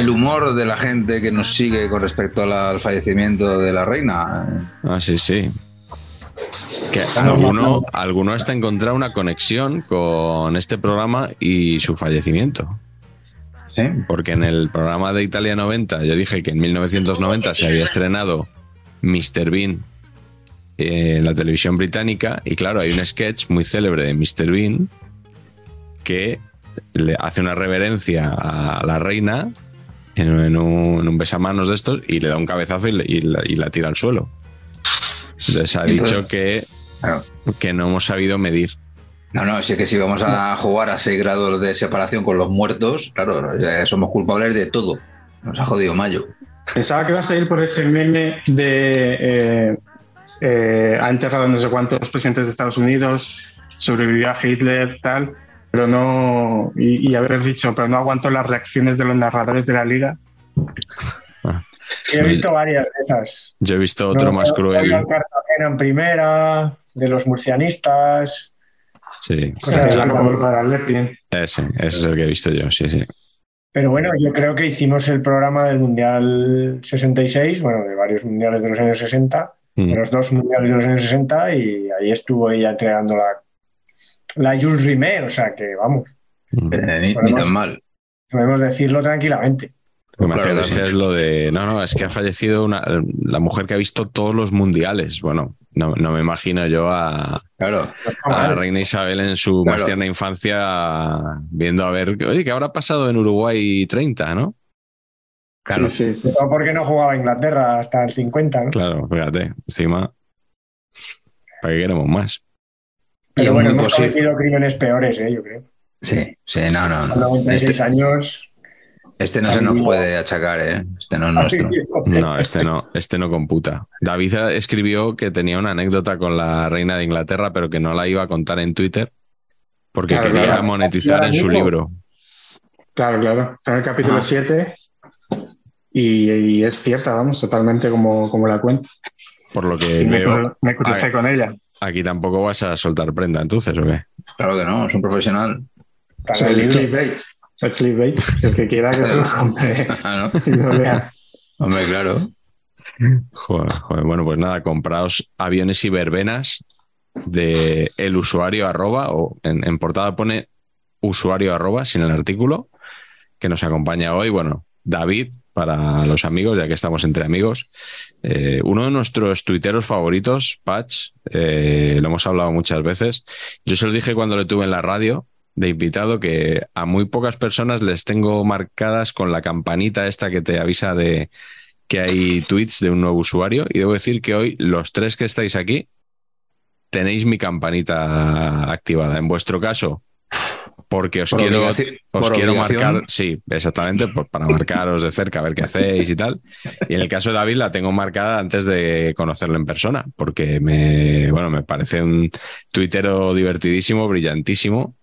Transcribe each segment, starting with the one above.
El humor de la gente que nos sigue con respecto al, al fallecimiento de la reina. Ah, sí, sí. Que alguno, alguno hasta encontrar una conexión con este programa y su fallecimiento. Sí. Porque en el programa de Italia 90 yo dije que en 1990 se había estrenado Mr. Bean en la televisión británica y claro, hay un sketch muy célebre de Mr. Bean que le hace una reverencia a la reina en, en un, en un besamanos de estos y le da un cabezazo y, le- y la, y la tira al suelo. Entonces ha Entonces- dicho que, Claro. que no hemos sabido medir. No, no, sí que si vamos a jugar a 6 grados de separación con los muertos, claro, somos culpables de todo. Nos ha jodido Mayo. Pensaba que ibas a ir por ese meme de. eh, eh, ha enterrado no sé cuántos presidentes de Estados Unidos, sobrevivió a Hitler, tal, pero no. Y, y haber dicho, pero no aguanto las reacciones de los narradores de la liga. Ah. He visto varias de esas. Yo he visto otro No, más cruel. Cartagena en primera, de los murcianistas. Sí, cosas para Lepin. ese, ese es el que he visto yo, sí, sí. Pero bueno, yo creo que hicimos el programa del Mundial 66, bueno, de varios mundiales de los años 60, Mm. de los dos mundiales de los años 60, y ahí estuvo ella entregando la, la Jules Rimet, o sea que vamos, Mm. Eh, ni, tan mal. podemos decirlo tranquilamente. Lo que me hace Claro que gracia sí. es lo de. No, no, es que ha fallecido una, la mujer que ha visto todos los mundiales. Bueno, no, no me imagino yo a, Claro. A la reina Isabel en su más tierna infancia viendo a ver. Oye, ¿qué habrá pasado en Uruguay 30, no? Claro. Sí, sí, sí. Porque no jugaba Inglaterra hasta el 50, ¿no? Claro, fíjate, encima. ¿Para qué queremos más? Pero bueno, hemos posible. cometido crímenes peores, ¿eh? yo creo. Sí, sí, no, no, no. 96 Este, años. este no se nos puede achacar, ¿eh? Este no es nuestro. No, este no, este no computa. David escribió que tenía una anécdota con la reina de Inglaterra, pero que no la iba a contar en Twitter porque Claro, quería claro. monetizar en su libro. Claro, claro. Está en el capítulo Ah. 7 y, y es cierta, vamos, totalmente como, como la cuenta. Por lo que Y me, veo, me crucé con ella. Aquí tampoco vas a soltar prenda, entonces, ¿o qué? Claro que no, es un profesional. Soy el clickbait. El clickbait. El que quiera que se lo compre Ah, ¿no? lo lea. Hombre, claro. Joder, joder. Bueno, pues nada, compraos aviones y verbenas de el usuario arroba o en, en portada pone usuario arroba sin el artículo que nos acompaña hoy. Bueno, David, para los amigos, ya que estamos entre amigos, eh, uno de nuestros tuiteros favoritos, Patch, eh, lo hemos hablado muchas veces. Yo se lo dije cuando le tuve en la radio de invitado que a muy pocas personas les tengo marcadas con la campanita esta que te avisa de que hay tweets de un nuevo usuario y debo decir que hoy los tres que estáis aquí tenéis mi campanita activada. En vuestro caso, porque os Por quiero, os quiero obligación. marcar, sí, exactamente, por- para marcaros de cerca, a ver qué hacéis y tal. Y en el caso de David la tengo marcada antes de conocerlo en persona, porque me, bueno, me parece un tuitero divertidísimo, brillantísimo.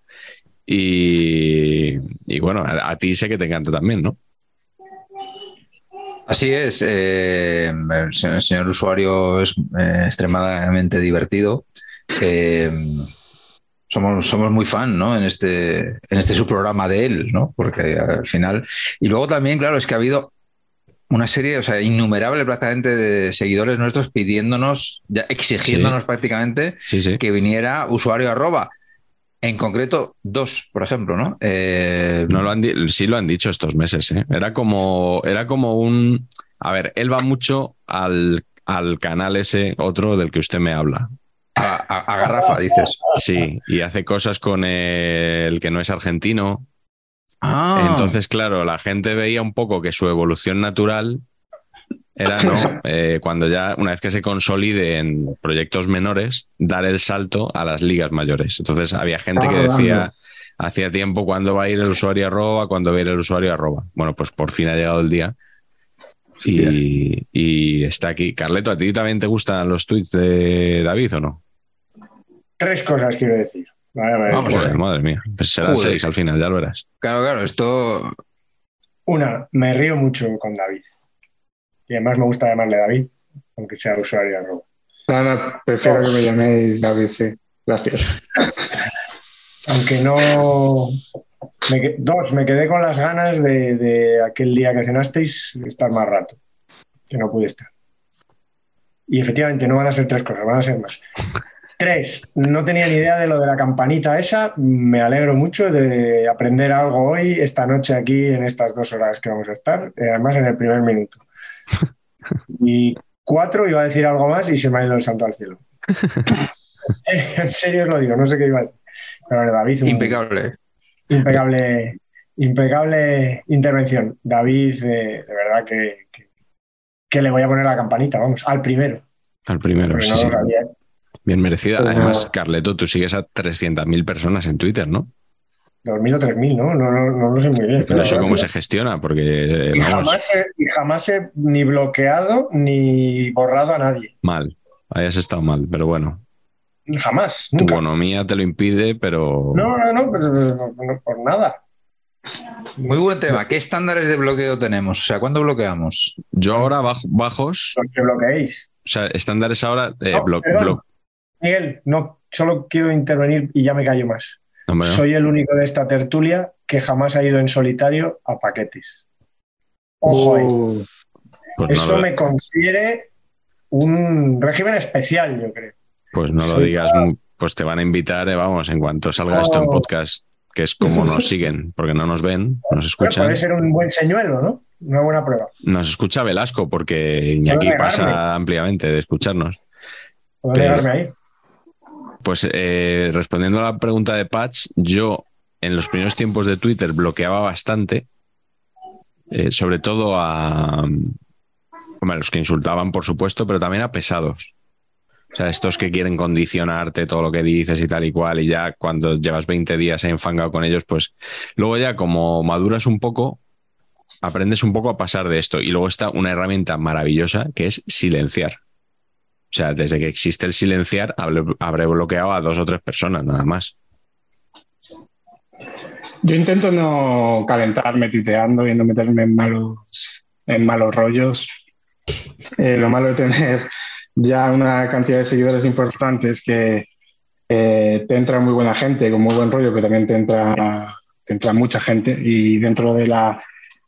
Y, y bueno, a, a ti sé que te encanta también, ¿no? Así es, eh, el señor usuario es eh, extremadamente divertido. Eh, somos, somos muy fan, ¿no? En este, en este subprograma de él, ¿no? Porque al final. Y luego también, claro, es que ha habido una serie, o sea, innumerable prácticamente de seguidores nuestros pidiéndonos, ya exigiéndonos prácticamente Sí, sí. que viniera usuario arroba. En concreto, dos, por ejemplo, ¿no? Eh, No lo han sí lo han dicho estos meses, ¿eh? Era como, era como un. A ver, él va mucho al, al canal ese otro del que usted me habla. A, a- a garrafa, dices. Sí, y hace cosas con el que no es argentino. Ah, Entonces, claro, la gente veía un poco que su evolución natural era, ¿no? Eh, cuando ya, una vez que se consolide en proyectos menores, dar el salto a las ligas mayores. Entonces, había gente que decía, hacía tiempo, ¿cuándo va a ir el usuario arroba? ¿Cuándo va a ir el usuario arroba? Bueno, pues por fin ha llegado el día. Y, y está aquí. Carleto, ¿a ti también te gustan los tweets de David o no? Tres cosas quiero decir. Vale, vale. Vamos a ver. madre mía. Pues serán seis al final, ya lo verás. claro, claro, esto. Una, me río mucho con David. Y además me gusta llamarle David, aunque sea usuario arroba. No, no, prefiero que me llaméis David, sí. Gracias. Aunque no. me dos, me quedé con las ganas de, de aquel día que cenasteis de estar más rato, que no pude estar. Y efectivamente no van a ser tres cosas, van a ser más. Tres, no tenía ni idea de lo de la campanita esa. Me alegro mucho de aprender algo hoy, esta noche aquí, en estas dos horas que vamos a estar, eh, además en el primer minuto. Y cuatro, iba a decir algo más y se me ha ido el santo al cielo. en serio os lo digo, no sé qué iba a decir. Pero David, un- Impecable. impecable, impecable intervención. David, eh, de verdad que, que, que le voy a poner la campanita, vamos, al primero. Al primero, porque sí, no sí. lo sabía. Bien merecida. Pues Además. Carleto, tú sigues a 300.000 personas en Twitter, ¿no? 2.000 o 3.000, ¿no? No, no, no lo sé muy bien. Pero eso Pero- cómo se gestiona, porque, y, vamos, jamás he, y jamás he ni bloqueado ni borrado a nadie. mal. Hayas estado mal, pero bueno. Jamás, Tu economía te lo impide, pero... No, no, no, pero, pero- no, por nada. Muy buen tema. ¿Qué estándares de bloqueo tenemos? O sea, ¿cuándo bloqueamos? Yo ahora bajo- bajos, Los que bloqueéis. o sea, estándares ahora... eh, No, blo- perdón. blo- Miguel, no, solo quiero intervenir y ya me callo más. no, hombre, no. Soy el único de esta tertulia que jamás ha ido en solitario a paquetes. Ojo ahí. Uh, Pues no Eso lo- me confiere un régimen especial, yo creo. Pues no lo digas, pues te van a invitar, eh, vamos, en cuanto salga esto en Oh. podcast, que es como nos siguen, porque no nos ven, nos Bueno, escuchan. puede ser un buen señuelo, ¿no? Una buena prueba. Nos escucha Velasco, porque Iñaki pasa ampliamente de escucharnos. Puedo Pero- ahí. Pues eh, respondiendo a la pregunta de Patch, yo en los primeros tiempos de Twitter bloqueaba bastante, eh, sobre todo a, a los que insultaban, por supuesto, pero también a pesados. O sea, estos que quieren condicionarte todo lo que dices y tal y cual, y ya cuando llevas 20 días enfangado con ellos, pues luego ya como maduras un poco, aprendes un poco a pasar de esto. Y luego está una herramienta maravillosa que es silenciar. O sea, desde que existe el silenciar, habré, bloqueado a dos o tres personas, nada más. yo intento no calentarme titeando y no meterme en malos, en malos rollos. Eh, lo malo de tener ya una cantidad de seguidores importantes que eh, te entra muy buena gente con muy buen rollo, pero también te entra, te entra mucha gente y dentro de la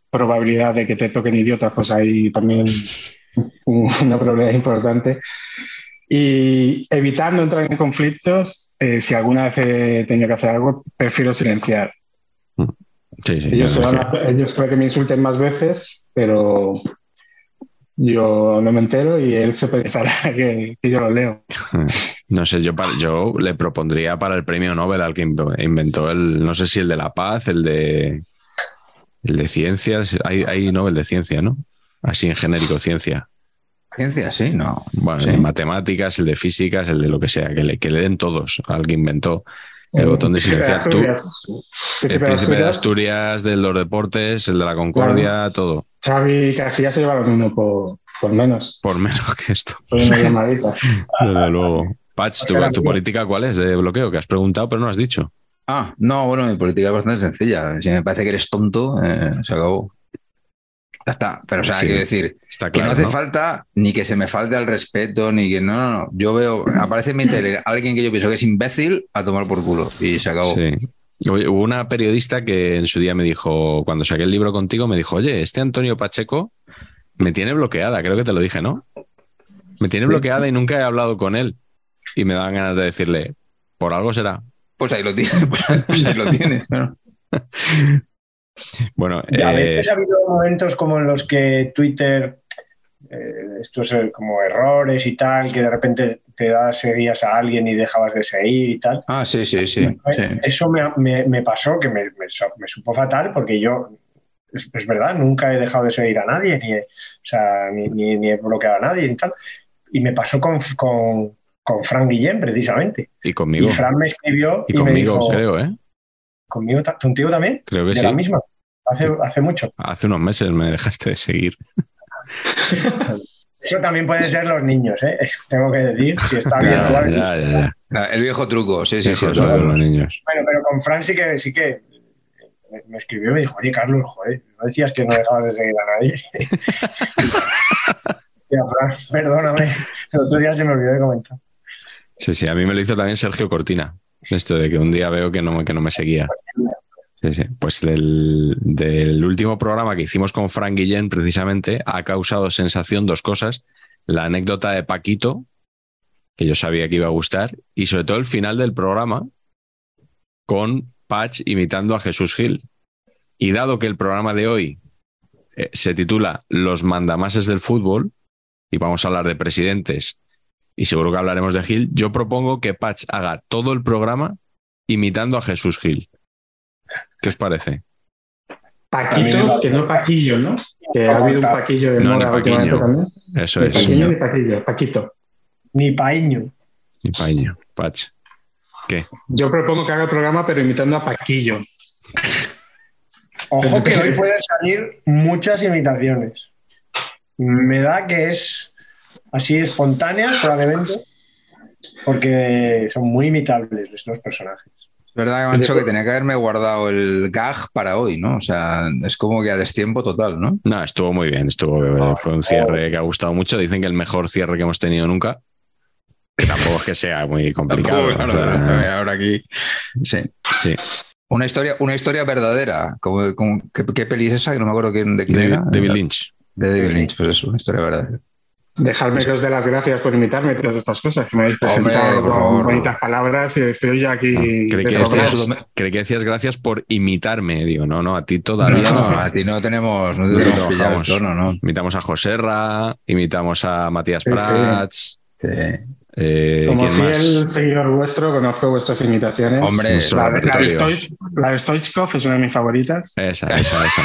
probabilidad de que te toquen idiotas, pues hay también una probabilidad importante. Y evitando entrar en conflictos, eh, si alguna vez he tenido que hacer algo, prefiero silenciar. Sí, sí. Ellos, van a- ellos puede que me insulten más veces, pero yo no me entero y él se pensará que, que yo lo leo. no sé, yo, para- yo le propondría para el premio Nobel al que inv- inventó el, no sé si el de la paz, el de, el de ciencias, hay, hay Nobel de ciencia, ¿no? Así en genérico, ciencia. Ciencia, sí, no. Bueno, Sí. el de matemáticas, el de físicas, el de lo que sea, que le, que le den todos al que inventó el Eh, botón de silenciar. Tú, el príncipe de Asturias, de los deportes, el de la Concordia, todo. Xavi casi ya se llevaron uno por, por menos. Por menos que esto. Una llamadita. Desde luego. Patch, ¿tu, tu política cuál es de bloqueo? Que has preguntado, pero no has dicho. Ah, no, bueno, mi política es bastante sencilla. Si me parece que eres tonto, eh, se acabó. Ya está. Pero, o sea, Sí, quiero decir, Está que claro. no hace ¿no? falta ni que se me falte al respeto, ni que no, no, no. Yo veo, aparece en mi tele alguien que yo pienso que es imbécil a tomar por culo y se acabó. Sí. Oye, Hubo una periodista que en su día me dijo, cuando saqué el libro contigo, me dijo, oye, este Antonio Pacheco me tiene bloqueada, creo que te lo dije, ¿no? Me tiene Sí. bloqueada y nunca he hablado con él. Y me daban ganas de decirle, por algo será. Pues ahí lo tiene, pues ahí lo tiene. ¿no? Bueno, a eh, veces ha habido momentos como en los que Twitter, eh, estos eh, como errores y tal, que de repente te das, seguías a alguien y dejabas de seguir y tal. Ah, sí, sí, sí. sí. Eso me, me- me pasó, que me, me, me supo fatal, porque yo, es, es verdad, nunca he dejado de seguir a nadie, ni he, o sea, ni, ni- ni he bloqueado a nadie y tal. Y me pasó con, con, con Fran Guillén, precisamente. y conmigo. Y Fran me escribió Y y, me conmigo, dijo, creo, ¿eh? ¿Conmigo, ¿contigo también? Creo que de sí. la misma. Hace, hace mucho. Hace unos meses me dejaste de seguir. Eso también pueden ser los niños, ¿eh? Tengo que decir, si está bien. Ya, claro, sí. ya, ya, ya. Ah, El viejo truco, sí, sí, sí. Los niños. Bueno, pero con Fran sí que, sí que me, me escribió y me dijo, oye, Carlos, joder, no decías que no dejabas de seguir a nadie. Ya, Fran, perdóname, el otro día se me olvidó de comentar. Sí, sí, a mí me lo hizo también Sergio Cortina. Esto de que un día veo que no, que no me seguía. Sí, sí. Pues del, del último programa que hicimos con Frank Guillén, precisamente, ha causado sensación dos cosas. La anécdota de Paquito, que yo sabía que iba a gustar, y sobre todo el final del programa con Patch imitando a Jesús Gil. Y dado que el programa de hoy eh, se titula Los mandamases del fútbol, y vamos a hablar de presidentes, y seguro que hablaremos de Gil, yo propongo que Patch haga todo el programa imitando a Jesús Gil. ¿Qué os parece? Paquito, que no Paquillo, ¿no? Que ha habido un Paquillo de No, ni moda últimamente también. Eso Ni es. Paquillo ni Paquillo, Paquito. Ni Paíño. Mi paño, Patch. ¿Qué? Yo propongo que haga el programa, pero imitando a Paquillo. Ojo que hoy pueden salir muchas imitaciones. Me da que es así espontánea, probablemente, porque son muy imitables los personajes. Es verdad que me han dicho que tenía que haberme guardado el gag para hoy, ¿no? O sea, es como que a destiempo total, ¿no? No, estuvo muy bien. Estuvo, fue un cierre que ha gustado mucho. Dicen que el mejor cierre que hemos tenido nunca. Tampoco es que sea muy complicado. Tampoco, o claro, sea, claro, ahora aquí. Sí. sí. Una historia, una historia verdadera. Como, como- ¿qué, qué peli es esa? Que no me acuerdo quién, de quién David, era. David Lynch. De David Lynch, pues es una historia verdadera. Dejadme que os dé las gracias por invitarme todas estas cosas. Que me habéis presentado con bonitas palabras y estoy ya aquí. No, creí, que decías, creí que decías gracias por imitarme. Digo, no, no, a ti todavía No, no. no, a ti no tenemos, no te No tenemos pillado el trabajamos. tono, ¿no? Imitamos a Joserra, imitamos a Matías Sí. Prats. Sí. eh, Como fiel seguidor vuestro, conozco vuestras imitaciones. Hombre, la, la de la de Stoichkov es una de mis favoritas. Esa, esa, esa.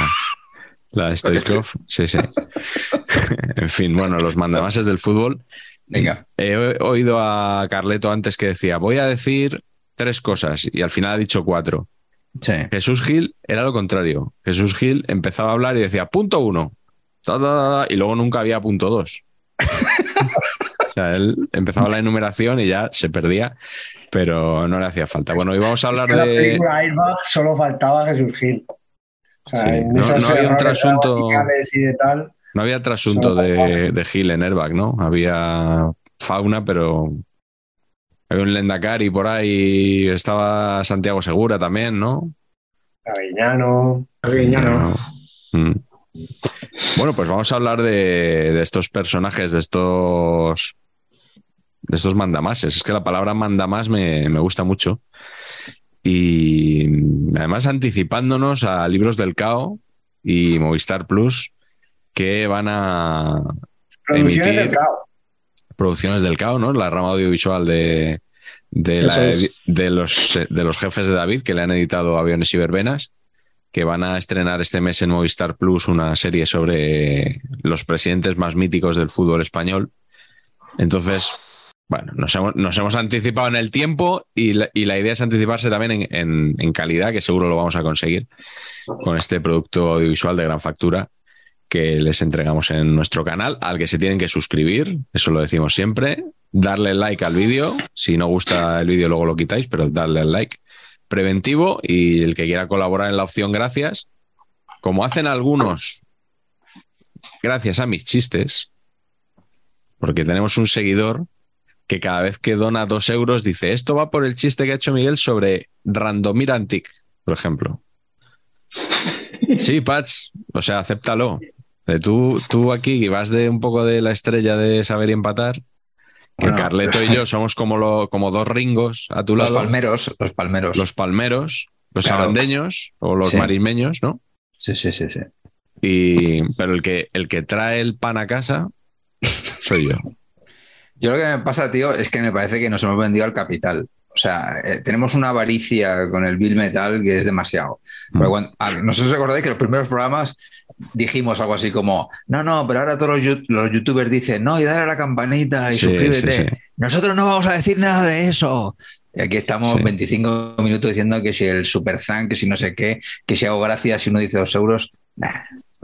La de Stoichkov, sí, sí. en fin, bueno, los mandamases del fútbol. Venga. He oído a Carleto antes que decía, voy a decir tres cosas y al final ha dicho cuatro. Sí. Jesús Gil era lo contrario. Jesús Gil empezaba a hablar y decía, punto uno, ta, ta, ta, ta, y luego nunca había punto dos. o sea, él empezaba la enumeración y ya se perdía, pero no le hacía falta. Bueno, hoy vamos a hablar En la de... película Airbag solo faltaba Jesús Gil. O sea, Sí, en no- había un trasunto- y de tal. No había trasunto de, de Gil en Airbag, ¿no? Había fauna, pero había un Lendakari por ahí, estaba Santiago Segura también, ¿no? Arguiñano. Arguiñano. Mm. Bueno, pues vamos a hablar de, de estos personajes, de estos de estos mandamases. Es que la palabra mandamás me, me gusta mucho. Y además anticipándonos a libros del CAO y Movistar Plus que van a Producciones Emitir- del CAO. producciones del CAO, ¿no? La rama audiovisual de, de, Eso la- es. de los, de los jefes de David, que le han editado Aviones y Verbenas, que van a estrenar este mes en Movistar Plus una serie sobre los presidentes más míticos del fútbol español. Entonces, bueno, nos hemos, anticipado en el tiempo y la, idea es anticiparse también en calidad, que seguro lo vamos a conseguir con este producto audiovisual de gran factura que les entregamos en nuestro canal, al que se tienen que suscribir, eso lo decimos siempre, darle like al vídeo, si no gusta el vídeo luego lo quitáis, pero darle al like preventivo y el que quiera colaborar en la opción gracias, como hacen algunos gracias a mis chistes, porque tenemos un seguidor que cada vez que dona dos euros dice, esto va por el chiste que ha hecho Miguel sobre Randomir Antic, por ejemplo. Sí, Pats, o sea, acéptalo. Eh, Tú, tú aquí vas de un poco de la estrella de saber y empatar, que Bueno, Carleto y yo somos como, lo- como dos ringos a tu Los lado. palmeros, los palmeros. Los palmeros, los Claro. sabandeños o los Sí. marismeños, ¿no? Sí, sí, sí, sí. Y, pero el que, el que trae el pan a casa soy yo. Yo lo que me pasa, tío, es que me parece que nos hemos vendido al capital. O sea, eh, tenemos una avaricia con el Bill Metal que es demasiado. Porque Mm. cuando- no sé si os acordáis que los primeros programas dijimos algo así como, no, no, pero ahora todos los, los youtubers dicen, no, y dale a la campanita y Sí, suscríbete. sí, sí. Nosotros no vamos a decir nada de eso. Y aquí estamos Sí. 25 minutos diciendo que si el super thank, que si no sé qué, que si hago gracias, si uno dice dos euros. Nah,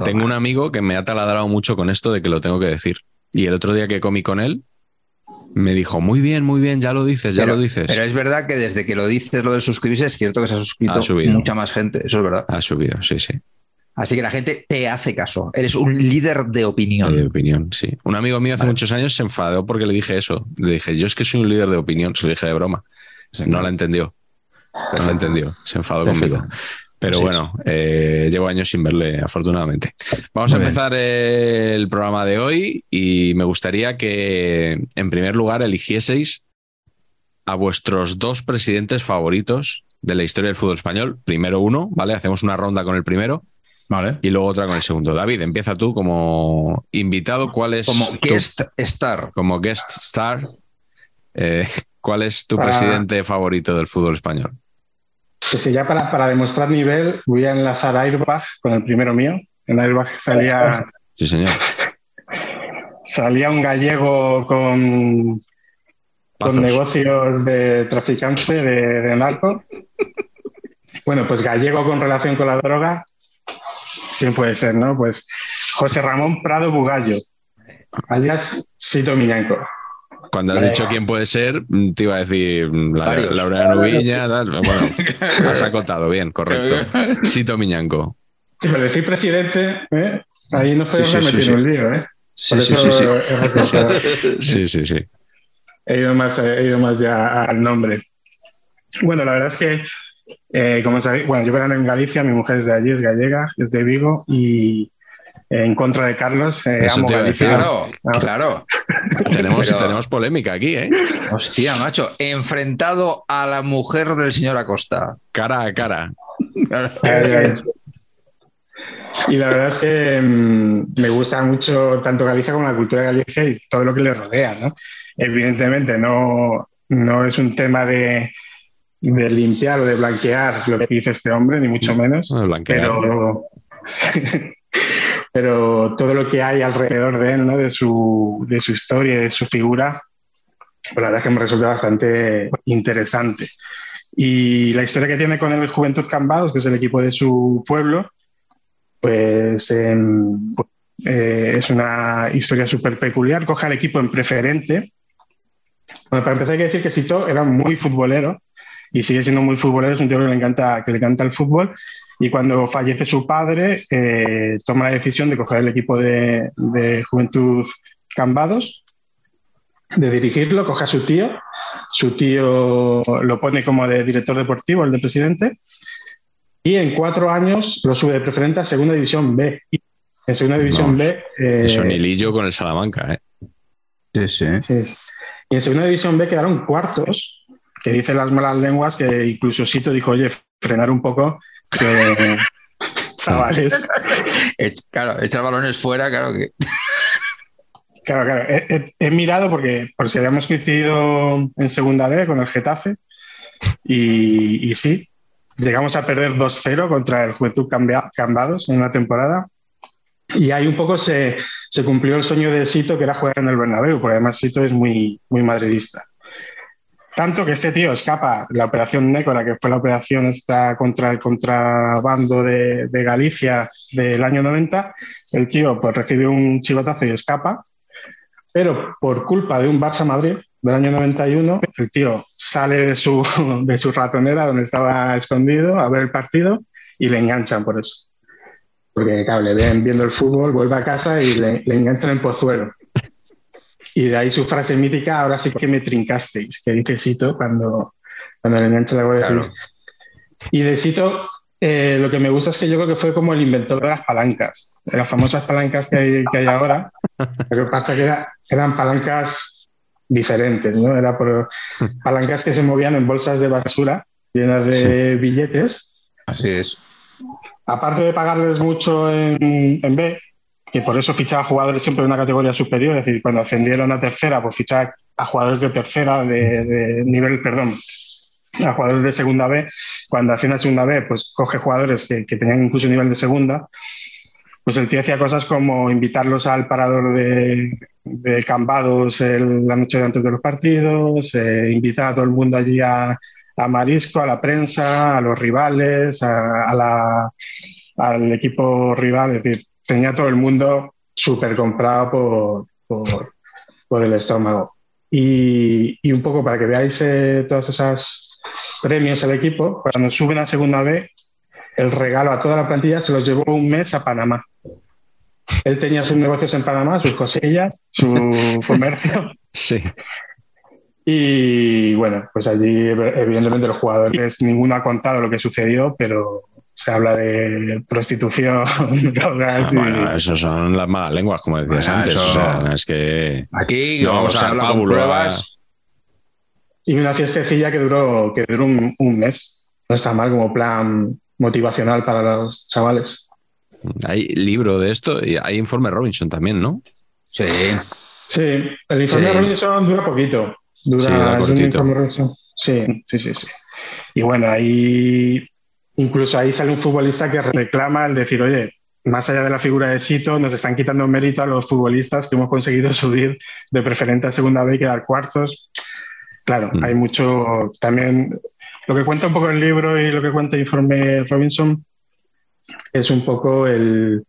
Tengo mal. un amigo que me ha taladrado mucho con esto de que lo tengo que decir. Y el otro día que comí con él, me dijo, muy bien, muy bien, ya lo dices, ya pero, lo dices. Pero es verdad que desde que lo dices lo de suscribirse, es cierto que se ha suscrito Ha subido. mucha más gente. Eso es verdad. Ha subido, sí, sí. Así que la gente te hace caso. Eres un líder de opinión. De opinión, sí. Un amigo mío hace Vale. muchos años se enfadó porque le dije eso. Le dije, yo es que soy un líder de opinión. Se lo dije de broma. No la entendió. No la entendió. Se enfadó conmigo. Pero Así bueno, eh, llevo años sin verle, afortunadamente. Vamos a Muy empezar el programa de hoy y me gustaría que, en primer lugar, eligieseis a vuestros dos presidentes favoritos de la historia del fútbol español. Primero uno, ¿vale? Hacemos una ronda con el primero Vale. y luego otra con el segundo. David, empieza tú como invitado. ¿Cuál es Como tu- guest star. como guest star? eh, ¿Cuál es tu Para- presidente favorito del fútbol español? Que si ya para, para demostrar nivel, voy a enlazar Airbag con el primero mío. En Airbag salía, Sí, señor. salía un gallego con, con negocios de traficante de, de narco. Bueno, pues gallego con relación con la droga. ¿Quién puede ser, no? Pues José Ramón Prado Bugallo, alias Sito Miñanco. Cuando has dicho quién puede ser, mm, te iba a decir mm, la, Varios. Laureano Viña, tal. Bueno, has acotado bien, correcto. Sito Miñanco. Sí, pero decir presidente, ¿eh? ahí nos podemos Sí, sí, meter sí, un lío, ¿eh? Sí, Por sí, eso sí, sí. Sí, sí, sí. He ido más, he ido más ya al nombre. Bueno, la verdad es que, eh, como sabéis, bueno, yo verano en Galicia, mi mujer es de allí, es gallega, es de Vigo y en contra de Carlos, eh, Eso amo te iba a decir. Galicia. Claro, Ah. claro. Tenemos, Pero- tenemos polémica aquí, ¿eh? Hostia, macho. Enfrentado a la mujer del señor Acosta. Cara a cara. Y la verdad es que mm, me gusta mucho tanto Galicia como la cultura de Galicia y todo lo que le rodea, ¿no? Evidentemente no, no es un tema de, de limpiar o de blanquear lo que dice este hombre, ni mucho menos. Bueno, blanquear. pero, pero todo lo que hay alrededor de él, ¿no? de, su, de su historia, de su figura, pues la verdad es que me resulta bastante interesante. Y la historia que tiene con el Juventud Cambados, que es el equipo de su pueblo, pues em, eh, es una historia súper peculiar. Coge al equipo en preferente. Bueno, para empezar hay que decir que Sito era muy futbolero y sigue siendo muy futbolero, es un tío que le encanta, que le encanta el fútbol. Y cuando fallece su padre, eh, toma la decisión de coger el equipo de, de Juventud Cambados, de dirigirlo, coge a su tío, su tío lo pone como de director deportivo, el de presidente, y en cuatro años lo sube de preferente a Segunda División B. Y en Segunda División Vamos, B... eh, con el Salamanca, ¿eh? Sí, sí. Sí, sí. Y en segunda división B quedaron cuartos, que dicen las malas lenguas que incluso Sito dijo, oye, frenar un poco, que chavales. Claro, echar balones fuera, claro que. Claro, claro. He, he- he mirado porque por si habíamos coincidido en segunda B con el Getafe y, y sí, llegamos a perder 2-0 contra el Juventud Cambia- Cambados en una temporada. Y ahí un poco se, se cumplió el sueño de Sito, que era jugar en el Bernabéu, porque además Sito es muy, muy madridista. Tanto que este tío escapa la operación Nécora, que fue la operación esta contra el contrabando de, de Galicia del año 90. El tío pues recibe un chivotazo y escapa, pero por culpa de un Barça Madrid del año 91, el tío sale de su, de su ratonera donde estaba escondido a ver el partido y le enganchan por eso. porque claro, le ven viendo el fútbol, vuelve a casa y le, le enganchan en Pozuelo. Y de ahí su frase mítica, ahora sí que me trincasteis, que dice Sito cuando, cuando le engancha la Guardia Claro. Civil. Y de Sito, eh, lo que me gusta es que yo creo que fue como el inventor de las palancas, de las famosas palancas que hay, que hay ahora. Lo que pasa que era- eran palancas diferentes, ¿no? Era por palancas que se movían en bolsas de basura llenas de billetes Así es. aparte de pagarles mucho en, en B, que por eso fichaba jugadores siempre de una categoría superior, es decir, cuando ascendieron a tercera, pues fichaba a jugadores de tercera, de, de nivel, perdón, a jugadores de segunda B. Cuando hacían a segunda B, pues coge jugadores que, que tenían incluso nivel de segunda. Pues el tío hacía cosas como invitarlos al parador de, de Cambados el- la noche de antes de los partidos, eh, invitar a todo el mundo allí a, a Marisco, a la prensa, a los rivales, a, a la, al equipo rival, es decir, tenía todo el mundo súper comprado por, por, por el estómago. Y, y un poco para que veáis eh, todos esos premios al equipo, cuando suben a segunda B, el regalo a toda la plantilla se los llevó un mes a Panamá. Él tenía sus negocios en Panamá, sus cosillas, su comercio. Sí. Y bueno, pues allí evidentemente los jugadores, ninguno ha contado lo que sucedió, pero se habla de prostitución, drogas y- Bueno, eso son las malas lenguas, como decías Bueno, antes. eso- O sea, es que. Aquí No, vamos o sea, a hablar con pruebas. y una fiestecilla que duró, que duró un, un mes. No está mal como plan motivacional para los chavales. Hay libro de esto y hay informe Robinson también, ¿no? Sí. Sí, el informe Sí. Robinson dura poquito. Dura, Sí, dura es un informe Robinson. Sí, sí, sí, sí. Y bueno, ahí incluso ahí sale un futbolista que reclama el decir, oye, más allá de la figura de Sito, nos están quitando mérito a los futbolistas que hemos conseguido subir de preferente a segunda B y quedar cuartos. Claro, Mm. hay mucho también. Lo que cuenta un poco el libro y lo que cuenta el informe Robinson es un poco el,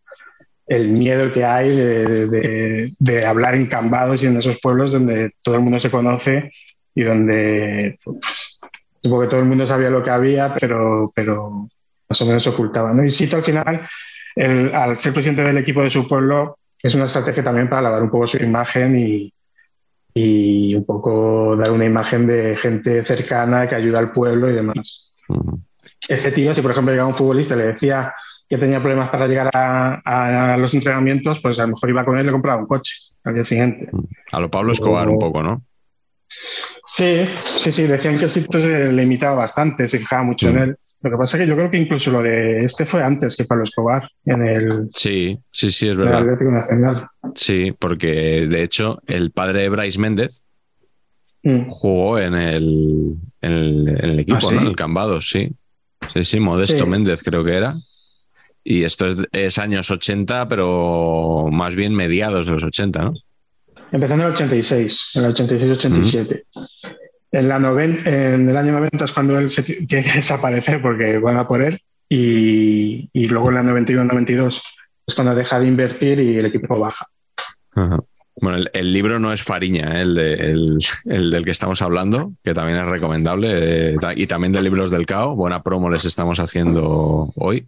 el miedo que hay de, de- de hablar en cambados y en esos pueblos donde todo el mundo se conoce y donde pues, supongo que todo el mundo sabía lo que había, pero, pero más o menos se ocultaba. ¿no? Y Sito al final, el- al ser presidente del equipo de su pueblo, es una estrategia también para lavar un poco su imagen y, y un poco dar una imagen de gente cercana que ayuda al pueblo y demás. Este tío, si por ejemplo llegaba un futbolista y le decía que tenía problemas para llegar a, a los entrenamientos, pues a lo mejor iba con él y le compraba un coche al día siguiente. A lo Pablo Escobar, un poco, ¿no? Sí, sí, sí, decían que Sito se le imitaba bastante, se fijaba mucho en él. Lo que pasa es que yo creo que incluso lo de este fue antes que Pablo Escobar en el, Sí, sí, sí, es en el verdad. Atlético Nacional. Sí, porque de hecho el padre de Bryce Méndez Mm. jugó en el, en el, en el equipo, ¿Ah, sí? ¿no? En el Cambados, sí. Sí, sí, Modesto Sí. Méndez creo que era. Y esto es, es años 80, pero más bien mediados de los 80, ¿no? Empezó en el 86, en el 86-87. En, la noven- en el año 90 es cuando él se ti- tiene que desaparecer porque van a por él. Y, y luego en la 91-92 es cuando deja de invertir y el equipo baja. Ajá. Bueno, el, el libro no es Fariña, ¿eh? el, de- el- el del que estamos hablando, que también es recomendable, eh, y también de libros del CAO. Buena promo les estamos haciendo hoy.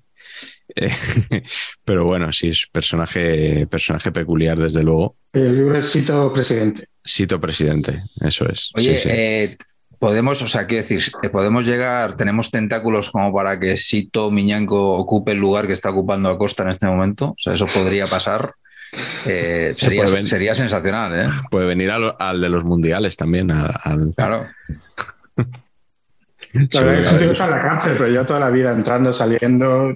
Pero bueno, sí, es personaje, personaje peculiar, desde luego. El libro es Sito Presidente. Sito presidente, eso es. Oye, Sí, sí. eh, podemos, o sea, quiero decir, eh, podemos llegar, tenemos tentáculos como para que Sito Miñanco ocupe el lugar que está ocupando Acosta en este momento. O sea, eso podría pasar. Eh, Se sería, sería sensacional, ¿eh? Puede venir al, al de los mundiales también. a- al, Claro. La verdad es que en la cárcel, pero yo toda la vida entrando, saliendo,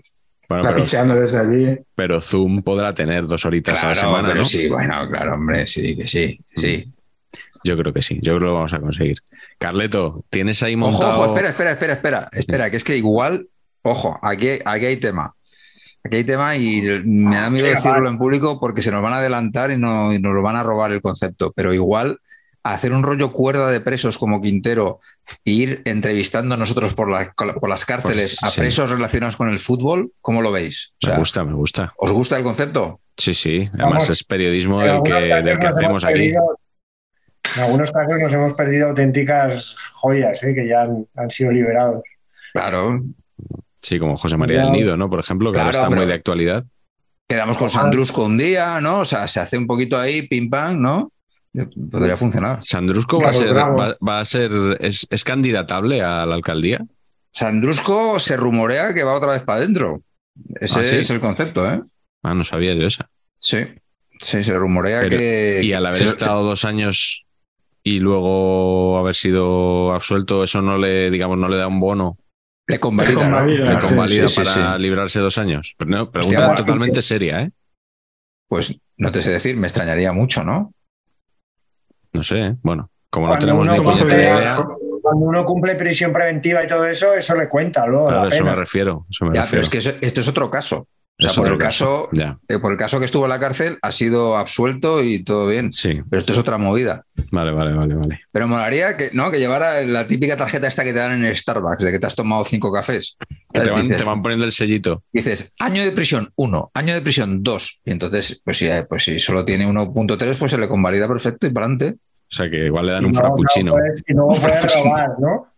Bueno, pero, desde allí. pero Zoom podrá tener dos horitas a la semana, pero ¿no? sí, bueno, claro, hombre, sí, que sí, sí. Yo creo que sí, yo creo que lo vamos a conseguir. Carleto, ¿tienes ahí montado? ojo, espera, espera, espera, espera, espera, que es que igual, ojo, aquí, aquí hay tema. Aquí hay tema y me da miedo decirlo en público porque se nos van a adelantar y, no, y nos lo van a robar el concepto. Pero igual hacer un rollo cuerda de presos como Quintero e ir entrevistando nosotros por, la- por las cárceles Pues, a sí. presos relacionados con el fútbol, ¿cómo lo veis? O Me gusta, me gusta. ¿Os gusta el concepto? Sí, sí. Además Vamos. es periodismo En del algunos que, casos del que nos hacemos hemos aquí. perdido- en algunos casos nos hemos perdido auténticas joyas ¿eh? que ya han, han sido liberados. Claro, Sí, como José María Ya. del Nido, ¿no? Por ejemplo, que ahora Claro, está muy de actualidad. Quedamos con Sandrusco un día, ¿no? O sea, se hace un poquito ahí, pim pam, ¿no? Podría funcionar. Sandrusco va a ser, bravo. va, va a ser es, es candidatable a la alcaldía. Sandrusco se rumorea que va otra vez para adentro. Ese ¿Ah, sí? es el concepto, ¿eh? Ah, no sabía yo esa. Sí. Sí, se rumorea Pero- que. Y al haber se- estado dos años y luego haber sido absuelto, eso no le, digamos, no le da un bono, le convalida. Le ¿no? convalida, le sí, convalida sí, sí, para librarse dos años. Pero no, pregunta Hostia, totalmente seria, ¿eh? Pues no te sé decir, me extrañaría mucho, ¿no? No sé, ¿eh? Bueno, como no Cuando tenemos uno ni idea, Cuando uno cumple prisión preventiva y todo eso, eso le cuenta luego claro, la a eso pena. me refiero. eso me Ya, refiero. pero es que eso- esto es otro caso. O sea, Es por otro el caso, eh, por el caso que estuvo en la cárcel, ha sido absuelto y todo bien. sí. Pero esto es otra movida. Vale, vale, vale, vale. Pero molaría que, ¿no? que llevara la típica tarjeta esta que te dan en el Starbucks, de que te has tomado cinco cafés. Que te, van, Dices, te van poniendo el sellito. dices, año de prisión, uno, año de prisión, dos. Y entonces, pues si, pues si solo tiene 1.3, pues se le convalida perfecto y para adelante. O sea, que igual le dan Y un luego- frappuccino. puedes- y luego puedes robar, ¿no?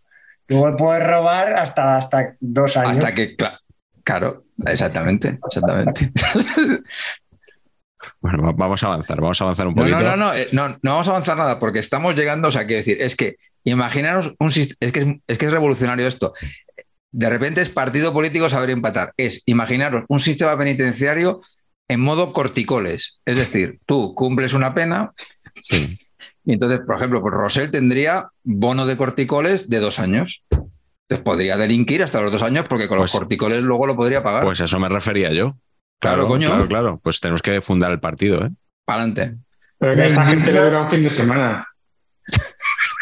Luego puedes robar hasta, hasta dos años. Hasta que, cla- claro, exactamente, exactamente. Bueno, va- vamos a avanzar, vamos a avanzar un No, poquito. no, no, no, eh, no, no vamos a avanzar nada porque estamos llegando, o sea, quiero decir, es que imaginaros un es que es, es que es revolucionario esto. De repente es partido político saber empatar. Es imaginaros un sistema penitenciario en modo corticoles. Es decir, tú cumples una pena Sí. Y entonces, por ejemplo, pues Rosell tendría bono de corticoles de dos años. Entonces podría delinquir hasta los dos años porque con los Pues- corticoles luego lo podría pagar. Pues a eso me refería yo. Claro, coño. Claro, claro. Pues tenemos que fundar el partido, ¿eh? para adelante. Pero que a esta gente le dura un fin de semana.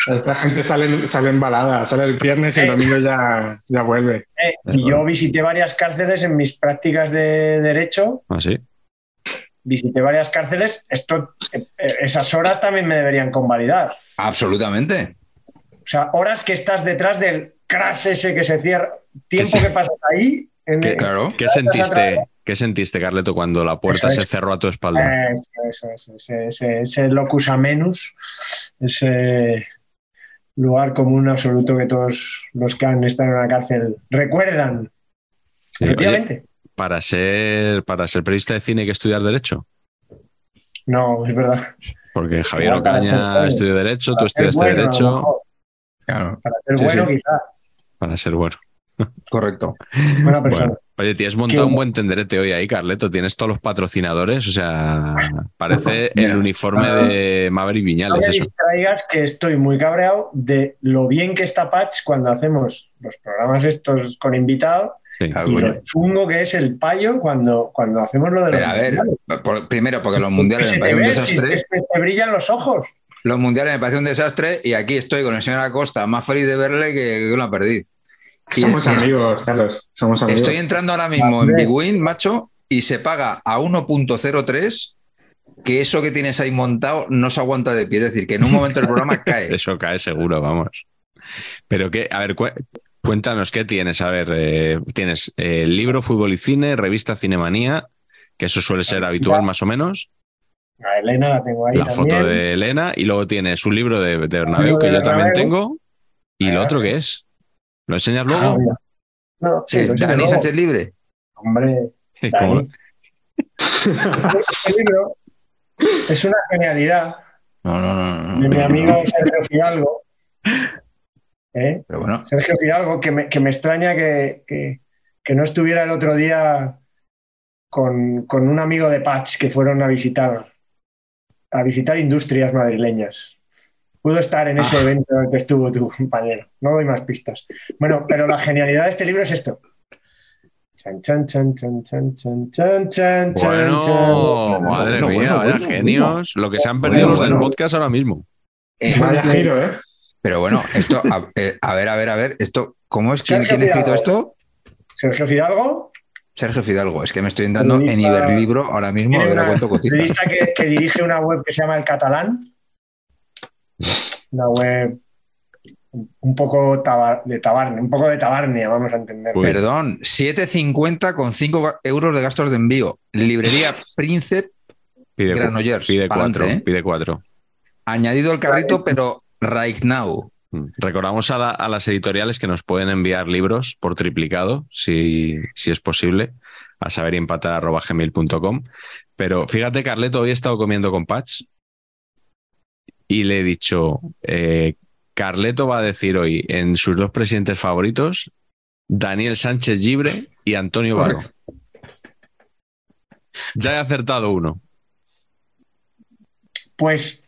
A esta gente sale, sale embalada, sale el viernes y el domingo ya, ya vuelve. Eh, y yo visité varias cárceles en mis prácticas de derecho. Así. Visité varias cárceles. Esto, eh, eh, esas horas también me deberían convalidar. Absolutamente. O sea, horas que estás detrás del crash ese que se cierra. Tiempo sí. que pasas ahí. en- ¿Qué, Claro. ¿Qué sentiste, ¿Qué sentiste, Carleto, cuando la puerta Eso se es. cerró a tu espalda? Eso, eso, eso, ese, ese, ese locus amenus, ese lugar común absoluto que todos los que han estado en una cárcel recuerdan. Sí, oye, Efectivamente. Para ser, para ser periodista de cine hay que estudiar Derecho. No, es verdad. Porque Javier Ocaña estudió Derecho, tú estudiaste bueno, Derecho. Claro, Para ser Sí, bueno, sí. quizás. Para ser bueno. correcto. Buena persona. Bueno, oye, tienes montado Qué un buen tenderete hoy ahí, Carleto. Tienes todos los patrocinadores. O sea, parece Mira. el uniforme de Maverick No Viñales. me Eso. distraigas que estoy muy cabreado de lo bien que está Patch cuando hacemos los programas estos con invitado Sí. Y lo chungo que es el payo cuando, cuando hacemos lo de los Pero a ver, mundiales. por- primero, porque los mundiales me parecen un si desastre. te brillan los ojos. Los mundiales me parecen un desastre y aquí estoy con el señor Acosta, más feliz de verle que, que una perdiz. Y- Somos amigos, Carlos. Somos amigos. Estoy entrando ahora mismo en Big Win, macho, y se paga a 1.03, que eso que tienes ahí montado no se aguanta de pie. Es decir, que en un momento el programa cae. Eso cae seguro, vamos. Pero que, a ver, cuéntanos qué tienes. A ver, eh, tienes eh, libro, fútbol y cine, revista Cinemanía, que eso suele ser habitual más o menos. A Elena la tengo ahí la también. foto de Elena y luego tienes un libro de, de Bernabéu que de yo también tengo. ¿Y lo otro qué es? ¿Lo enseñas Ah, luego? No, sí, Es Dani luego. Sánchez Libre. Hombre, Dani. este libro es una genialidad No, no, no, no, de no. mi amigo Sergio Fidalgo. ¿eh? Pero bueno. Sergio Fidalgo, que me, que me extraña que, que, no estuviera el otro día con, con, un amigo de Patch que fueron a visitar, a visitar industrias madrileñas. Pudo estar en ese ah. evento en el que estuvo tu compañero. No doy más pistas. Bueno, pero la genialidad de este libro es esto. Chan, chan, chan, chan, chan, chan, chan, chan, bueno, chan. Madre mía, bueno, genios. Lo que se han perdido los del podcast ahora mismo. Eh, vaya giro, ¿eh? ¿eh? Pero bueno, esto, a, eh, a ver, a ver, a ver, esto, ¿cómo es? ¿Quién, quién ha escrito esto? Sergio Fidalgo, Sergio Fidalgo. Es que me estoy entrando en Periodista- Iberlibro ahora mismo, a ver a cuánto cotiza. periodista que, que dirige una web que se llama El Catalán. Una web un poco tabar- de tabarnia, un poco de tabarnia, vamos a entender. Uy. Perdón, 7.50 con 5 euros de gastos de envío. Librería Príncipe Pide, Granollers. pide pa'lante, cuatro, ¿eh? pide cuatro. Añadido al carrito, pero right now. Mm. Recordamos a, la- a las editoriales que nos pueden enviar libros por triplicado, si, si es posible, a saber y empatar arroba gmail.com. Pero fíjate, Carleto, hoy he estado comiendo con Patch y le he dicho, eh, Carleto va a decir hoy en sus dos presidentes favoritos, Daniel Sánchez Libre y Antonio Varo. Ya he acertado uno. Pues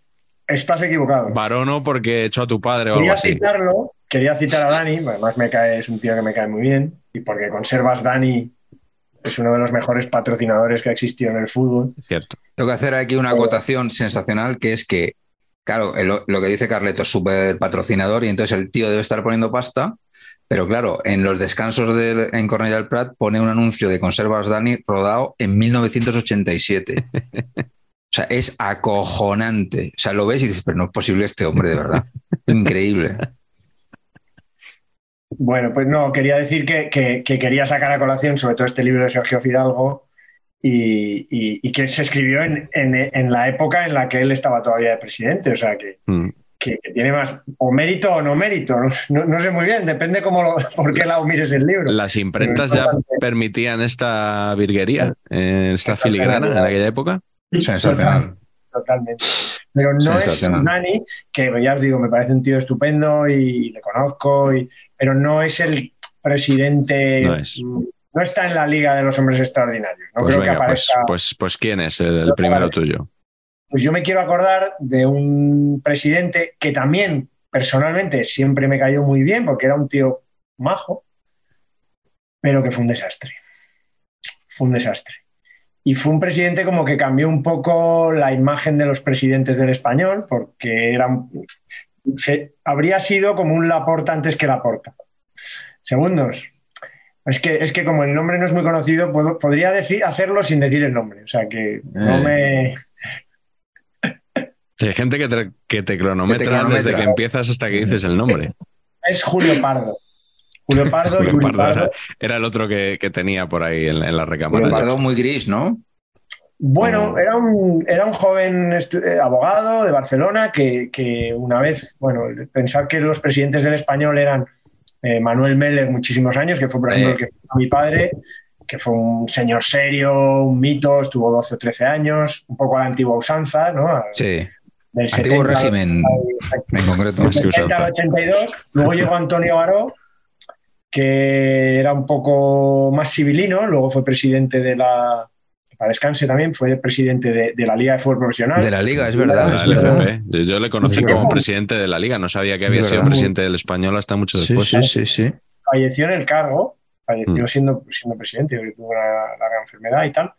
estás equivocado. Varo no porque he hecho a tu padre o algo Quería así. citarlo, quería citar a Dani, además me cae, es un tío que me cae muy bien, y porque conservas Dani, es uno de los mejores patrocinadores que ha existido en el fútbol. Cierto. Tengo que hacer aquí una acotación sensacional, que es que, claro, el- lo que dice Carleto es súper patrocinador y entonces el tío debe estar poniendo pasta, pero claro, en los descansos de, en Cornellà del Prat pone un anuncio de Conservas Dani rodado en 1987. O sea, es acojonante. O sea, lo ves y dices, pero no es posible este hombre, de verdad. Increíble. Bueno, pues no, quería decir que, que- que quería sacar a colación sobre todo este libro de Sergio Fidalgo y, y- y que se escribió en, en- en la época en la que él estaba todavía de presidente, o sea que, Mm. que- que tiene más o mérito o no mérito, no, no- no sé muy bien, depende cómo lo, por qué lado mires el libro. Las imprentas ya permitían esta virguería, eh, esta filigrana en aquella época. Sensacional. Totalmente. Pero no es. Dani, que ya os digo, me parece un tío estupendo y le conozco, y- pero no es el presidente, No es. no está en la liga de los hombres extraordinarios. No Pues creo que venga, pues, aparezca. pues, pues ¿quién es el, el primero tuyo? Pues yo me quiero acordar de un presidente que también personalmente siempre me cayó muy bien porque era un tío majo, pero que fue un desastre. Fue un desastre. Y fue un presidente como que cambió un poco la imagen de los presidentes del español porque era, se- habría sido como un Laporta antes que Laporta. Segundos. Es que, es que como el nombre no es muy conocido, puedo- podría decir, hacerlo sin decir el nombre. O sea que no Eh. me... Sí, hay gente que te, que te cronometra, Que te cronometra. desde que empiezas hasta que dices el nombre. Es Julio Pardo. Julio Pardo y Julio Julio Pardo Pardo. era, era el otro que, que tenía por ahí en, en la recámara. Un pardo muy gris, ¿no? Bueno, Mm. era un, era un joven eh, abogado de Barcelona que, que una vez, bueno, pensar que los presidentes del español eran eh, Manuel Meller muchísimos años, que fue por ejemplo Eh. el que fue mi padre, que fue un señor serio, un mito, estuvo 12 o 13 años, un poco a la antigua usanza, ¿no? Sí. Del Antiguo 70 régimen, en concreto. Más que del 70 usanza. al 82. Luego llegó Antonio Baró, que era un poco más civilino, luego fue presidente de la, para descanse también, fue presidente de, de la Liga de Fútbol Profesional. De la liga, es verdad. La es verdad. LFP. Yo, yo le conocí como presidente de la liga, no sabía que había sido presidente del español hasta mucho Sí, después. sí, sí, sí. falleció en el cargo, falleció Mm. siendo, siendo presidente, porque tuvo una larga enfermedad y tal.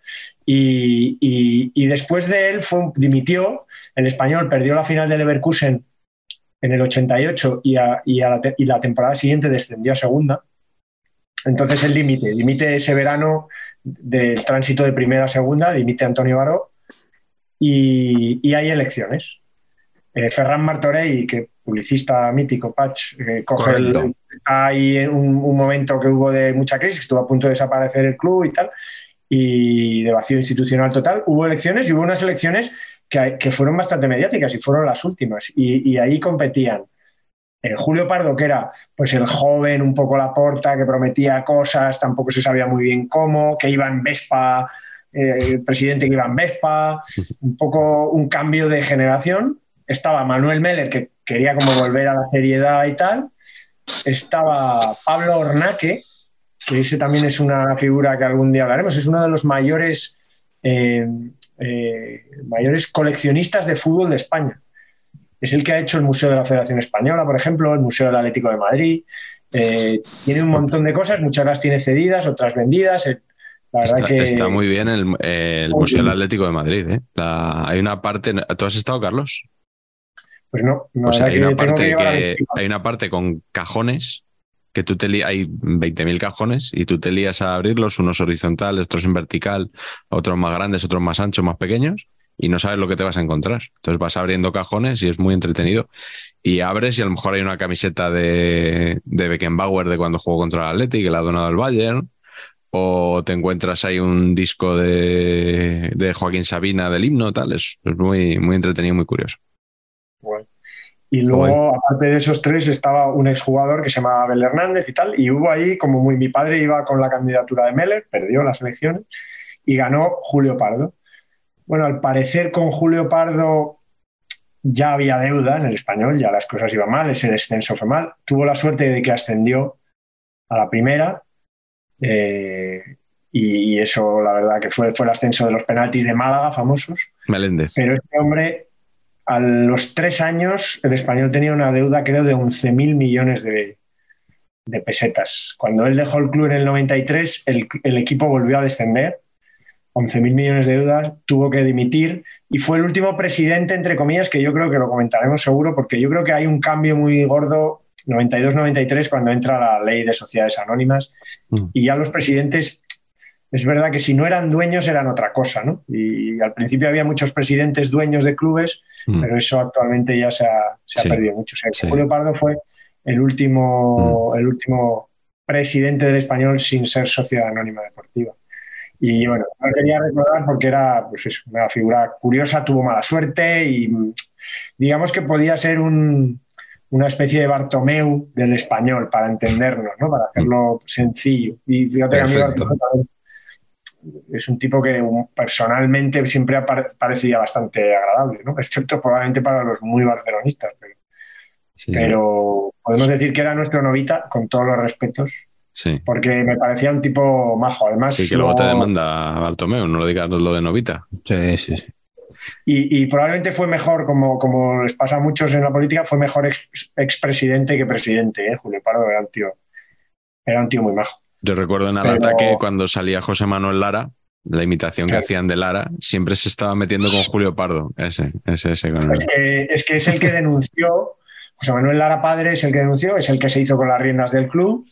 Y, y- y después de él fue, dimitió, el español perdió la final del Leverkusen en el 88 y, a- y a la, y la temporada siguiente descendió a segunda. Entonces él dimite, dimite ese verano del tránsito de primera a segunda, dimite Antonio Baró y, y hay elecciones. Eh, Ferran Martorell, que publicista mítico, Patch, eh, coge el, hay un, un momento que hubo de mucha crisis, que estuvo a punto de desaparecer el club y tal, y de vacío institucional total. Hubo elecciones y hubo unas elecciones que, que fueron bastante mediáticas y fueron las últimas. Y, y ahí competían eh, Julio Pardo, que era pues el joven, un poco la porta, que prometía cosas, tampoco se sabía muy bien cómo, que iba en Vespa, eh, el presidente que iba en Vespa, un poco un cambio de generación. Estaba Manuel Meller, que quería como volver a la seriedad y tal. Estaba Pablo Ornaque, que ese también es una figura que algún día hablaremos, es uno de los mayores, eh, eh, mayores coleccionistas de fútbol de España. Es el que ha hecho el Museo de la Federación Española, por ejemplo, el Museo del Atlético de Madrid. Eh, tiene un montón de cosas, muchas las tiene cedidas, otras vendidas. Eh, La verdad Está, que está muy bien el, Museo del. Atlético de Madrid. ¿eh? La- hay una parte. ¿Tú has estado, Carlos? pues no, no Pues hay una, parte que, hay una parte con cajones que tú te li- hay 20.000 cajones y tú te lías a abrirlos, unos horizontales, otros en vertical, otros más grandes, otros más anchos, más pequeños, y no sabes lo que te vas a encontrar. Entonces vas abriendo cajones y es muy entretenido. Y abres y a lo mejor hay una camiseta de, de Beckenbauer de cuando jugó contra el Atleti, que la ha donado al Bayern, o te encuentras ahí un disco de, de Joaquín Sabina del himno, tal. Es, es muy, muy entretenido muy curioso. Bueno. Y luego, aparte de esos tres, estaba un exjugador que se llamaba Abel Hernández y tal. Y hubo ahí, como muy, mi padre iba con la candidatura de Meller, perdió las elecciones y ganó Julio Pardo. Bueno, al parecer con Julio Pardo ya había deuda en el español, ya las cosas iban mal, ese descenso fue mal. Tuvo la suerte de que ascendió a la primera. Eh, y, eso, la verdad, que fue, fue el ascenso de los penaltis de Málaga, famosos. Meléndez. Pero este hombre, a los tres años, el español tenía una deuda, creo, de 11.000 millones de, pesetas. Cuando él dejó el club en el 93, el, el equipo volvió a descender. 11.000 millones de deudas, tuvo que dimitir y fue el último presidente, entre comillas, que yo creo que lo comentaremos seguro, porque yo creo que hay un cambio muy gordo 92-93 cuando entra la ley de sociedades anónimas mm. y ya los presidentes es verdad que si no eran dueños eran otra cosa, ¿no? Y al principio había muchos presidentes dueños de clubes, mm. pero eso actualmente ya se ha, perdido mucho. Julio Pardo fue el último, mm. el último presidente del español sin ser sociedad anónima deportiva. Y bueno, no quería recordar porque era pues una figura curiosa, tuvo mala suerte y digamos que podía ser una especie de Bartomeu del español para entendernos, ¿no? para hacerlo sencillo. Y fíjate que a mí es un tipo que personalmente siempre ha parecido bastante agradable, ¿no? excepto probablemente para los muy barcelonistas. Pero, podemos decir que era nuestro novita, con todos los respetos. Sí. Porque me parecía un tipo majo, además. Sí, que luego, te demanda Bartomeu, no lo digas lo de novita. Sí, sí, sí. Y, probablemente fue mejor, como, como les pasa a muchos en la política, fue mejor expresidente que presidente. ¿eh? Julio Pardo era un tío, era un tío muy majo. Yo recuerdo en el ataque cuando salía José Manuel Lara, la imitación que hacían de Lara, siempre se estaba metiendo con Julio Pardo. Ese, ese, ese es, que, es, el que denunció, José Manuel Lara padre es el que denunció, es el que se hizo con las riendas del club.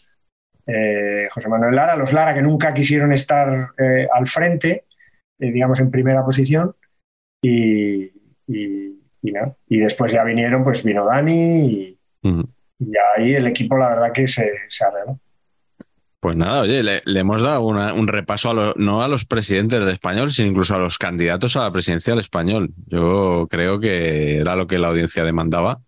Eh, José Manuel Lara, los Lara que nunca quisieron estar eh, al frente, eh, digamos en primera posición, y, y, y, después ya vinieron, pues vino Dani y, ahí el equipo la verdad que se, se arregló. Pues nada, oye, le, hemos dado un repaso a no a los presidentes del español, sino incluso a los candidatos a la presidencia del español. Yo creo que era lo que la audiencia demandaba.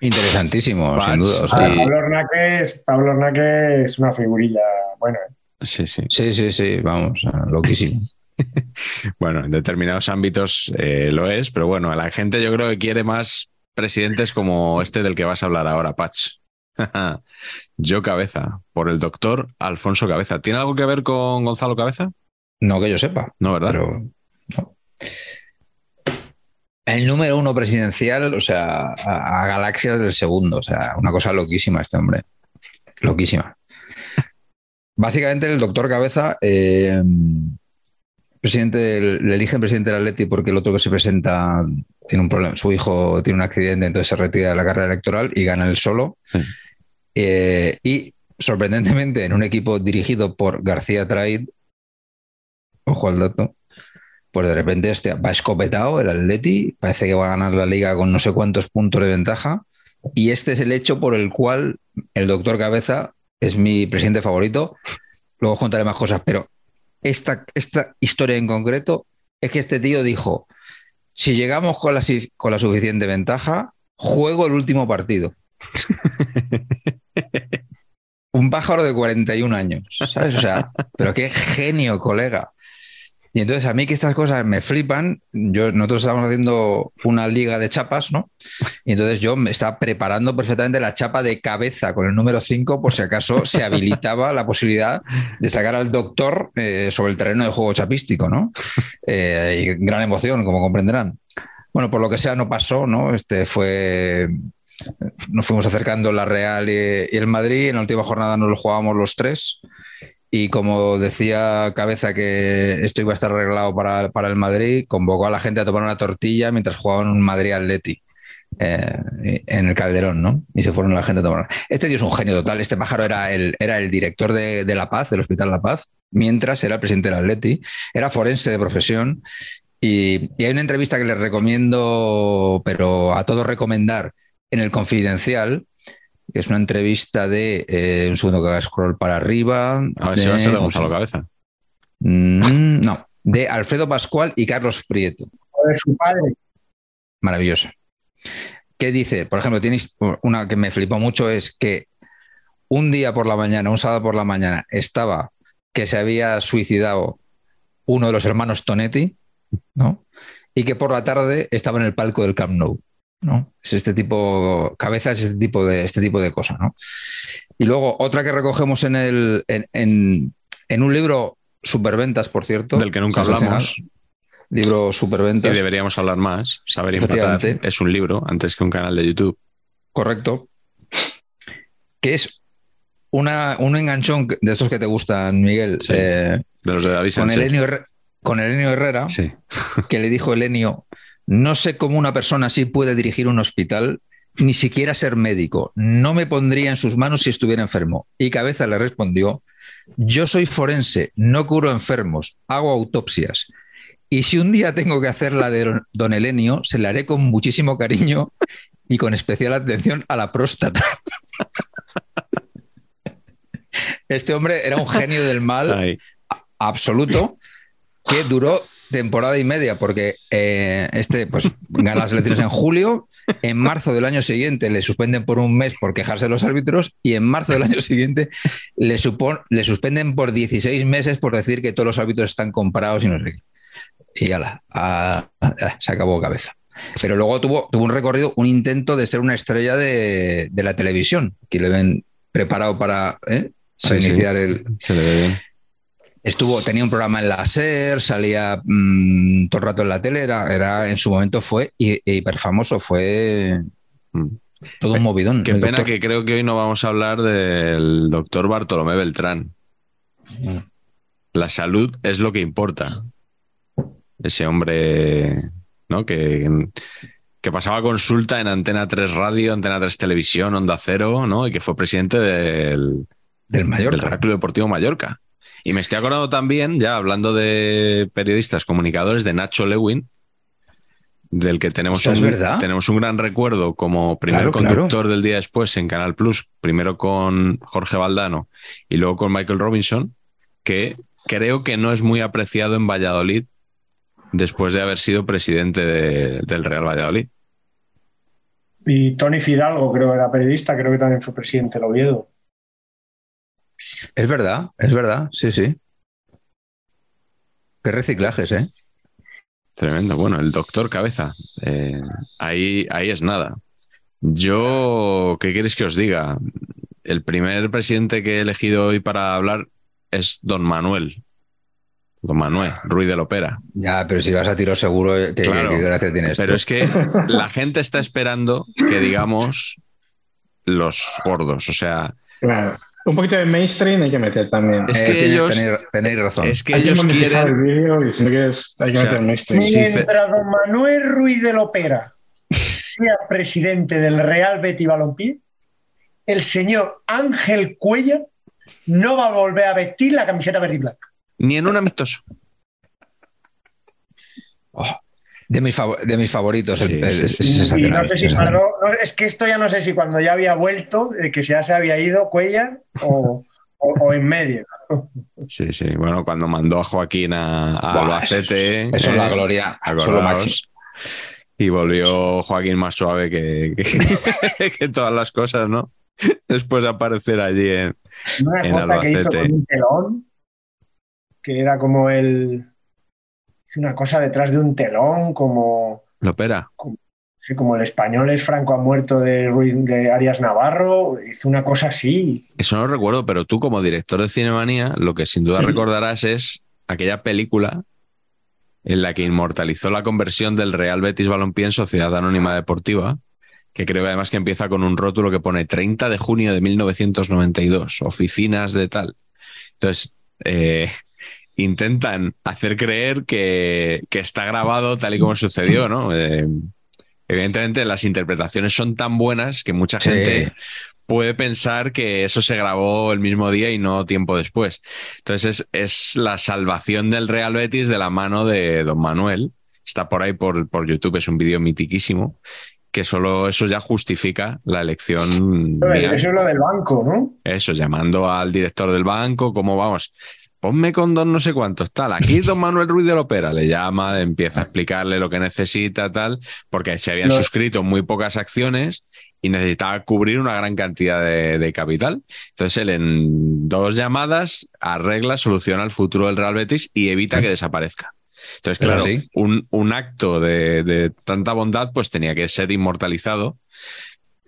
Interesantísimo, sin duda. Pablo, Ornaque es, una figurilla buena. ¿eh? Sí, sí. Sí, sí, sí, vamos, loquísimo. bueno, en determinados ámbitos eh, lo es, pero bueno, la gente yo creo que quiere más presidentes como este del que vas a hablar ahora, Patch. Yo Cabeza, por el doctor Alfonso Cabeza. ¿Tiene algo que ver con Gonzalo Cabeza? No que yo sepa. No, ¿verdad? El número uno presidencial, o sea, a, galaxias del segundo. O sea, una cosa loquísima este hombre. Loquísima. Básicamente el doctor Cabeza, eh, presidente, le eligen presidente del Atleti porque el otro que se presenta tiene un problema, su hijo tiene un accidente, entonces se retira de la carrera electoral y gana él solo. Eh, y sorprendentemente, en un equipo dirigido por García Traid, ojo al dato, pues de repente este va escopetado el Atleti, parece que va a ganar la liga con no sé cuántos puntos de ventaja. Y este es el hecho por el cual el doctor Cabeza es mi presidente favorito. Luego contaré más cosas, pero esta, esta historia en concreto es que este tío dijo, si llegamos con la, con la suficiente ventaja, juego el último partido. Un pájaro de 41 años, ¿sabes? O sea, pero qué genio, colega. Y entonces a mí que estas cosas me flipan, yo, nosotros estamos haciendo una liga de chapas, ¿no? Y entonces yo me estaba preparando perfectamente la chapa de cabeza con el número 5 por si acaso se habilitaba la posibilidad de sacar al doctor eh, sobre el terreno de juego chapístico, ¿no? Eh, y gran emoción, como comprenderán. Bueno, por lo que sea no pasó, ¿no? Este fue nos fuimos acercando la Real y, el Madrid. En la última jornada nos lo jugábamos los tres. Y como decía Cabeza que esto iba a estar arreglado para, el Madrid, convocó a la gente a tomar una tortilla mientras jugaban un Madrid-Atleti. Eh, en el Calderón, ¿no? Y se fueron la gente a tomar. Este tío es un genio total. Este pájaro era el, era el director de, La Paz, del Hospital La Paz, mientras era el presidente del Atleti. Era forense de profesión. Y, y hay una entrevista que les recomiendo, pero a todos recomendar, en el Confidencial, es una entrevista de eh, un segundo que haga scroll para arriba. A ver si va a ser de Gonzalo Cabeza. Mm, no, de Alfredo Pascual y Carlos Prieto. De su padre. Maravillosa. que dice, por ejemplo, tienes una que me flipó mucho, es que un día por la mañana, un sábado por la mañana, estaba que se había suicidado uno de los hermanos Tonetti, ¿no? Y que por la tarde estaba en el palco del Camp Nou. ¿No? Es este tipo, cabezas, este tipo de, este tipo de cosas, ¿no? Y luego, otra que recogemos en, el, en, en, un libro superventas, por cierto. Del que nunca hablamos. Libro superventas. Y deberíamos hablar más. Saber empatar es un libro antes que un canal de YouTube. Correcto. Que es una, un enganchón de estos que te gustan, Miguel. Eh, de los de David Sánchez. Con Elenio, Herrera, sí. que le dijo Elenio, no sé cómo una persona así puede dirigir un hospital, ni siquiera ser médico. No me pondría en sus manos si estuviera enfermo. Y Cabeza le respondió, yo soy forense, no curo enfermos, hago autopsias. Y si un día tengo que hacer la de don Elenio, se la haré con muchísimo cariño y con especial atención a la próstata. Este hombre era un genio del mal absoluto que duró temporada y media, porque eh, este pues, gana las elecciones en julio, en marzo del año siguiente le suspenden por un mes por quejarse de los árbitros y en marzo del año siguiente le, le suspenden por 16 meses por decir que todos los árbitros están comprados y no sé qué. Y ya se acabó cabeza. Pero luego tuvo, tuvo un recorrido, un intento de ser una estrella de, la televisión, que le ven preparado para, ¿eh? iniciar el... Se le ve bien. Estuvo, tenía un programa en la SER, salía mm, todo el rato en la tele, era, en su momento fue hiper famoso, fue mm. todo un movidón. Qué pena que creo que hoy no vamos a hablar del doctor Bartolomé Beltrán. La salud es lo que importa. Ese hombre, ¿no? Que, que pasaba consulta en Antena 3 Radio, Antena 3 Televisión, Onda Cero, ¿no? Y que fue presidente del, del Mallorca. Del Club Deportivo Mallorca. Y me estoy acordando también, ya hablando de periodistas, comunicadores, de Nacho Lewin, del que tenemos, un, tenemos un gran recuerdo como primer conductor del día después en Canal Plus, primero con Jorge Valdano y luego con Michael Robinson, que creo que no es muy apreciado en Valladolid después de haber sido presidente del Real Valladolid. Y Tony Fidalgo, creo que era periodista, creo que también fue presidente del Oviedo. Es verdad, es verdad, sí, sí. Qué reciclajes, ¿eh? Tremendo. Bueno, el doctor Cabeza. Eh, ahí, ahí es nada. Yo, ¿qué quieres que os diga? El primer presidente que he elegido hoy para hablar es don Manuel. Don Manuel, Ruiz de Lopera. Ya, pero si vas a tiro seguro, ¿qué, gracia tienes? Pero es que la gente está esperando que digamos los gordos. O sea, claro. Un poquito de mainstream hay que meter también. Es que ellos. Tenéis, razón. Es que ellos quieren. El vídeo y si no quieres, hay que meter mainstream. Mientras don Manuel Ruiz de Lopera sea presidente del Real Betty Balompié, el señor Ángel Cuella no va a volver a vestir la camiseta verde y blanca. Ni en un amistoso. Oh, de mis, de mis favoritos. es que esto ya no sé si cuando ya había vuelto, que ya se había ido Cuellar o, en medio. Sí, sí. Bueno, cuando mandó a Joaquín a, Albacete. Eso, es la eh, gloria. Y volvió Joaquín más suave que, que, todas las cosas, ¿no? Después de aparecer allí en, en Albacete. Que un telón, que era como el una cosa detrás de un telón, como. Lo opera. Como, sí, como el español es Franco ha muerto de, de Arias Navarro, hizo una cosa así. Eso no lo recuerdo, pero tú, como director de Cinemanía, lo que sin duda recordarás es aquella película en la que inmortalizó la conversión del Real Betis Balompié en Sociedad Anónima Deportiva, que creo además que empieza con un rótulo que pone 30 de junio de 1992, oficinas de tal. Entonces, eh, intentan hacer creer que, está grabado tal y como sucedió, ¿no? Eh, evidentemente las interpretaciones son tan buenas que mucha gente puede pensar que eso se grabó el mismo día y no tiempo después. Entonces es, la salvación del Real Betis de la mano de Don Manuel. Está por ahí por, por YouTube, es un vídeo mitiquísimo que solo eso ya justifica la elección. Eso es lo del banco, ¿no? Eso, llamando al director del banco, como vamos ponme con dos no sé cuántos, tal. Aquí don Manuel Ruiz de la Opera le llama, empieza a explicarle lo que necesita, tal, porque se habían No. suscrito muy pocas acciones y necesitaba cubrir una gran cantidad de, de capital. Entonces él en dos llamadas arregla, soluciona el futuro del Real Betis y evita que desaparezca. Entonces, claro, sí. un, un acto de, de tanta bondad pues tenía que ser inmortalizado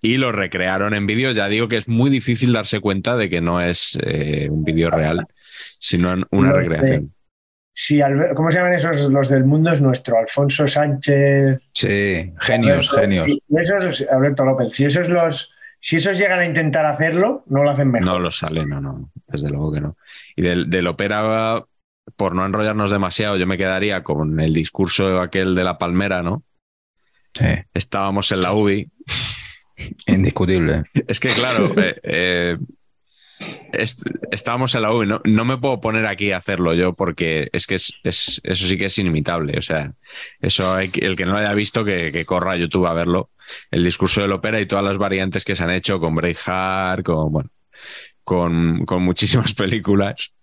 y lo recrearon en vídeo. Ya digo que es muy difícil darse cuenta de que no es eh, un vídeo real, sino en una Los de- recreación. Sí, ¿cómo se llaman esos? Los del mundo es nuestro. Alfonso Sánchez. Sí, genios, Alberto- genios. y esos, Alberto López. Si esos los, si esos llegan a intentar hacerlo, no lo hacen mejor. No lo sale, no, no, desde luego que no. Y del, del ópera, por no enrollarnos demasiado, yo me quedaría con el discurso aquel de la palmera, ¿no? Sí, Estábamos en la UBI. indiscutible. Es que, claro, eh, eh, est- estábamos en la UBI. No, no me puedo poner aquí a hacerlo yo porque es que es, es- eso sí que es inimitable. O sea, eso hay el que no lo haya visto, que, que corra a YouTube a verlo. El discurso del ópera y todas las variantes que se han hecho con Braveheart, con, bueno, con, con muchísimas películas.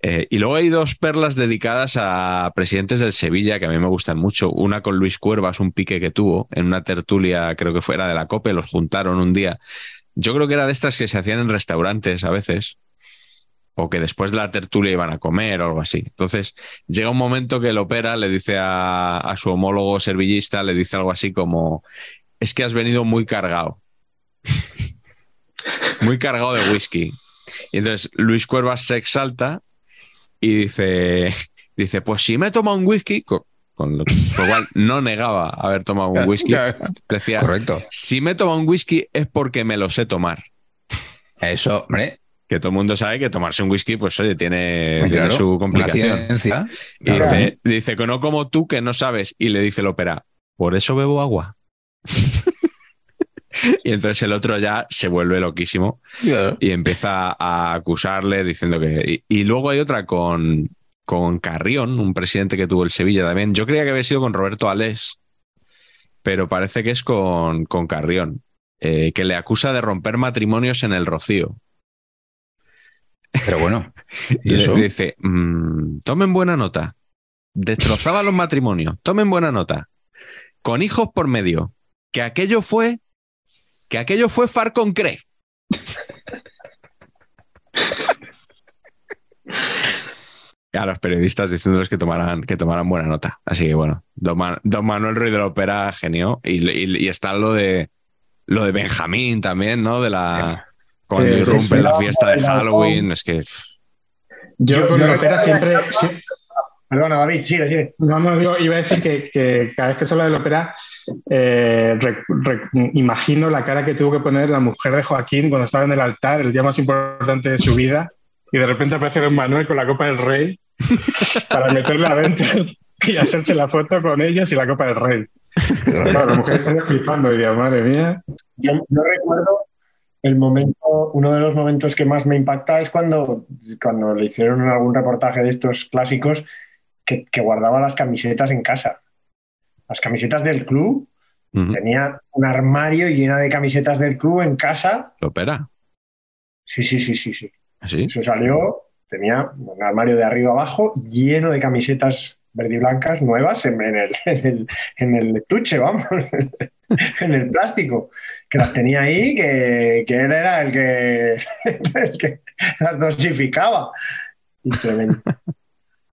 Eh, y luego hay dos perlas dedicadas a presidentes del Sevilla que a mí me gustan mucho. Una con Luis Cuervas, un pique que tuvo en una tertulia, creo que fuera de la COPE, los juntaron un día. Yo creo que era de estas que se hacían en restaurantes a veces, o que después de la tertulia iban a comer o algo así. Entonces llega un momento que el opera le dice a, a su homólogo servillista, le dice algo así como, es que has venido muy cargado. muy cargado de whisky. Y entonces Luis Cuervas se exalta y dice, dice pues si me he tomado un whisky, con lo, cual no negaba haber tomado un whisky, decía, Correcto. si me he tomado un whisky es porque me lo sé tomar. Eso, hombre, Que todo el mundo sabe que tomarse un whisky, pues oye, tiene, su complicación. Y dice, dice que no como tú, que no sabes. Y le dice el ópera, por eso bebo agua. y entonces el otro ya se vuelve loquísimo y empieza a acusarle diciendo que... Y, y luego hay otra con, con Carrión, un presidente que tuvo el Sevilla también. Yo creía que había sido con Roberto Alés, pero parece que es con, con Carrión, eh, que le acusa de romper matrimonios en el Rocío. Pero bueno, ¿y Y eso? le dice, "Mm, tomen buena nota. Destrozaba los matrimonios, tomen buena nota. Con hijos por medio. Que aquello fue, que aquello fue far con cre. A los periodistas diciéndoles que tomaran, que tomaran buena nota. Así que bueno, don, don Manuel Ruiz de la Ópera, genio. Y, y- y está lo de lo de Benjamín también, ¿no? De la cuando Sí, irrumpe sí. la fiesta de Halloween. Es que Yo, Yo- con la ópera recuerdo- siempre, sí- Perdona, David, sigue, sigue. No, no, digo, iba a decir que, que cada vez que se habla de la ópera, eh, re- re- imagino la cara que tuvo que poner la mujer de Joaquín cuando estaba en el altar, el día más importante de su vida, y de repente aparece Don Manuel con la copa del rey para meterla adentro y hacerse la foto con ellos y la copa del rey. Claro, la mujer estaría flipando, diría, madre mía. Yo, yo recuerdo el momento, uno de los momentos que más me impacta es cuando, cuando le hicieron algún reportaje de estos clásicos que, que guardaba las camisetas en casa. Las camisetas del club, tenía un armario lleno de camisetas del club en casa. lo opera. Sí, sí, sí, sí, sí. Así. Eso salió, tenía un armario de arriba abajo lleno de camisetas verde y blancas nuevas en, en el, en, el, en el estuche, vamos, en el plástico, que las tenía ahí, que, que él era el que, el que las dosificaba. Y tremendo.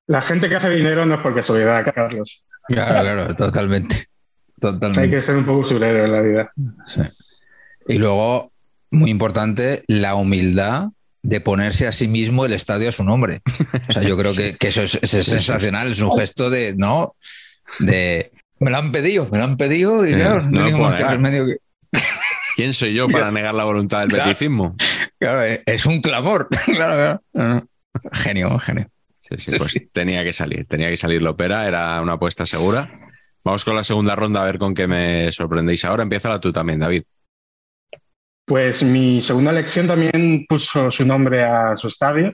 La gente que hace dinero no es porque soledad, Carlos. Claro, claro, totalmente. Hay Totalmente. que ser un poco usurero en la vida. Sí. Y luego, muy importante, la humildad de ponerse a sí mismo el estadio a su nombre. O sea, yo creo que, que eso es, es sensacional, es un gesto de, ¿no? De, me lo han pedido, me lo han pedido y Eh, claro, no no remedio que- ¿Quién soy yo para negar la voluntad del Claro. beticismo? Claro, es- es un clamor. Claro, claro. Genio, genio. Sí, sí, pues tenía que salir, tenía que salir la ópera, era una apuesta segura. Vamos con la segunda ronda a ver con qué me sorprendéis ahora. Empieza la tú también, David. Pues mi segunda elección también puso su nombre a su estadio.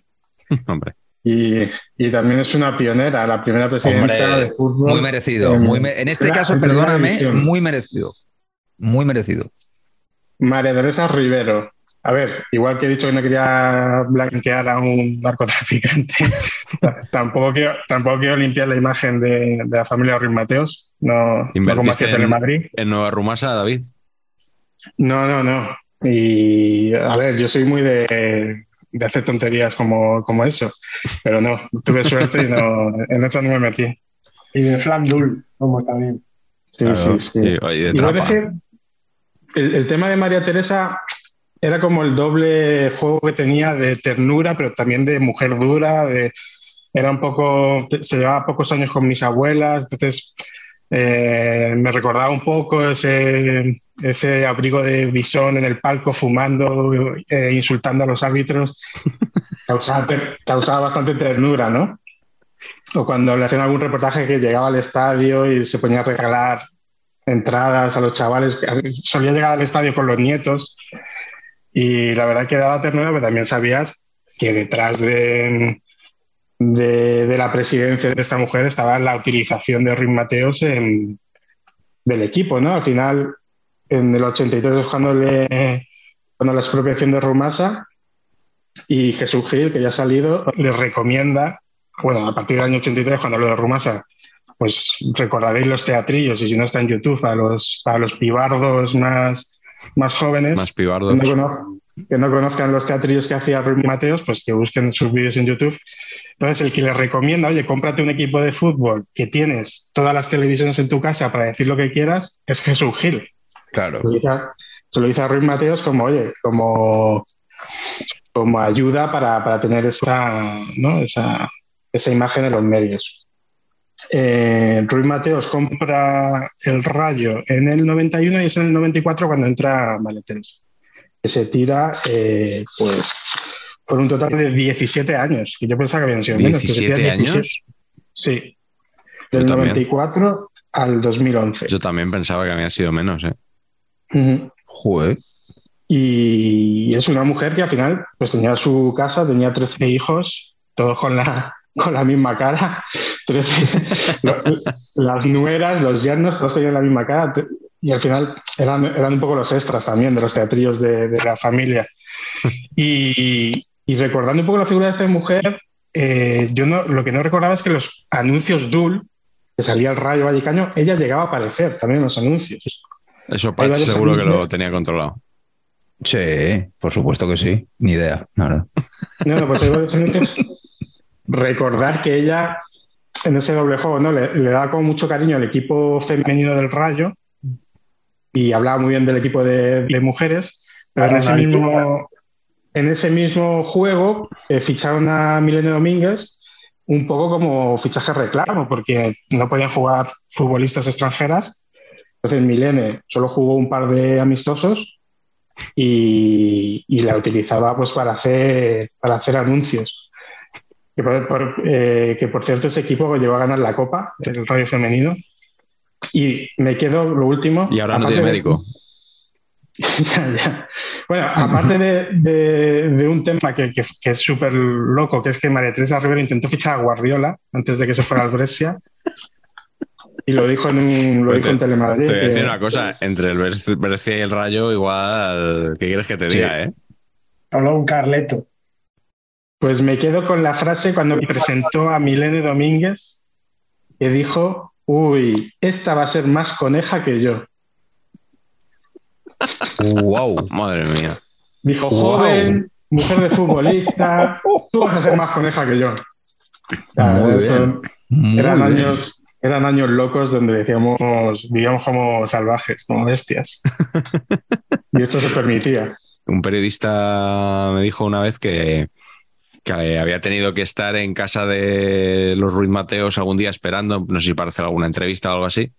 Hombre, Y, y también es una pionera, la primera presidenta Hombre, de fútbol. Muy merecido. en- muy me- en este caso, perdóname, división. muy merecido. Muy merecido. María Teresa Rivero, a ver, igual que he dicho que no quería blanquear a un narcotraficante, tampoco, quiero, tampoco quiero limpiar la imagen de, de la familia Ruiz Mateos. No, no como ¿Invertiste hacía en, Telemadrid. en Nueva Rumasa, David? No, no, no. Y a ver, yo soy muy de, de hacer tonterías como, como eso, pero no, tuve suerte y no, en eso no me metí. Y de Flandul, como también. Sí, Claro, sí, sí. oye, de Igual trapa. es que el, el tema de María Teresa era como el doble juego que tenía de ternura, pero también de mujer dura, de, era un poco, se llevaba pocos años con mis abuelas, entonces eh, me recordaba un poco ese, ese abrigo de bisón en el palco fumando, eh, insultando a los árbitros, causaba, te- causaba bastante ternura, ¿no? O cuando le hacían algún reportaje que llegaba al estadio y se ponía a regalar entradas a los chavales, solía llegar al estadio con los nietos y la verdad que daba ternura, pero también sabías que detrás de, de, de la presidencia de esta mujer estaba la utilización de Ruiz Mateos en, del equipo, ¿no? Al final, en el 83 es cuando, le, cuando la expropiación de Rumasa y Jesús Gil, que ya ha salido, le recomienda, bueno, a partir del año 83, cuando lo de Rumasa, pues recordaréis los teatrillos, y si no está en YouTube, para los, para los pibardos más, más jóvenes Más pibardos. no, que no conozcan los teatrillos que hacía Ruiz Mateos, pues que busquen sus vídeos en YouTube. Entonces, el que le recomienda, oye, cómprate un equipo de fútbol que tienes todas las televisiones en tu casa para decir lo que quieras, es Jesús Gil. Claro. Se lo dice a, se lo dice a Ruiz Mateos como, oye, como, como ayuda para, para tener esa, ¿no? esa, esa imagen en los medios. Eh, Ruiz Mateos compra el Rayo en el 91 y es en el 94 cuando entra María Teresa. Que se tira, eh, pues, por un total de 17 años, que yo pensaba que habían sido menos. que se tira 17 años. Sí. Del también. 94 al 2011. Yo también pensaba que había sido menos, ¿eh? Joder. Y es una mujer que al final pues tenía su casa, tenía 13 hijos, todos con la, con la misma cara. 13 lo- las nueras, los yernos, todos tenían la misma cara. Y al final eran, eran un poco los extras también de los teatrillos de, de la familia. Y, y recordando un poco la figura de esta mujer, eh, yo no, lo que no recordaba es que los anuncios DUL, que salía el Rayo Vallecano, ella llegaba a aparecer también en los anuncios. Eso Hay Pat varios seguro que lo tenía controlado. Sí, por supuesto que sí. Ni idea, la verdad. No, no, pues hay varios anuncios. recordar que ella en ese doble juego ¿no? le, le daba con mucho cariño al equipo femenino del Rayo y hablaba muy bien del equipo de, de mujeres, pero en ese mismo, en ese mismo juego eh, ficharon a Milene Domínguez un poco como fichaje reclamo, porque no podían jugar futbolistas extranjeras. Entonces Milene solo jugó un par de amistosos y, y la utilizaba pues para hacer, para hacer anuncios. Que por, por, eh, que por cierto ese equipo llegó a ganar la Copa, el Rayo Femenino. Y me quedo lo último. Y ahora no tiene de- médico. Ya, ya. Bueno, aparte de, de- de un tema que, que- que es súper loco, que es que María Teresa Rivera intentó fichar a Guardiola antes de que se fuera al Brescia. Y lo dijo en, un, lo Pues dijo en te, Telemadrid. te voy a que- decir una cosa, entre el Brescia y el Rayo, igual, ¿qué quieres que te Sí. diga, eh? Habló un Carleto. Pues me quedo con la frase cuando presentó a Milene Domínguez, que dijo, uy, esta va a ser más coneja que yo. Wow. Madre mía. Dijo, Wow. joven, mujer de futbolista, tú vas a ser más coneja que yo. Claro, eso- eran, años, eran años locos donde decíamos, vivíamos como salvajes, como bestias. y esto se permitía. Un periodista me dijo una vez que, que había tenido que estar en casa de los Ruiz Mateos algún día esperando, no sé si para hacer alguna entrevista o algo así.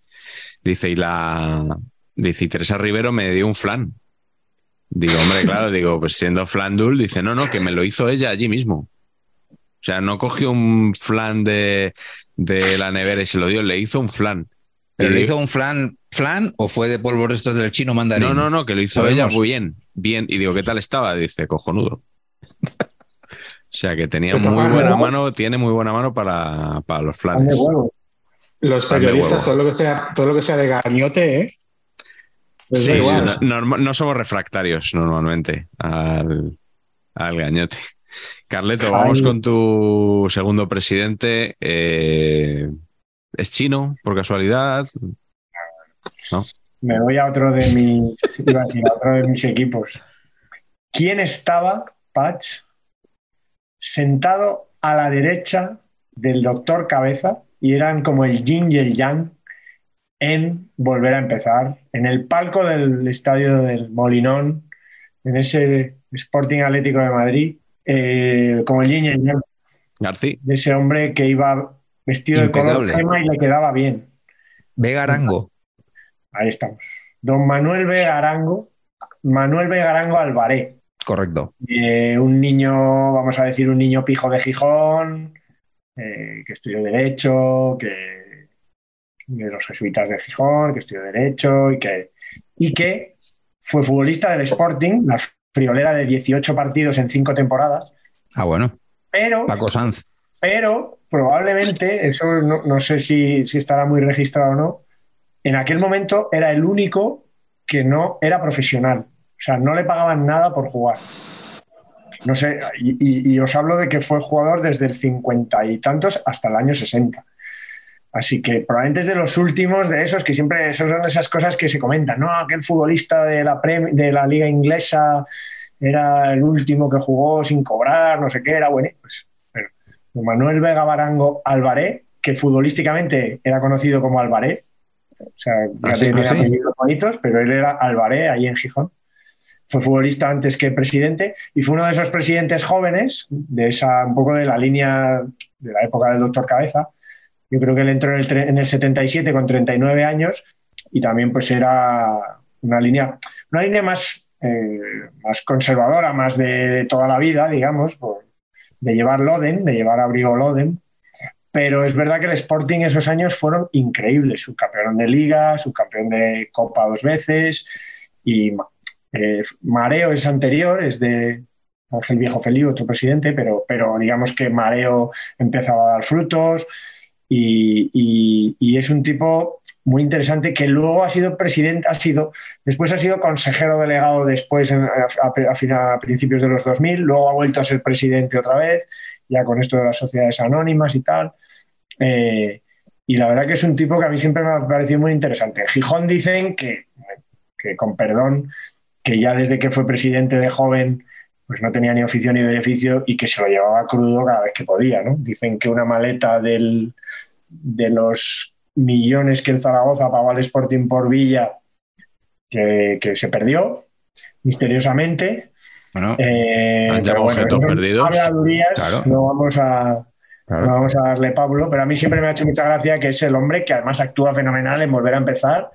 Dice, y la dice, y Teresa Rivero me dio un flan. Digo, hombre, claro, digo, pues siendo flandul, dice, no, no, que me lo hizo ella allí mismo. O sea, no cogió un flan de, de la nevera y se lo dio, le hizo un flan. ¿Pero Y le hizo un flan, flan o fue de polvo estos del chino mandarín? No, no, no, que lo hizo Sabemos. ella muy bien, bien. Y digo, ¿qué tal estaba? Dice, cojonudo. O sea, que tenía muy buena ¿no? mano, tiene muy buena mano para, para los flanes. Los periodistas, todo lo que sea, todo lo que sea de gañote, ¿eh? Pues Sí, igual. no, no somos refractarios normalmente al, al gañote. Carleto, vamos con tu segundo presidente. Eh, ¿Es chino, por casualidad? Me voy a otro de mis, iba a decir, a otro de mis equipos. ¿Quién estaba, Patch, sentado a la derecha del doctor Cabeza y eran como el yin y el yang en volver a empezar, en el palco del estadio del Molinón, en ese Sporting Atlético de Madrid, eh, como el yin y el yang García. de ese hombre que iba vestido de color crema y le quedaba bien. Vega Arango. Ahí estamos. Don Manuel Vega Arango, Manuel Vega Arango Alvaré. Correcto. Eh, un niño, vamos a decir, un niño pijo de Gijón, eh, que estudió Derecho, que de los jesuitas de Gijón, que estudió Derecho y que, y que fue futbolista del Sporting, la friolera de 18 partidos en 5 temporadas, Ah, bueno. pero, Paco Sanz. pero probablemente, eso no, no sé si, si estará muy registrado o no, en aquel momento era el único que no era profesional. O sea, no le pagaban nada por jugar. No sé, y, y- y os hablo de que fue jugador desde el 50 y tantos hasta el año 60. Así que probablemente es de los últimos de esos que siempre son esas cosas que se comentan. No, aquel futbolista de la, Prem- de la liga inglesa era el último que jugó sin cobrar, no sé qué, era bueno. Pues, pero Manuel Vega Barango Alvaré, que futbolísticamente era conocido como Alvaré, o sea, ya Ah, sí, tenía ah, sí. apellidos bonitos, pero él era Alvaré ahí en Gijón. Fue futbolista antes que presidente y fue uno de esos presidentes jóvenes, de esa, un poco de la línea de la época del doctor Cabeza. Yo creo que él entró en el, en el 77 con 39 años y también pues era una línea, una línea más, eh, más conservadora, más de, de toda la vida, digamos, por- de llevar Loden, de llevar abrigo Loden. Pero es verdad que el Sporting esos años fueron increíbles. Subcampeón de Liga, subcampeón de Copa dos veces. Y Mareo es anterior, es de Ángel Viejo Feliu, otro presidente, pero, pero digamos que Mareo empezaba a dar frutos. Y, es un tipo muy interesante que luego ha sido presidente, ha sido, después ha sido consejero delegado después a, principios de los 2000, luego ha vuelto a ser presidente otra vez, ya con esto de las sociedades anónimas y tal. Eh, y la verdad que es un tipo que a mí siempre me ha parecido muy interesante. Gijón dicen que, que, con perdón, que ya desde que fue presidente de joven, pues no tenía ni oficio ni beneficio y que se lo llevaba crudo cada vez que podía. ¿no? Dicen que una maleta del, de los millones que el Zaragoza pagó al Sporting por Villa, que, que se perdió misteriosamente. Bueno, Eh, Han pero llamado objetos perdidos. Claro. no vamos a, claro. no vamos a darle Pablo, pero a mí siempre me ha hecho mucha gracia que es el hombre que además actúa fenomenal en volver a empezar.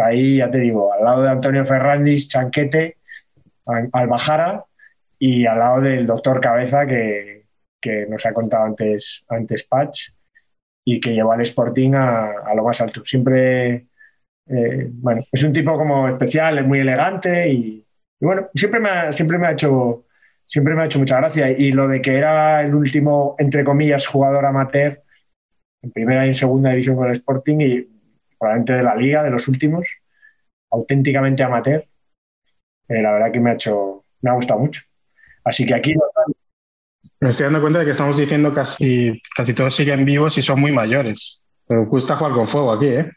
Ahí, ya te digo, al lado de Antonio Ferrandis, Chanquete, Al- Albajara y al lado del doctor Cabeza que, que nos ha contado antes, antes Patch y que llevó al Sporting a, a lo más alto. Siempre, eh, bueno, es un tipo como especial, es muy elegante y, y bueno, siempre me ha, siempre me ha hecho siempre me ha hecho mucha gracia. Y lo de que era el último, entre comillas, jugador amateur en primera y en segunda división con el Sporting y probablemente de la liga, de los últimos, auténticamente amateur, eh, la verdad que me ha hecho, me ha gustado mucho. Así que aquí Me estoy dando cuenta de que estamos diciendo casi, casi todos siguen vivos y son muy mayores. Pero gusta jugar con fuego aquí, ¿eh?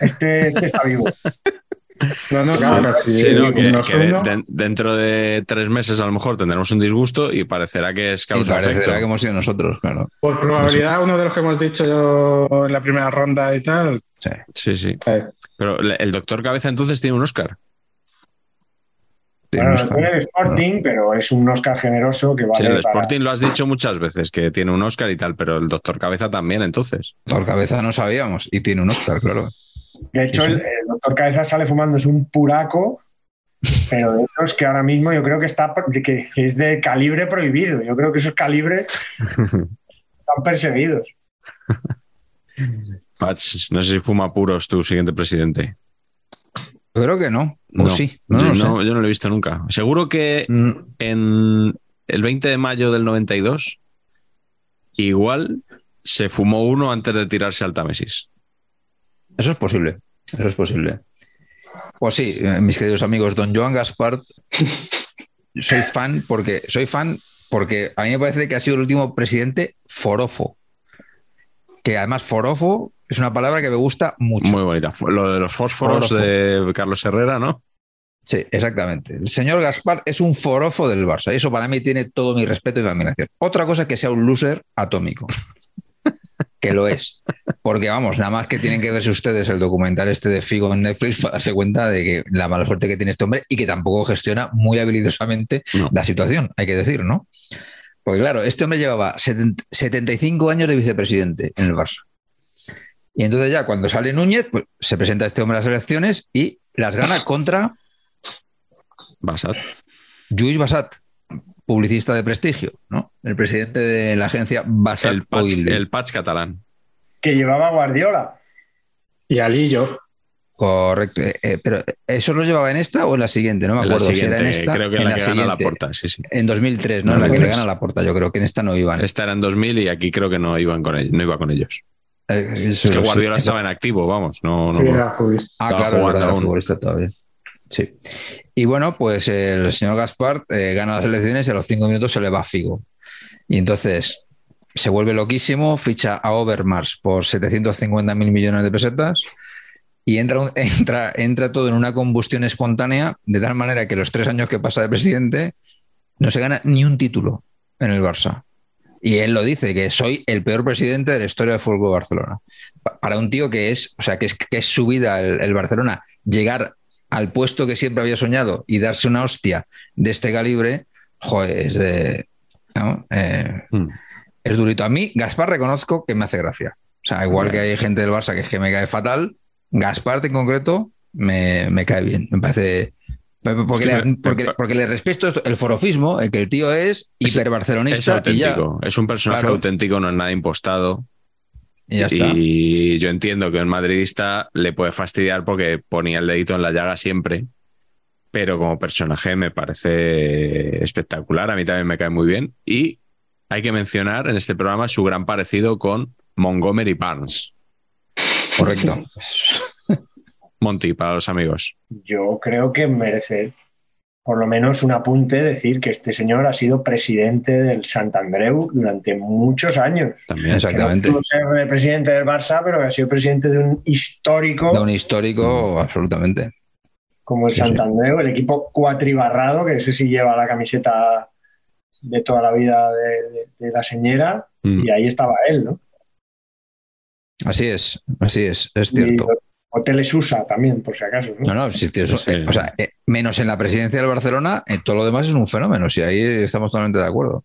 este, este está vivo. No, no, Sí, claro, sí, no, que, unos que de- uno. de- dentro de tres meses a lo mejor tendremos un disgusto y parecerá que es Y causa parecerá efecto. que hemos sido nosotros, claro. Por probabilidad, uno de los que hemos dicho yo en la primera ronda y tal. Sí. Sí, sí. Pero el doctor Cabeza entonces tiene un Oscar. Bueno, tiene el Sporting, pero es un Oscar generoso que vale Sí, el para- Sporting lo has dicho muchas veces, que tiene un Oscar y tal, pero el doctor Cabeza también entonces. Por cabeza no sabíamos y tiene un Oscar, claro. De hecho, Sí, sí. El, el doctor Cabeza sale fumando, es un puraco, pero de esos que ahora mismo yo creo que está que que es de calibre prohibido. Yo creo que esos calibres están perseguidos. Patch, no sé si fuma puros tu siguiente presidente. Yo creo que no. O No, sí. No, yo, no, yo no lo he visto nunca. Seguro que Mm, en el 20 de mayo del 92, igual se fumó uno antes de tirarse al Támesis. Eso es posible. Eso es posible. Pues sí, eh, mis queridos amigos, don Joan Gaspar, soy fan porque soy fan porque a mí me parece que ha sido el último presidente forofo. Que además forofo es una palabra que me gusta mucho. Muy bonita. Lo de los fósforos Forofo. de Carlos Herrera, ¿no? Sí, exactamente. El señor Gaspar es un forofo del Barça. Y eso para mí tiene todo mi respeto y mi admiración. Otra cosa es que sea un loser atómico. que lo es. Porque vamos, nada más que tienen que verse ustedes el documental este de Figo en Netflix para darse cuenta de que la mala suerte que tiene este hombre y que tampoco gestiona muy habilidosamente No. la situación, hay que decir, ¿no? Porque claro, este hombre llevaba 70 75 años de vicepresidente en el Barça. Y entonces ya cuando sale Núñez, pues se presenta este hombre a las elecciones y las gana contra Basat. Lluís Bassat, publicista de prestigio, ¿no? El presidente de la agencia Bassat El patch, Oil. el patch catalán. Que llevaba Guardiola. Y Alillo. Correcto. Eh, eh, pero ¿eso lo llevaba en esta o en la siguiente? No me acuerdo si era en esta. creo que en la, que gana la siguiente. porta, sí, sí. En 2003, ¿no? En la que le gana la porta. Yo creo que en esta no iban. Esta era en 2000 y aquí creo que no iban con ellos, no iba con ellos. Eh, eso Es que sí. Guardiola estaba en activo, vamos, no, no. Sí, era futbolista. Ah, claro, jugando era aún. futbolista todavía. Sí. Y bueno, pues el señor Gaspar eh, gana las elecciones y a los cinco minutos se le va a Figo. Y entonces se vuelve loquísimo, ficha a Overmars por 750 mil millones de pesetas y entra, entra, entra todo en una combustión espontánea, de tal manera que los tres años que pasa de presidente no se gana ni un título en el Barça. Y él lo dice, que soy el peor presidente de la historia del fútbol de Barcelona. Pa- Para un tío que es, o sea, que es, que es su vida el, el Barcelona, llegar al puesto que siempre había soñado y darse una hostia de este calibre, joder, es de. Eh, Mm. Es durito. A mí, Gaspar reconozco que me hace gracia. O sea, igual que hay gente del Barça que es que me cae fatal, Gaspar en concreto me, me cae bien. Me parece. Porque, Es que le, me- porque, porque le respeto el forofismo, el que el tío es Es- hiper Es barcelonista y ya, es un personaje Claro. auténtico, no es nada impostado. y ya está. Y yo entiendo que un madridista le puede fastidiar porque ponía el dedito en la llaga siempre, pero como personaje me parece espectacular, a mí también me cae muy bien. Y hay que mencionar en este programa su gran parecido con Montgomery Barnes. Correcto. Monty, para los amigos. Yo creo que merece por lo menos un apunte decir que este señor ha sido presidente del Santandreu durante muchos años. También. Exactamente. No ser el presidente del Barça, pero que ha sido presidente de un histórico De un histórico, absolutamente. como el Sí, sí. Santandreu, el equipo cuatribarrado, que ese sí lleva la camiseta de toda la vida de, de- de la señora, Mm. y ahí estaba él, ¿no? Así es, así es, es Y cierto. hoteles USA también, por si acaso. ¿no? No, no, si eh, o sea, eh, menos en la presidencia del Barcelona, en todo lo demás es un fenómeno. Si ahí estamos totalmente de acuerdo.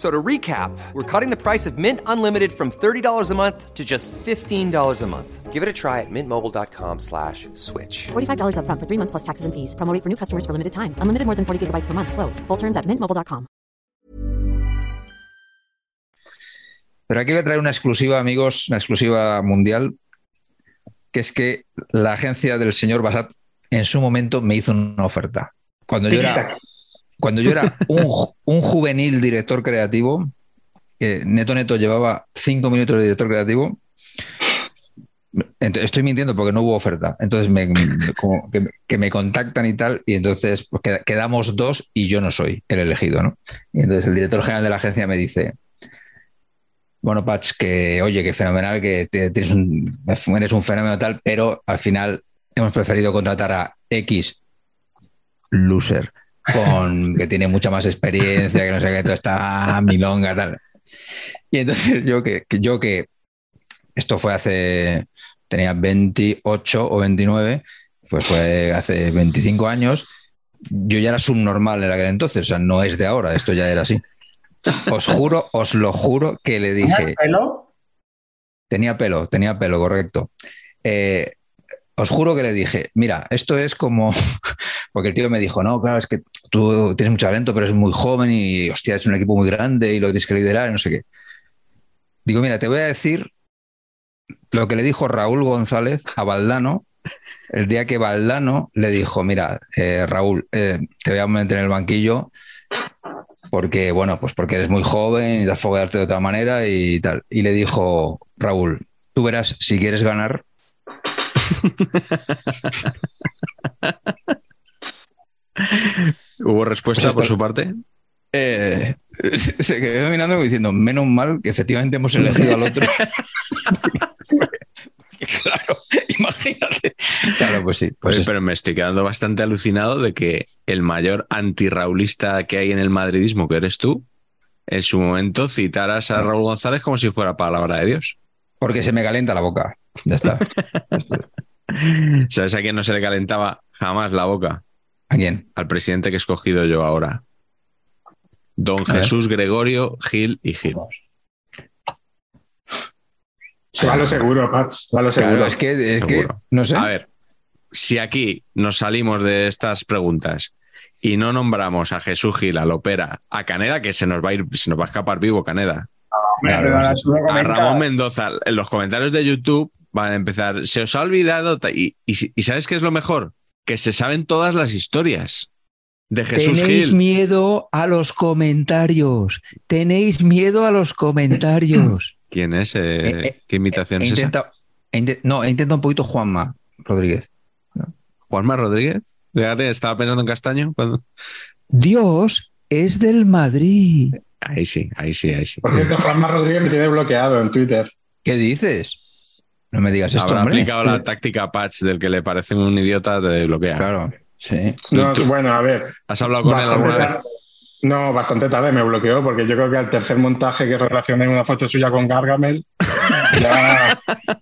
So to recap, we're cutting the price of Mint Unlimited from $30 a month to just $15 a month. Give it a try at mintmobile.com slash switch. $45 upfront for three months plus taxes and fees. Promo rate for new customers for limited time. Unlimited more than 40 gigabytes per month. Slows. Full terms at mintmobile.com. Pero aquí voy a traer una exclusiva, amigos, una exclusiva mundial, que es que la agencia del señor Basat en su momento me hizo una oferta. Cuando yo era. Cuando yo era un, un juvenil director creativo, que Neto Neto llevaba cinco minutos de director creativo, estoy mintiendo porque no hubo oferta. Entonces me, que, me contactan y tal, y entonces pues, queda- quedamos dos y yo no soy el elegido, ¿no? Y entonces el director general de la agencia me dice, bueno, Patch, que oye, que fenomenal, que tienes un, eres un fenómeno tal, pero al final hemos preferido contratar a X loser con que tiene mucha más experiencia, que no sé qué, toda esta milonga, tal. Y entonces yo que, que yo que esto fue hace, tenía 28 o 29, pues fue hace 25 años, yo ya era subnormal en aquel entonces, o sea, no es de ahora, esto ya era así. Os juro, os lo juro que le dije, ¿Tenías pelo? Tenía pelo, tenía pelo, correcto. Eh, os juro que le dije, mira, esto es como, porque el tío me dijo, no, claro, es que tú tienes mucho talento, pero es muy joven y, hostia, es un equipo muy grande y lo tienes que liderar y no sé qué. Digo, mira, te voy a decir lo que le dijo Raúl González a Valdano el día que Valdano le dijo, mira, eh, Raúl, eh, te voy a meter en el banquillo porque, bueno, pues porque eres muy joven y te has de otra manera y tal. Y le dijo Raúl, tú verás, si quieres ganar, ¿Hubo respuesta Pues por su parte? eh, se quedó mirando diciendo, menos mal que efectivamente hemos elegido al otro. claro, imagínate. Claro, pues sí. Pues Oye, pero me estoy quedando bastante alucinado de que el mayor antirraulista que hay en el madridismo, que eres tú, en su momento citaras a Raúl González como si fuera palabra de Dios. porque se me calienta la boca. Ya está. Ya está. ¿Sabes a quién no se le calentaba jamás la boca? ¿A quién? Al presidente que he escogido yo ahora. Don A ver. Jesús Gregorio Gil y Gil. Va lo seguro, Pats, va lo seguro. Claro, es que, es que Seguro. no sé. A ver, si aquí nos salimos de estas preguntas y no nombramos a Jesús Gil, a Lopera, a Caneda, que se nos va a ir, se nos va a escapar vivo Caneda, Claro, lo a. Ramón Mendoza, en los comentarios de YouTube van a empezar, se os ha olvidado, y, y, ¿sabes qué es lo mejor? Que se saben todas las historias de Jesús Tenéis Gil. miedo a los comentarios. Tenéis miedo a los comentarios. ¿Quién es? Eh, Eh, eh, ¿Qué imitación es esa? no, he intentado un poquito Juanma Rodríguez. ¿Juanma Rodríguez? Fíjate, estaba pensando en Castaño. cuando- Dios es del Madrid. Ahí sí, ahí sí, ahí sí. Por cierto, Juanma Rodríguez me tiene bloqueado en Twitter. ¿Qué dices? No me digas esto, Habrá hombre. aplicado la táctica patch del que le parece un idiota te bloquea. Claro, sí. No, bueno, a ver. ¿Has hablado con él alguna vez? tarde- No, bastante tarde me bloqueó porque yo creo que al tercer montaje que relacioné una foto suya con Gargamel, ya.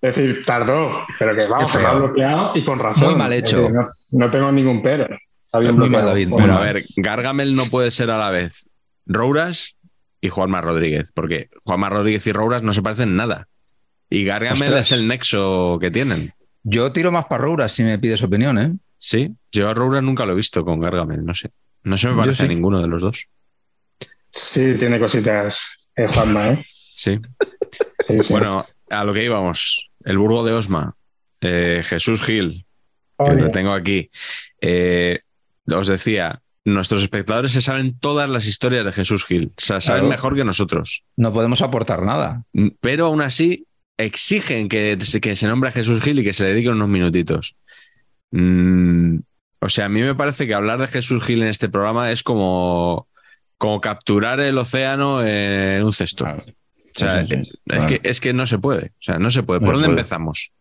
Es decir, tardó, pero que vamos, me ha bloqueado y con razón. Muy mal hecho. decir, no, no tengo ningún pero. Está bien Muy mal, bloqueado. David, Pero Bueno. a ver, Gargamel no puede ser a la vez Rouras y Juanma Rodríguez, porque Juanma Rodríguez y Rouras no se parecen nada. Y Gargamel Ostras. es el nexo que tienen. Yo tiro más para Rouras si me pides opinión, ¿eh? Sí, yo a Rouras nunca lo he visto con Gargamel, no sé. No se me parece a ninguno de los dos. Sí, tiene cositas eh, Juanma, ¿eh? Sí. Sí, sí. Bueno, a lo que íbamos. El Burgo de Osma. eh, Jesús Gil, que Oye, lo tengo aquí. Eh, os decía, nuestros espectadores se saben todas las historias de Jesús Gil. O sea, saben Claro. mejor que nosotros. No podemos aportar nada. Pero aún así exigen que, se- que se nombre a Jesús Gil y que se le dediquen unos minutitos. Mm, o sea, a mí me parece que hablar de Jesús Gil en este programa es como, como capturar el océano en un cesto. Claro. O sea, Sí, sí, sí. es, Claro. que, es que no se puede. O sea, no se puede. No ¿Por se dónde puede. empezamos?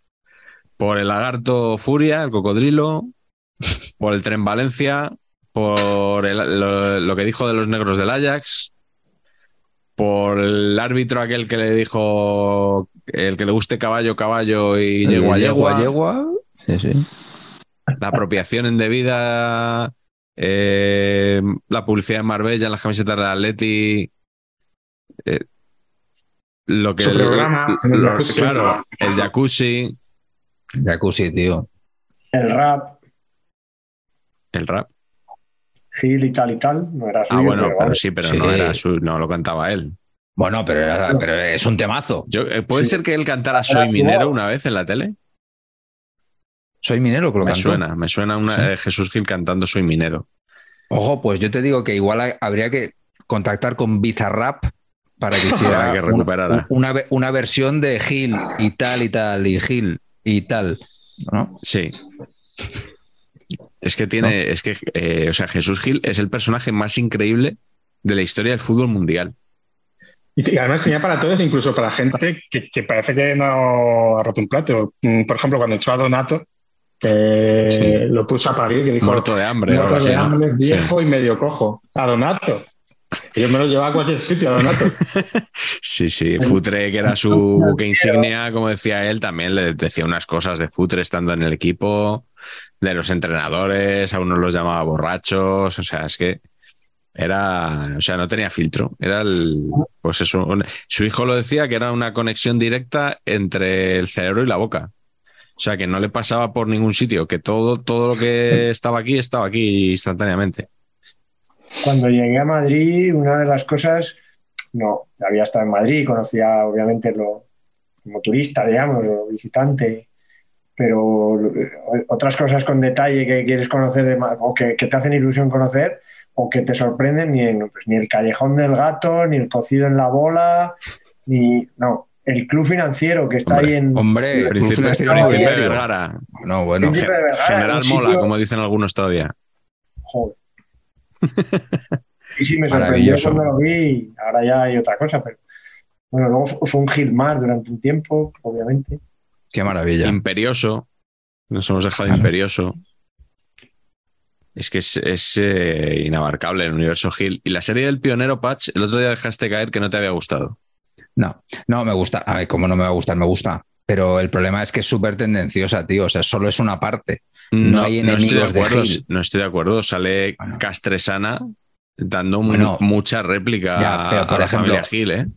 Por el lagarto Furia, el cocodrilo, por el tren Valencia, por el- lo, lo que dijo de los negros del Ajax, por el árbitro aquel que le dijo el que le guste caballo, caballo y yegua, yegua, yegua. Sí, sí. la apropiación indebida, eh, la publicidad en Marbella en las camisetas de Atleti. eh, lo que Su programa, en el lo- jacuzzi. claro, el jacuzzi, Jacuzzi, tío. el rap, el rap. Gil y tal y tal, no era suyo. Ah, bueno, pero vale. sí, pero Sí. no era su, no lo cantaba él. Bueno, pero, era- pero es un temazo. Yo, eh, ¿Puede Sí. ser que él cantara Soy minero una vez en la tele? Soy minero, que lo Me cantó. suena, me suena una, Sí. eh, Jesús Gil cantando Soy minero. Ojo, pues yo te digo que igual ha- habría que contactar con Bizarrap para que hiciera que recuperara. una versión de Gil y tal y tal y Gil y tal. ¿no? Sí. Es que tiene, es que, eh, o sea, Jesús Gil es el personaje más increíble de la historia del fútbol mundial. Y además tenía para todos, incluso para gente que, que parece que no ha roto un plato. Mm, Por ejemplo, cuando echó a Donato, que Sí. lo puso a parir, que dijo, Muerto de hambre. muerto de hambre, Sí. viejo y medio cojo. A Donato. Que Yo me lo llevaba a cualquier sitio, a Donato. Sí, sí, Futre, que era su buque insignia, como decía él, también le decía unas cosas de Futre estando en el equipo, de los entrenadores, a unos los llamaba borrachos, o sea, es que era, o sea, no tenía filtro, era el, pues eso, un- su hijo lo decía que era una conexión directa entre el cerebro y la boca. O sea, que no le pasaba por ningún sitio, que todo, todo lo que estaba aquí estaba aquí instantáneamente. Cuando llegué a Madrid, una de las cosas, no, había estado en Madrid, conocía obviamente lo, como turista, digamos, o visitante. Pero eh, otras cosas con detalle que quieres conocer de o que, que te hacen ilusión conocer o que te sorprenden, ni, en- pues, ni el callejón del gato, ni el cocido en la bola, ni. No, el club financiero que está Hombre, ahí en. Hombre, el Príncipe, Príncipe Inmobiliario. Vergara. No, bueno. Príncipe de Vergara, General Mola, sitio- como dicen algunos todavía. Joder. Sí, sí, me sorprendió cuando lo vi. Ahora ya hay otra cosa, pero. Bueno, luego fu- fue un hit más durante un tiempo, obviamente. Qué maravilla. Imperioso. Nos hemos dejado Claro. imperioso. Es que es, es, eh, inabarcable el universo Hill. Y la serie del pionero Patch, el otro día dejaste caer que no te había gustado. No, no me gusta. A ver, ¿cómo no me va a gustar? Me gusta. Pero el problema es que es súper tendenciosa, tío. O sea, solo es una parte. No hay estoy de enemigos de acuerdo. Hill. no estoy de acuerdo. Sale Bueno. Castresana dando Bueno. mucha réplica Ya, pero, a por la ejemplo, familia Hill, ¿eh?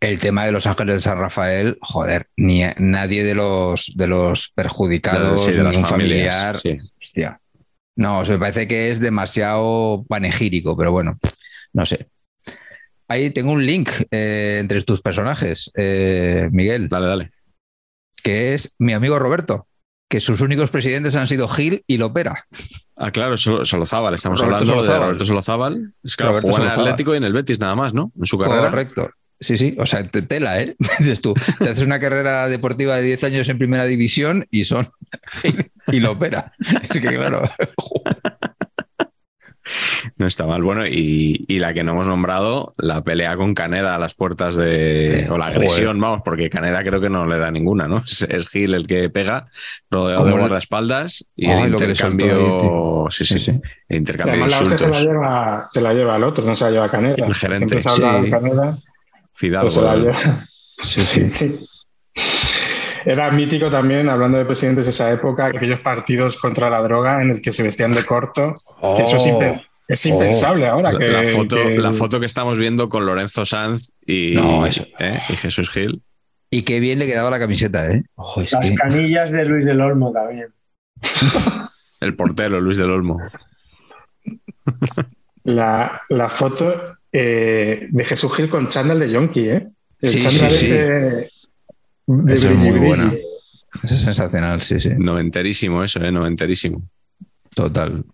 El tema de los ángeles de San Rafael, joder, ni nadie de los de los perjudicados, Sí, de ningún familias, familiar. sí. Hostia. No, o sea, me parece que es demasiado panegírico, pero bueno, no sé. Ahí tengo un link eh, entre tus personajes, eh, Miguel, Dale, dale. que es mi amigo Roberto, que sus únicos presidentes han sido Gil y Lopera. Ah, claro, Sol- Solozábal. Estamos Roberto hablando de. Roberto Solozábal. Es claro, Roberto jugó en el. Atlético y en el Betis nada más, ¿no? En su carrera. Correcto. Sí, sí, o sea, te tela, ¿eh? Dices tú, te haces una carrera deportiva de 10 años en primera división y son Gil y Lopera. Es que claro, No está mal. Bueno, y, y la que no hemos nombrado, la pelea con Caneda a las puertas de. Eh, o la joder. agresión, vamos, porque Caneda creo que no le da ninguna, ¿no? Es, es Gil el que pega, rodeado de el- guardaespaldas y Ay, el lo soltó intercambio. ahí, sí, Sí, sí, sí. el intercambio de además la se la, insultos. lleva, se la lleva al otro, no se la lleva a Caneda. El gerente. Siempre se habla Sí. de Caneda, Fidalgo. pero se la el- lleva. sí, sí. Sí. Era mítico también, hablando de presidentes de esa época, aquellos partidos contra la droga en el que se vestían de corto. que eso es, Oh. impen- es impensable ahora. la, que, la foto, que- la foto que estamos viendo con Lorenzo Sanz y, No, eso- ¿eh? y Jesús Gil. Y qué bien le quedaba la camiseta, ¿eh? Ojo, es Las que- canillas de Luis del Olmo también. El portero, Luis del Olmo. la, la foto eh, de Jesús Gil con chándal de Yonki, ¿eh? El Sí, chándal sí, sí. De Eso es muy buena. Eso es sensacional, sí, sí. Noventerísimo eso, ¿eh? Noventerísimo. Total.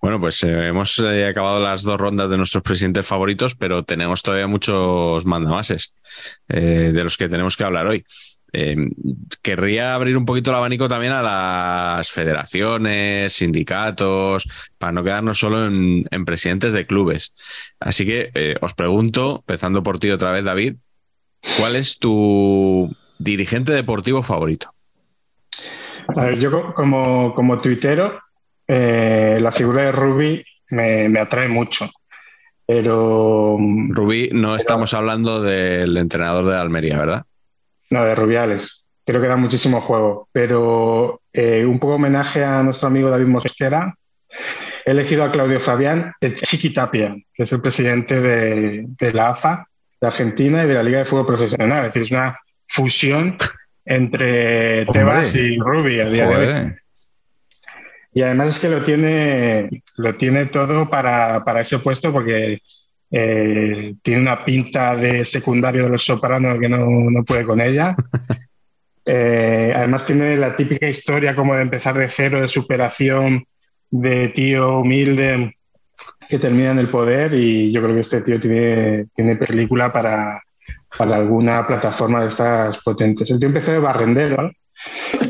Bueno, pues eh, hemos eh, acabado las dos rondas de nuestros presidentes favoritos, pero tenemos todavía muchos mandamases eh, de los que tenemos que hablar hoy. Querría abrir un poquito el abanico también a las federaciones, sindicatos, para no quedarnos solo en, en presidentes de clubes. Así que os pregunto, empezando por ti otra vez, David, ¿cuál es tu dirigente deportivo favorito? A ver, yo co- como, como tuitero, eh, la figura de Rubi me, me atrae mucho. Pero Rubí, no estamos hablando del entrenador de Almería, ¿verdad? No, de Rubiales. Creo que da muchísimo juego. Pero eh, un poco homenaje a nuestro amigo David Mosquera. He elegido a Claudio Fabián de Chiquitapia, que es el presidente de, de la AFA de Argentina y de la Liga de Fútbol Profesional. Es decir, es una fusión entre Hombre. Tebas y Rubi a día de hoy. Joder. Y además es que lo tiene, lo tiene todo para, para ese puesto porque eh, tiene una pinta de secundario de los sopranos que no, no puede con ella. Eh, además tiene la típica historia como de empezar de cero, de superación, de tío humilde que termina en el poder y yo creo que este tío tiene, tiene película para, para alguna plataforma de estas potentes. El tío empezó de barrendero, ¿no?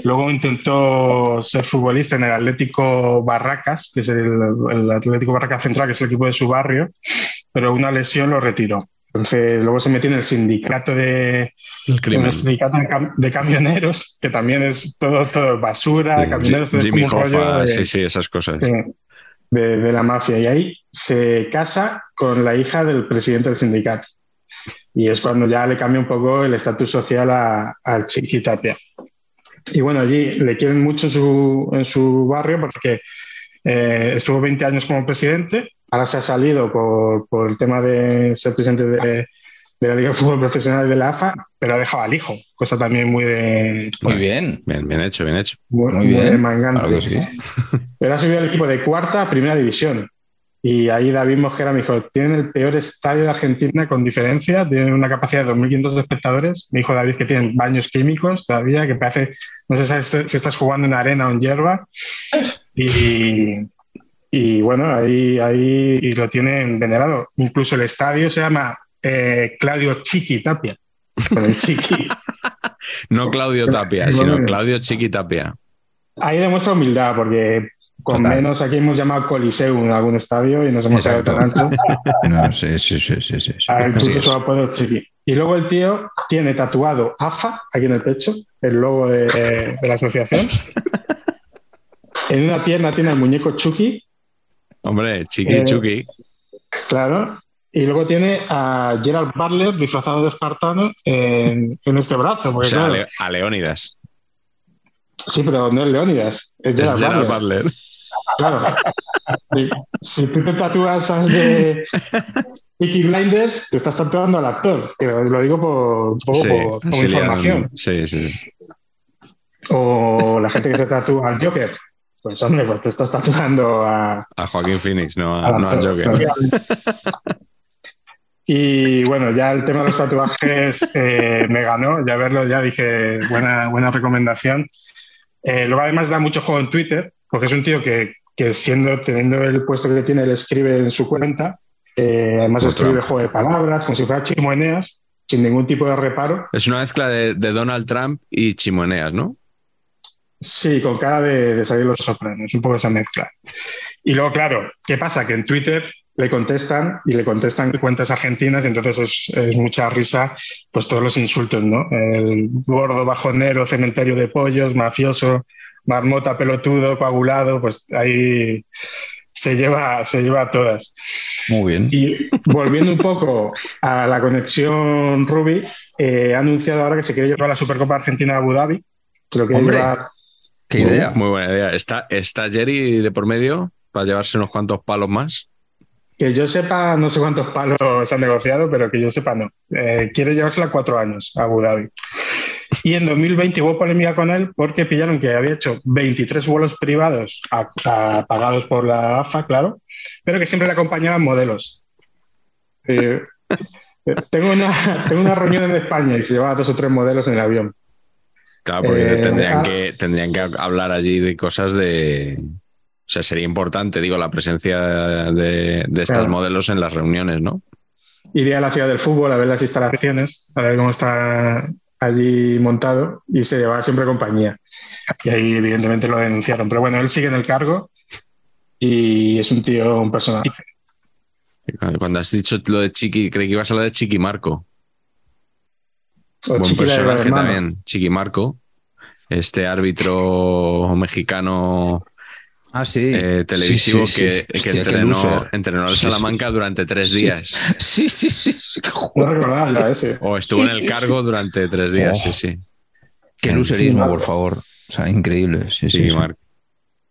Luego intentó ser futbolista en el Atlético Barracas, que es el, el Atlético Barracas Central, que es el equipo de su barrio, pero una lesión lo retiró. Entonces, luego se metió en el sindicato de, el sindicato de, cam- de camioneros, que también es todo, todo basura, camioneros, Jimmy Hoffa, de- sí, sí, esas cosas. Sí, de, la mafia. Y ahí se casa con la hija del presidente del sindicato. Y es cuando ya le cambia un poco el estatus social a- al Chiqui Tapia. Y bueno, allí le quieren mucho en su, en su barrio porque eh, estuvo 20 años como presidente. Ahora se ha salido por, por el tema de ser presidente de, de la Liga de Fútbol Profesional de la AFA, pero ha dejado al hijo, cosa también muy de, Muy bien. Bien, bien hecho, bien hecho. muy, Muy muy bien. de mangante. Sí. Pero ha subido el equipo de cuarta a primera división. Y ahí David Mosquera me dijo, tienen el peor estadio de Argentina con diferencia, tienen una capacidad de 2.500 espectadores. Me dijo David que tienen baños químicos todavía, que parece, no sé si estás jugando en arena o en hierba. Y, y bueno, ahí, ahí y lo tienen venerado. Incluso el estadio se llama eh, Claudio Chiqui Tapia. Con el Chiqui. no Claudio Tapia, sino Claudio Chiqui Tapia. Ahí demuestra humildad, porque con menos aquí hemos llamado Coliseo en algún estadio y nos hemos quedado tan ancho. No, sí, sí, sí, sí. sí. Y luego el tío tiene tatuado AFA aquí en el pecho, el logo de, de la asociación. En una pierna tiene el muñeco Chucky Hombre, Chiqui eh, Chucky. Claro. Y luego tiene a Gerald Butler disfrazado de espartano en, este brazo. o sea, a Leónidas. Sí, pero no es Leónidas, es Gerald, Butler. Claro. si, tú te tatúas al de Peaky Blinders, te estás tatuando al actor. Lo digo por, por, información. Sí, sí. O la gente que se tatúa al Joker. Pues hombre, pues te estás tatuando a... A Joaquín Phoenix, no a, no Joker. Y bueno, ya el tema de los tatuajes eh, me ganó, ya verlo, ya dije, buena, buena recomendación. Eh, luego además da mucho juego en Twitter, porque es un tío que, que siendo, teniendo el puesto que tiene, él escribe en su cuenta, eh, además escribe juego de palabras, como si fuera Chimoeneas, sin ningún tipo de reparo. Es una mezcla de, de Donald Trump y Chimoeneas, ¿no? Sí, con cara de, salir los sopranos, un poco esa mezcla. Y luego, claro, ¿qué pasa? Que en Twitter le contestan y le contestan cuentas argentinas, y entonces es, mucha risa, pues todos los insultos, ¿no? El gordo, bajonero, cementerio de pollos, mafioso, marmota, pelotudo, coagulado, pues ahí se lleva, se lleva a todas. Muy bien. Y volviendo un poco a la conexión Ruby, eh, ha anunciado ahora que se quiere llevar la Supercopa Argentina a Abu Dhabi. Creo que Qué idea. Muy buena idea. ¿Está, ¿Está Jerry de por medio para llevarse unos cuantos palos más? Que yo sepa, no sé cuántos palos se han negociado, pero que yo sepa, no. Eh, quiere llevársela cuatro años a Abu Dhabi. Y en 2020 hubo polémica con él porque pillaron que había hecho 23 vuelos privados pagados por la AFA, claro, pero que siempre le acompañaban modelos. Eh, eh, tengo, una, tengo una reunión en España y se llevaba dos o tres modelos en el avión. Claro, porque eh, tendrían, que, tendrían que hablar allí de cosas de. O sea, sería importante, digo, la presencia de, estos modelos en las reuniones, ¿no? Iría a la ciudad del fútbol a ver las instalaciones, a ver cómo está allí montado y se llevaba siempre compañía. Y ahí, evidentemente, lo denunciaron. Pero bueno, él sigue en el cargo y es un tío, un personaje. Cuando has dicho lo de Chiqui, creí que ibas a hablar de Chiqui Marco. Buen personaje también, Chiqui Marco, este árbitro mexicano Ah, sí. Eh, televisivo que, entrenó, entrenó al Salamanca durante tres días. Sí, sí, sí. No ese. O estuvo en el cargo durante tres días, sí, sí. Qué lucerismo, por favor. O sea, increíble. Sí, sí,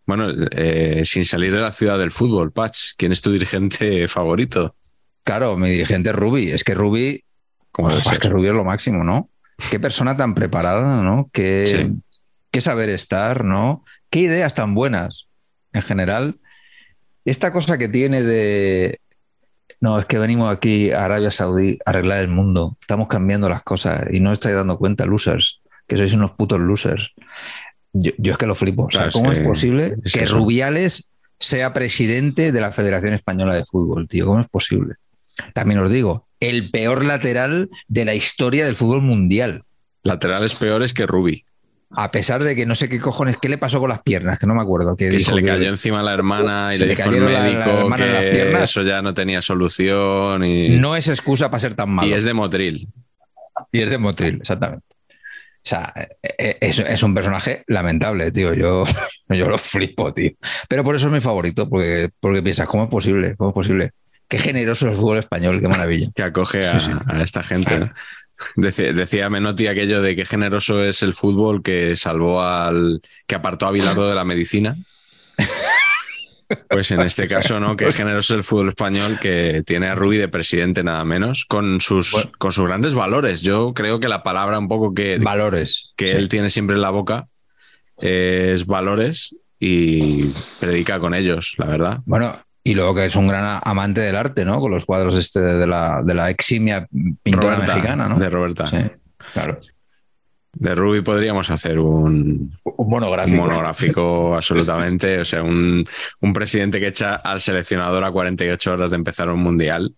Bueno, eh, sin salir de la ciudad del fútbol, Patch, ¿quién es tu dirigente favorito? Claro, mi dirigente es Rubi. Es que Rubi es que Rubio es lo máximo, ¿no? Qué persona tan preparada, ¿no? Qué, qué saber estar, ¿no? Qué ideas tan buenas, en general. Esta cosa que tiene de, no, es que venimos aquí a Arabia Saudí a arreglar el mundo. Estamos cambiando las cosas y no estáis dando cuenta, losers, que sois unos putos losers. Yo, es que lo flipo. O sea, ¿cómo es, posible que Rubiales sea presidente de la Federación Española de Fútbol, tío? ¿Cómo es posible? También os digo, el peor lateral de la historia del fútbol mundial. Laterales peores que Rubi. A pesar de que no sé qué cojones, ¿qué le pasó con las piernas? Que no me acuerdo. Que, se le cayó encima a la hermana y le, dijo el médico que eso ya no tenía solución. Y... No es excusa para ser tan malo. Y es de Motril. Y es de Motril, exactamente. O sea, e, e, es, un personaje lamentable, tío. Yo, yo lo flipo, tío. Pero por eso es mi favorito, porque, porque piensas, ¿cómo es posible? ¿Cómo es posible? Qué generoso es el fútbol español, qué maravilla. Que acoge a, esta gente. Decía, Menotti aquello de qué generoso es el fútbol que salvó al. que apartó a Bilardo de la medicina. Pues en este caso, ¿no? Qué generoso es el fútbol español que tiene a Rubí de presidente nada menos, con sus, con sus grandes valores. Yo creo que la palabra un poco que. Valores. Que él tiene siempre en la boca es valores y predica con ellos, la verdad. Bueno, Y luego que es un gran amante del arte, ¿no? Con los cuadros este de la, de la eximia pintora Roberta, mexicana, ¿no? De Roberta. Sí, claro. De Ruby podríamos hacer un, Un un monográfico. monográfico absolutamente. O sea, un, un presidente que echa al seleccionador a 48 horas de empezar un mundial,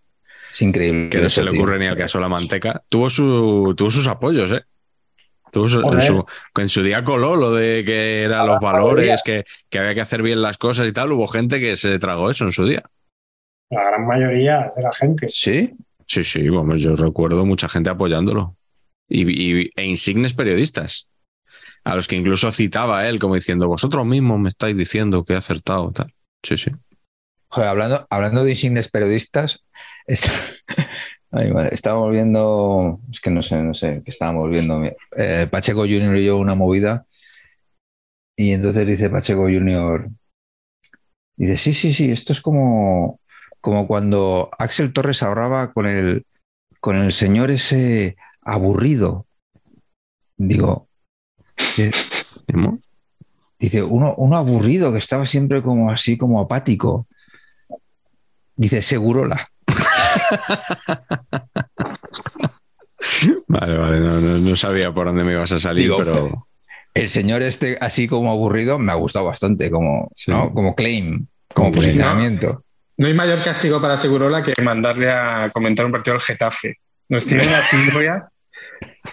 Es increíble. que no se le tío. ocurre ni al caso la manteca. Tuvo, su, tuvo sus apoyos, ¿eh? En, su, en su día coló lo de que eran los valores, que, que había que hacer bien las cosas y tal. Hubo gente que se tragó eso en su día. La gran mayoría de la gente. Sí, Sí, sí, vamos, yo recuerdo mucha gente apoyándolo. Y, y- e insignes periodistas. A los que incluso citaba él, como diciendo, vosotros mismos me estáis diciendo que he acertado. Tal. Sí, sí. Joder, hablando, hablando de insignes periodistas, Ay, madre, estábamos viendo, es que no sé, no sé, que estábamos viendo. eh, Pacheco Junior y yo una movida, y entonces dice Pacheco Junior, dice, sí, sí, sí, esto es como, como cuando Axel Torres ahorraba con el, con el señor ese aburrido. Digo. Dice, uno, uno aburrido que estaba siempre como así, como apático. Dice, Segurola. Vale, vale, no, no- no sabía por dónde me ibas a salir, Digo, pero El señor este así como aburrido me ha gustado bastante, como, Sí. ¿no? como claim, como posicionamiento. No hay mayor castigo para Segurola que mandarle a comentar un partido al Getafe. Nos tiene una tirria.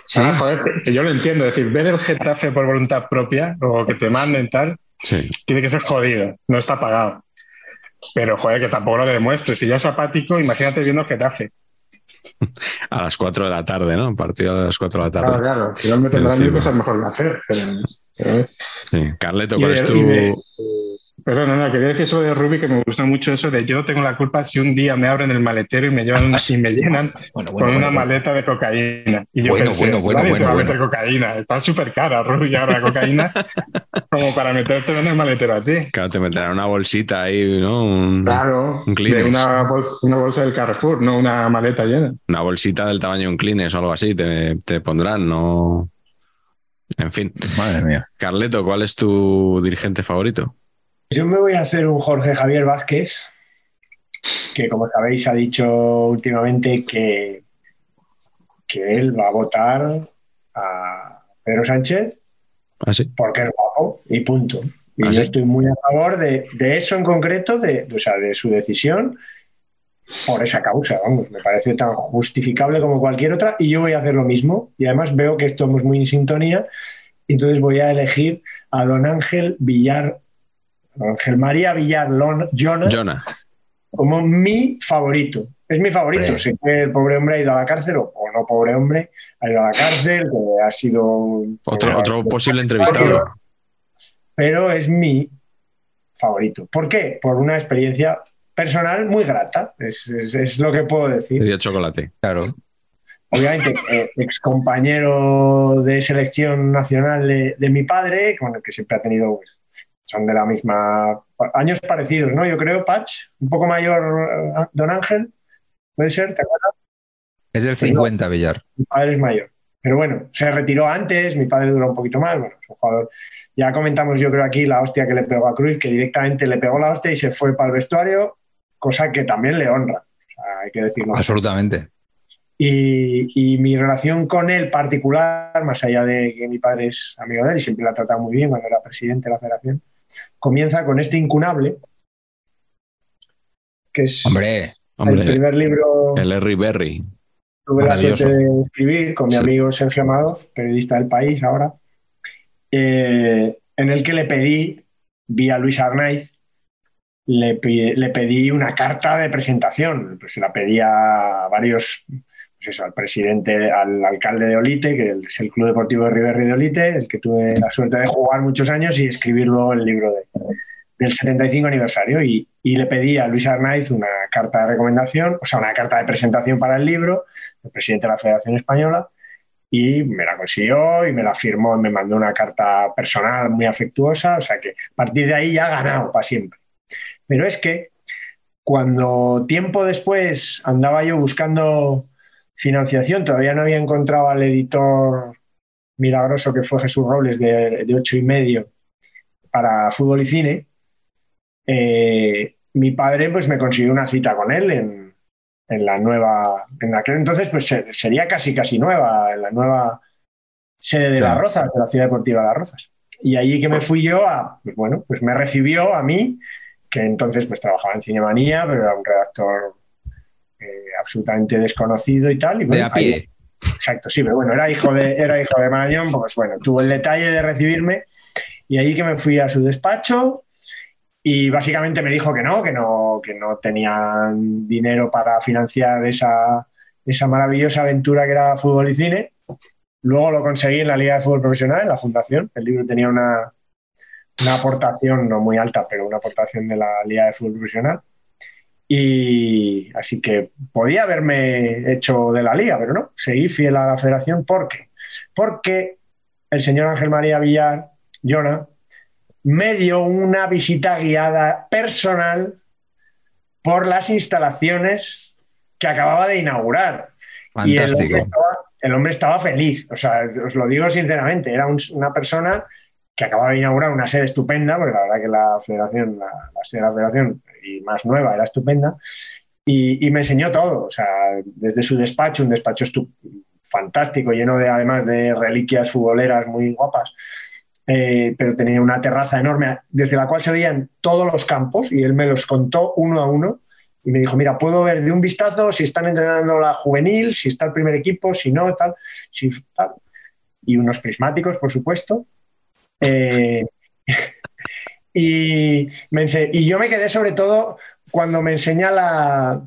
Sí, Ah, joder, que yo lo entiendo. Es decir, ver el Getafe por voluntad propia o que te manden tal, sí. tiene que ser jodido. No está pagado. Pero, joder, que tampoco lo demuestres. Si ya es apático, imagínate viendo Getafe. A las 4 de la tarde, ¿no? Partido a las 4 de la tarde. Claro, claro. Final me tendrán mil cosas mejor que hacer. Pero, Sí. Carleto, ¿cuál de- es tu...? de- Pero no, no, quería decir eso de Ruby, que me gustó mucho eso de yo no tengo la culpa si un día me abren el maletero y me llevan una, y me llenan bueno, con una maleta de cocaína. Y yo Bueno, pensé, bueno, bueno, nadie te bueno, va a bueno. meter cocaína. Está súper cara, Ruby, ahora la cocaína, como para meterte en el maletero a ti. Claro, te meterán una bolsita ahí, ¿no? Un- Claro, Un de una bolsa, una bolsa del Carrefour, no una maleta llena. Una bolsita del tamaño de un Kleenex o algo así, te, te pondrán, ¿no? En fin. Madre mía. Carleto, ¿cuál es tu dirigente favorito? Yo me voy a hacer un Jorge Javier Vázquez, que como sabéis ha dicho últimamente que, que él va a votar a Pedro Sánchez ¿Ah, sí? porque es guapo y punto. Y ¿Ah, yo sí? estoy muy a favor de, de eso en concreto, de, o sea, de su decisión por esa causa, vamos, me parece tan justificable como cualquier otra y yo voy a hacer lo mismo y además veo que estamos muy en sintonía entonces voy a elegir a don Ángel Villar, Ángel María Villar Jonas Jonah. como mi favorito. Es mi favorito. Sé que el pobre hombre ha ido a la cárcel, o, o no pobre hombre, ha ido a la cárcel, ha sido... Otro, otro posible entrevistado. Pero es mi favorito. ¿Por qué? Por una experiencia personal muy grata. Es, es- es lo que puedo decir. Medio chocolate. Claro. Obviamente, eh, ex compañero de selección nacional de, de mi padre, con el que siempre ha tenido, pues, son de la misma, años parecidos, ¿no? Yo creo, Patch, un poco mayor, eh, don Ángel, puede ser, ¿te acuerdas? Es del 50, Villar. Mi padre es mayor. Pero bueno, se retiró antes, mi padre duró un poquito más, bueno, es un jugador. Ya comentamos, yo creo aquí, la hostia que le pegó a Cruz, que directamente le pegó la hostia y se fue para el vestuario, cosa que también le honra, o sea, hay que decirlo. Absolutamente. Y, y mi relación con él particular, más allá de que mi padre es amigo de él y siempre lo ha tratado muy bien cuando era presidente de la federación, comienza con este incunable, que es Hombre, el primer libro el Harry Berry. tuve la suerte de escribir con mi Sí. amigo Sergio Amadoz, periodista del país ahora, eh, en el que le pedí, vía Luis Arnaiz, le, le pedí una carta de presentación. Pues se la pedí a varios, pues eso, al presidente, al alcalde de Olite, que es el Club Deportivo de River de Olite, el que tuve la suerte de jugar muchos años y escribir luego el libro de, del 75 aniversario. Y, y le pedí a Luis Arnaiz una carta de recomendación, o sea, una carta de presentación para el libro, el presidente de la Federación Española, y me la consiguió y me la firmó, me mandó una carta personal muy afectuosa, o sea que a partir de ahí ya ha ganado para siempre. Pero es que cuando tiempo después andaba yo buscando financiación, todavía no había encontrado al editor milagroso que fue Jesús Robles de, de ocho y medio para fútbol y cine, eh, mi padre pues me consiguió una cita con él en, en la nueva, en aquel entonces pues se- sería casi casi nueva, en la nueva sede de Claro. Las Rozas, de la Ciudad Deportiva de Las Rozas. Y allí que me fui yo a, pues bueno, pues me recibió a mí, que entonces pues trabajaba en Cinemanía, pero era un redactor eh, absolutamente desconocido y tal. Y, De bueno, a pie. ahí- Exacto, sí, pero bueno, era hijo de, era hijo de Marañón, pues bueno, tuvo el detalle de recibirme y allí que me fui a su despacho y básicamente me dijo que no, que no, que no tenían dinero para financiar esa, esa maravillosa aventura que era fútbol y cine. Luego lo conseguí en la Liga de Fútbol Profesional, en la Fundación. El libro tenía una, una aportación, no muy alta, pero una aportación de la Liga de Fútbol Profesional. Y así que podía haberme hecho de la liga, pero no, seguí fiel a la federación. ¿Por qué? Porque el señor Ángel María Villar, Jona, me dio una visita guiada personal por las instalaciones que acababa de inaugurar. Y el Fantástico. hombre, estaba, el hombre estaba feliz, o sea, os lo digo sinceramente, era un- una persona que acababa de inaugurar una sede estupenda, porque la verdad que la federación, la, la sede de la federación y más nueva era estupenda, y, y me enseñó todo, o sea, desde su despacho, un despacho fantástico, lleno de además de reliquias futboleras muy guapas, eh, pero tenía una terraza enorme desde la cual se veían todos los campos y él me los contó uno a uno y me dijo, mira, puedo ver de un vistazo si están entrenando la juvenil, si está el primer equipo, si no, tal, si tal. Y unos prismáticos, por supuesto. Eh, y, me y yo me quedé sobre todo cuando me enseña la,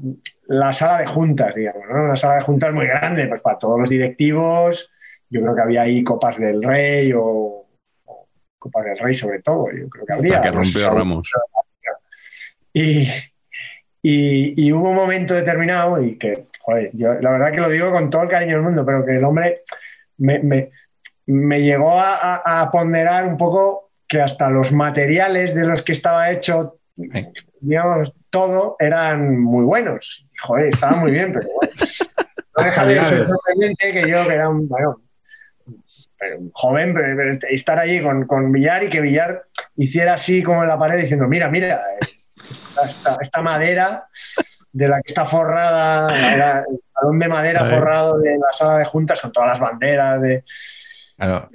la sala de juntas, digamos, ¿no? Una sala de juntas muy grande, pues para todos los directivos. Yo creo que había ahí Copas del Rey o, o Copas del Rey sobre todo. Yo creo que habría. Que pues, rompió seguro. Ramos. Y, y- y hubo un momento determinado y que, joder, yo la verdad que lo digo con todo el cariño del mundo, pero que el hombre me, me- me llegó a, a- a ponderar un poco que hasta los materiales de los que estaba hecho, digamos, todo eran muy buenos. Joder, estaba muy bien, pero bueno. No deja de ser sorprendente que yo, que era un, bueno, joven, pero- pero estar allí con, con Villar y que Villar hiciera así como en la pared diciendo, mira, mira, esta, madera de la que está forrada, era el salón de madera forrado de la sala de juntas con todas las banderas, de, Claro.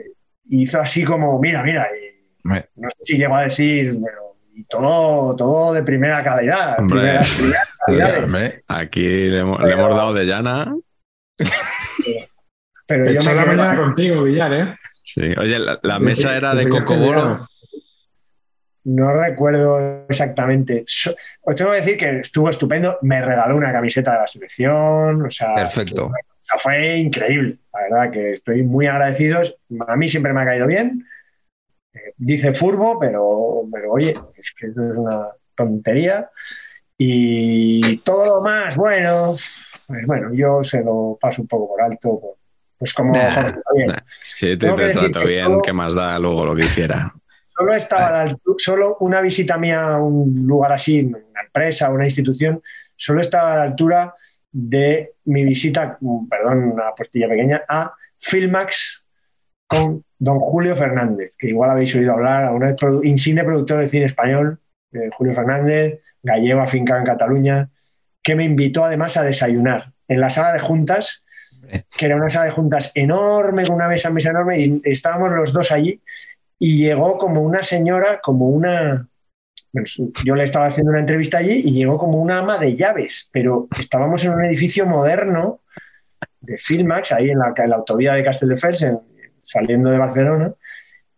hizo así como, mira, mira, y no sé si llegó a decir, pero y todo, todo de primera calidad. Hombre. Aquí le, hemos- le hemos dado de llana. Pero yo Echó me la mañana contigo, Villar, ¿eh? Sí. Oye, la, la mesa era de Cocobolo. No recuerdo exactamente. So- os tengo que decir que estuvo estupendo. Me regaló una camiseta de la selección. O sea, perfecto. o sea, fue increíble. La verdad que estoy muy agradecido. A mí siempre me ha caído bien. Eh, dice furbo, pero, pero oye, es que eso es una tontería. Y todo lo más, bueno, pues bueno, yo se lo paso un poco por alto. Pues como Nah, nah. Si te, te trato bien, ¿qué más da luego lo que hiciera? Solo estaba la solo una visita mía a un lugar así, una empresa, una institución, solo estaba a la altura de mi visita, perdón, una postilla pequeña, a Filmax con don Julio Fernández, que igual habéis oído hablar, a un produ- insigne productor de cine español, eh, Julio Fernández, gallego afincado en Cataluña, que me invitó además a desayunar en la sala de juntas, que era una sala de juntas enorme, con una mesa, mesa enorme, y estábamos los dos allí, y llegó como una señora, como una... yo le estaba haciendo una entrevista allí y llegó como una ama de llaves, pero estábamos en un edificio moderno de Filmax, ahí en la, en la autovía de Castelldefels, en- saliendo de Barcelona,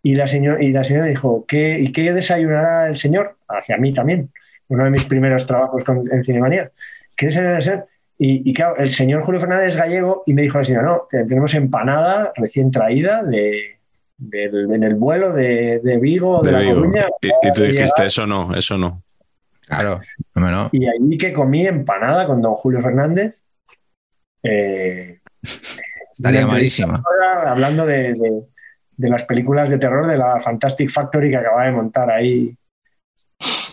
y la, señora, y la señora dijo, ¿qué, ¿y qué desayunará el señor? Hacia mí también, uno de mis primeros trabajos con- en Cinemanía. ¿Qué desayunará el señor? Y, y claro, el señor Julio Fernández gallego y me dijo la señora, no, te- tenemos empanada recién traída de, del- en el vuelo de, de Vigo, de, De La Vigo. Coruña. Y, y tú dijiste, llegar, eso no, eso no. Claro. No. Y ahí que comí empanada con don Julio Fernández. eh, Estaría malísima. Hablando de, de- de las películas de terror de la Fantastic Factory que acaba de montar ahí.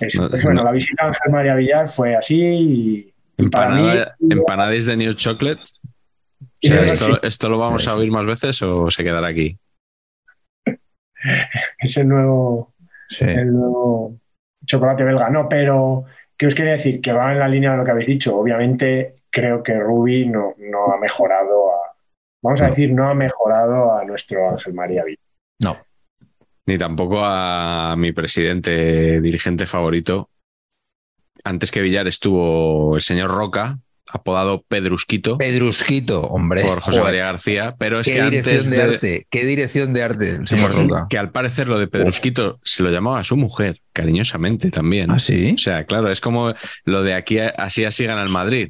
Es- No, pues bueno, no. la visita a Ángel María Villar fue así y, y para mí Empanada, empanadis de New Chocolate. O sea, ¿esto, sí. ¿Esto lo vamos Sí, a oír más veces o se quedará aquí? Ese nuevo, Sí. el nuevo chocolate belga, no, pero ¿Qué os quería decir? Que va en la línea de lo que habéis dicho. Obviamente, creo que Rubi no, no ha mejorado a. Vamos a decir, no ha mejorado a nuestro Ángel María Villar. No. Ni tampoco a mi presidente, dirigente favorito. Antes que Villar estuvo el señor Roca, apodado Pedrusquito. Pedrusquito, hombre. Por José Joder. María García. Pero es Qué que dirección antes de, de, arte, qué dirección de arte, Roca. que al parecer lo de Pedrusquito se lo llamaba a su mujer, cariñosamente también. ¿Ah, sí? O sea, claro, es como lo de aquí así así gana el Madrid.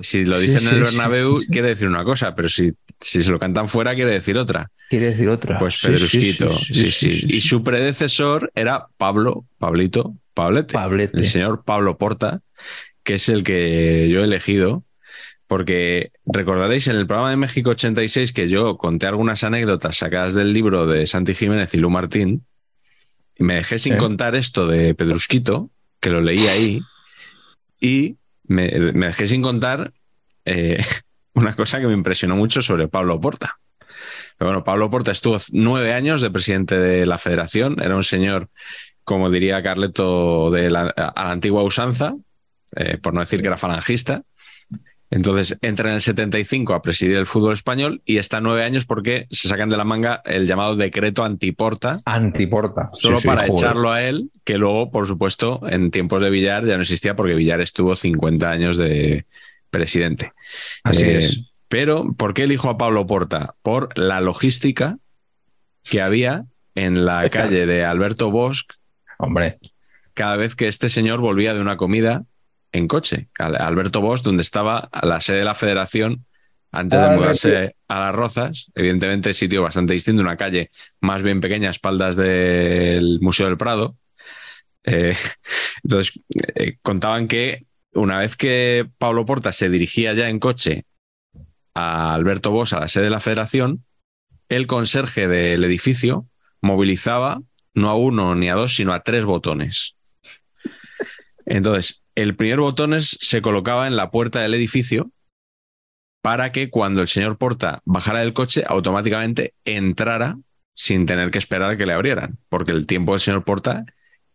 Si lo Sí, dicen en el Bernabéu, sí, sí. quiere decir una cosa, pero si, si se lo cantan fuera, quiere decir otra. Quiere decir otra. Pues Pedrusquito, sí, sí. Y su predecesor era Pablo, Pablito, Pablete. Pablete. El señor Pablo Porta, que es el que yo he elegido, porque recordaréis en el programa de México 86 que yo conté algunas anécdotas sacadas del libro de Santi Jiménez y Lu Martín, y me dejé sin contar esto de Pedrusquito, que lo leí ahí, y me, me dejé sin contar eh, una cosa que me impresionó mucho sobre Pablo Porta. Pero bueno, Pablo Porta estuvo nueve años de presidente de la federación, era un señor, como diría Carleto, de la, a la antigua usanza, eh, por no decir que era falangista. Entonces entra en el 75 a presidir el fútbol español y está nueve años porque se sacan de la manga el llamado decreto antiporta, Antiporta. Sí, solo sí, para joder. echarlo a él, que luego, por supuesto, en tiempos de Villar ya no existía porque Villar estuvo 50 años de presidente. Así Eh, es. Pero, ¿por qué elijo a Pablo Porta? Por la logística que había en la calle de Alberto Bosch Hombre, cada vez que este señor volvía de una comida en coche. Al- Alberto Bosch, donde estaba la sede de la federación antes de Ah, mudarse a Las Rozas. Evidentemente, sitio bastante distinto, una calle más bien pequeña a espaldas del Museo del Prado. Eh, entonces, eh, contaban que una vez que Pablo Porta se dirigía ya en coche a Alberto Bosch, a la sede de la federación, el conserje del edificio movilizaba no a uno ni a dos, sino a tres botones. Entonces, el primer botón es- se colocaba en la puerta del edificio para que cuando el señor Porta bajara del coche, automáticamente entrara sin tener que esperar a que le abrieran, porque el tiempo del señor Porta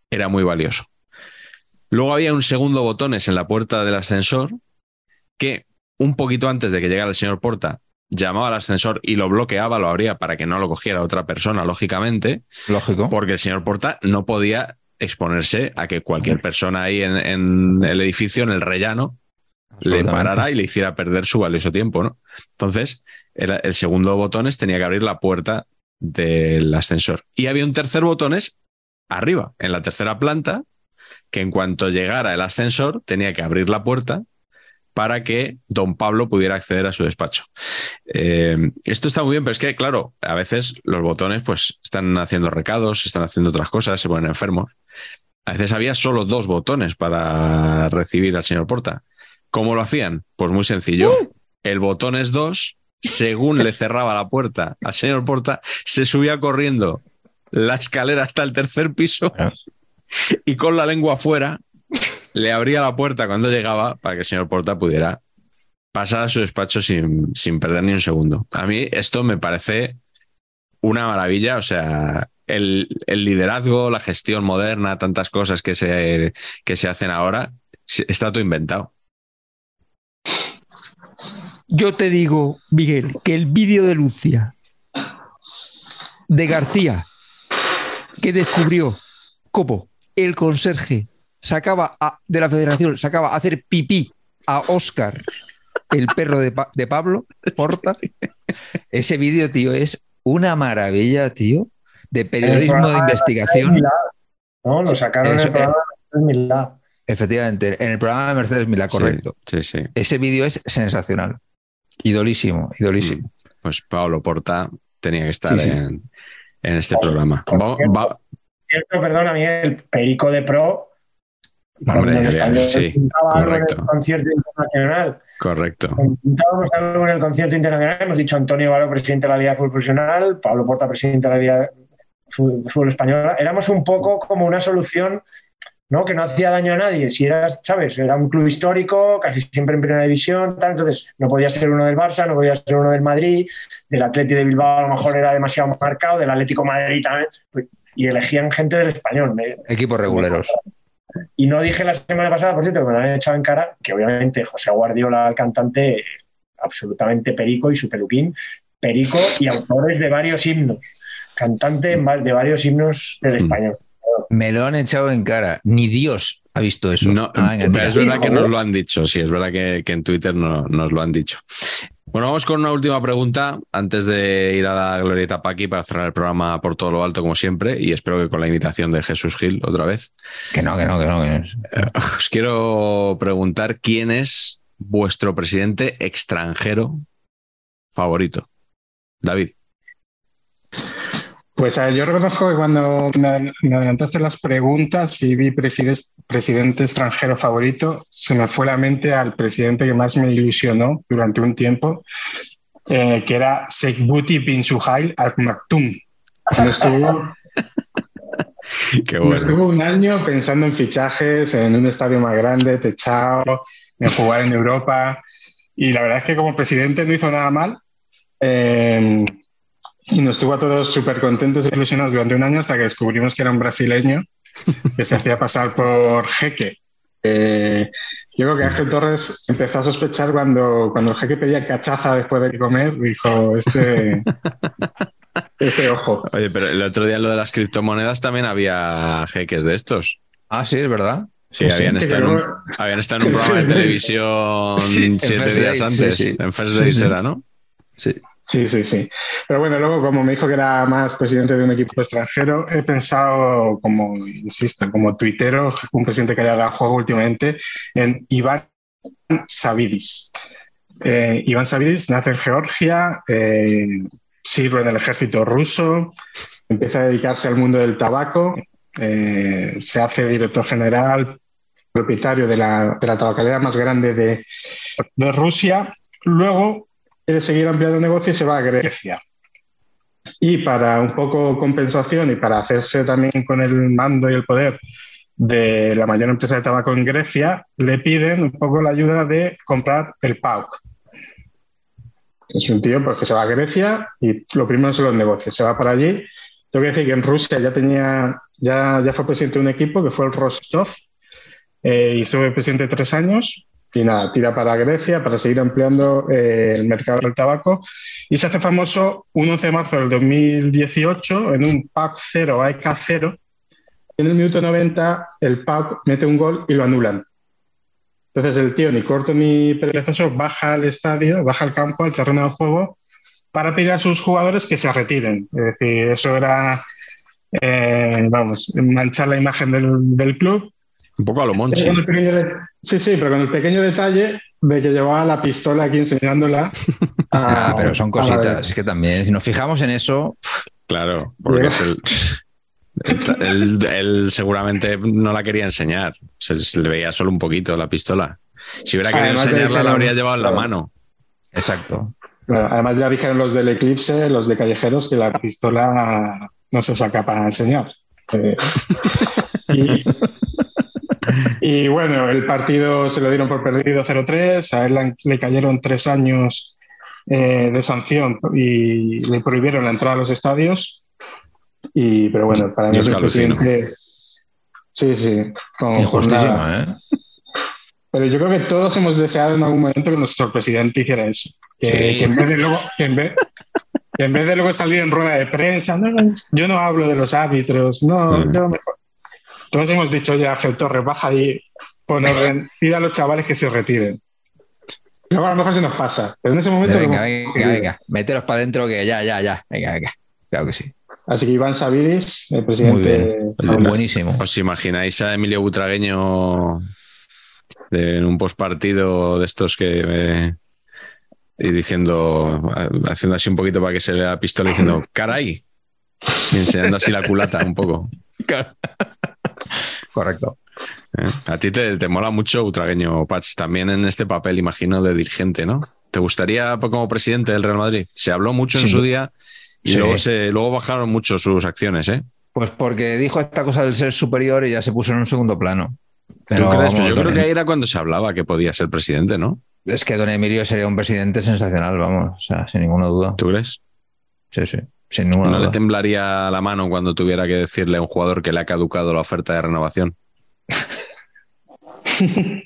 era muy valioso. Luego había un segundo botones en la puerta del ascensor que un poquito antes de que llegara el señor Porta llamaba al ascensor y lo bloqueaba, lo abría para que no lo cogiera otra persona, lógicamente, lógico. porque el señor Porta no podía exponerse a que cualquier persona ahí en, en el edificio, en el rellano, le parara y le hiciera perder su valioso tiempo, ¿no? Entonces, el, el segundo botones tenía que abrir la puerta del ascensor. Y había un tercer botones arriba, en la tercera planta, que en cuanto llegara el ascensor tenía que abrir la puerta para que don Pablo pudiera acceder a su despacho. Eh, esto está muy bien, pero es que, claro, a veces los botones pues están haciendo recados, están haciendo otras cosas, se ponen enfermos. A veces había solo dos botones para recibir al señor Porta. ¿Cómo lo hacían? Pues muy sencillo. El botón es dos, según le cerraba la puerta al señor Porta, se subía corriendo la escalera hasta el tercer piso y con la lengua afuera le abría la puerta cuando llegaba para que el señor Porta pudiera pasar a su despacho sin, sin perder ni un segundo. A mí esto me parece una maravilla, o sea, el, liderazgo, la gestión moderna, tantas cosas que se, que se hacen ahora, está todo inventado. Yo te digo, Miguel, que el vídeo de Lucia, de García, que descubrió cómo el conserje sacaba de la federación, sacaba a hacer pipí a Oscar, el perro de, de Pablo Porta. Ese vídeo, tío, es una maravilla, tío, de periodismo de investigación. ¿no? Lo sacaron en el programa de Milá. Efectivamente, en el programa de Mercedes Milá, correcto. Sí, sí. sí. Ese vídeo es sensacional. Idolísimo, idolísimo. Pues Pablo Porta tenía que estar Sí, sí. En, en este programa. Va- va- Cierto, perdona, Miguel, Perico de Pro. Hombre, el español sí, algo en correcto. el concierto internacional. correcto. Cuando pintábamos algo en el concierto internacional, hemos dicho Antonio Varo, presidente de la Liga Fútbol Profesional, Pablo Porta, presidente de la Liga Fútbol Española. Éramos un poco como una solución ¿no? que no hacía daño a nadie. Si eras, ¿sabes? Era un club histórico, casi siempre en primera división, tal, entonces no podía ser uno del Barça, no podía ser uno del Madrid, del Atlético de Bilbao a lo mejor era demasiado marcado, del Atlético Madrid también, pues, y elegían gente del español. Me- Equipos reguleros. Y no dije la semana pasada, por cierto, que me lo han echado en cara, que obviamente José Guardiola, el cantante, absolutamente perico y su peluquín, perico y autores de varios himnos, cantante de varios himnos del Mm. español. Me lo han echado en cara. Ni Dios ha visto eso. No, Ah, venga, pero es verdad que nos lo han dicho, sí, es verdad que, que en Twitter no- nos lo han dicho. Bueno, vamos con una última pregunta antes de ir a la glorieta Paqui para cerrar el programa por todo lo alto, como siempre, y espero que con la invitación de Jesús Gil otra vez. Que no, que no, que no. que no. Eh, Os quiero preguntar quién es vuestro presidente extranjero favorito. David. Pues a ver, yo reconozco que cuando me adelantaste las preguntas y vi preside- presidente extranjero favorito, se me fue la mente al presidente que más me ilusionó durante un tiempo, eh, que era Sekbuti bin Suhail al Maktoum. Cuando estuvo, Qué cuando estuvo un año pensando en fichajes, en un estadio más grande, techado, en jugar en Europa. Y la verdad es que como presidente no hizo nada mal. Eh, y nos tuvo a todos súper contentos y ilusionados durante un año hasta que descubrimos que era un brasileño que se hacía pasar por jeque. Eh, yo creo que Ángel Torres empezó a sospechar cuando, cuando el jeque pedía cachaza después de comer, dijo, este, este ojo. Oye, pero el otro día en lo de las criptomonedas también había jeques de estos. Ah, sí, es verdad. Sí, habían, sí, estado en habían estado en un programa de televisión siete días antes. sí. En First Sí, Days era, ¿no? Sí. Sí, sí, sí. Pero bueno, luego como me dijo que era más presidente de un equipo extranjero, he pensado, como, insisto, como tuitero, un presidente que haya dado juego últimamente, en Iván Savidis. Eh, Iván Savidis nace en Georgia, eh, sirve en el ejército ruso, empieza a dedicarse al mundo del tabaco, eh, se hace director general, propietario de la, de la tabacalera más grande de, de Rusia. Luego quiere seguir ampliando el negocio y se va a Grecia. Y para un poco compensación y para hacerse también con el mando y el poder de la mayor empresa de tabaco en Grecia, le piden un poco la ayuda de comprar el PAOK. Es un tío pues, que se va a Grecia y lo primero son los negocios. Se va para allí. Tengo que decir que en Rusia ya tenía, ya, ya fue presidente de un equipo que fue el Rostov eh, y estuve presidente tres años y nada, tira para Grecia para seguir ampliando eh, el mercado del tabaco y se hace famoso un 11 de marzo del 2018 en un PAC 0 AEK 0. En el minuto 90 el PAC mete un gol y lo anulan. Entonces el tío, ni corto ni perezoso, baja al estadio, baja al campo, al terreno de juego, para pedir a sus jugadores que se retiren. Es decir, eso era, eh, vamos, manchar la imagen del, del club Un poco a lo Monchi. Sí, sí, pero con el pequeño detalle de que llevaba la pistola aquí enseñándola. a- Ah, pero son cositas. Es que también, si nos fijamos en eso, Claro, porque es el. Él, él seguramente no la quería enseñar. Se, se le veía solo un poquito la pistola. Si hubiera querido Además, enseñarla, la habría llevado en la claro. mano. exacto. Además ya dijeron los del Eclipse, los de Callejeros, que la pistola no se saca para enseñar. Eh, y, y bueno, el partido se lo dieron por perdido 0-3, a él le- cayeron tres años eh, de sanción y le prohibieron la entrada a los estadios. Y, pero bueno, para mí es el presidente... Sí, sí. con- ¿eh? Pero yo creo que todos hemos deseado en algún momento que nuestro presidente hiciera eso. Que, Sí. que en vez de luego, que en vez, que en vez de luego salir en rueda de prensa, no, no, yo no hablo de los árbitros, no, Mm. yo mejor. Todos hemos dicho, oye, Ángel Torres, baja ahí, pon orden, pida a los chavales que se retiren. Luego a lo mejor se nos pasa, pero en ese momento. Venga, venga, querido. venga. Mételos para adentro que ya, ya, ya. Venga, venga. Claro que sí. Así que Iván Sabiris, el Muy presidente. bien. Buenísimo. ¿Os imagináis a Emilio Butragueño en un postpartido de estos que eh, y diciendo, haciendo así un poquito para que se vea la pistola diciendo, caray, y enseñando así la culata un poco. Correcto. ¿eh? A ti te, te mola mucho Butragueño, Patch, también en este papel, imagino, de dirigente, ¿no? ¿Te gustaría pues, como presidente del Real Madrid? Se habló mucho en su día y Sí. luego, se, luego bajaron mucho sus acciones, ¿eh? Pues porque dijo esta cosa del ser superior y ya se puso en un segundo plano. Pero ¿Tú crees? Pues vamos, yo creo que Em- ahí era cuando se hablaba que podía ser presidente, ¿no? es que Don Emilio sería un presidente sensacional, vamos. O sea, sin ninguna duda. ¿Tú crees? Sí, sí. Sin ninguna ¿No le temblaría la mano cuando tuviera que decirle a un jugador que le ha caducado la oferta de renovación?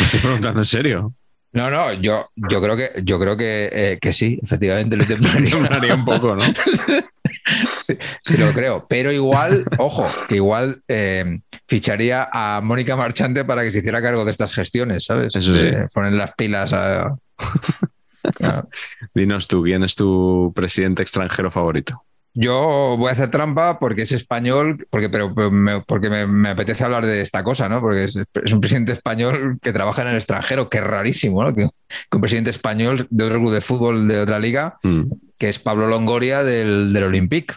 Estoy preguntando en serio. No, no, yo, yo creo que yo creo que, eh, que sí, efectivamente lo temblaría. Temblaría un poco, ¿no? sí, sí lo creo. Pero igual, ojo, que igual eh, ficharía a Mónica Marchante para que se hiciera cargo de estas gestiones, ¿sabes? Eso sí. Poner las pilas a. Claro. Dinos tú, ¿quién es tu presidente extranjero favorito? Yo voy a hacer trampa porque es español, porque, pero, me, porque me, me apetece hablar de esta cosa, ¿no? Porque es, es un presidente español que trabaja en el extranjero, que es rarísimo, ¿no? Que, que un presidente español de otro club de fútbol de otra liga, Mm. que es Pablo Longoria del, del Olympique.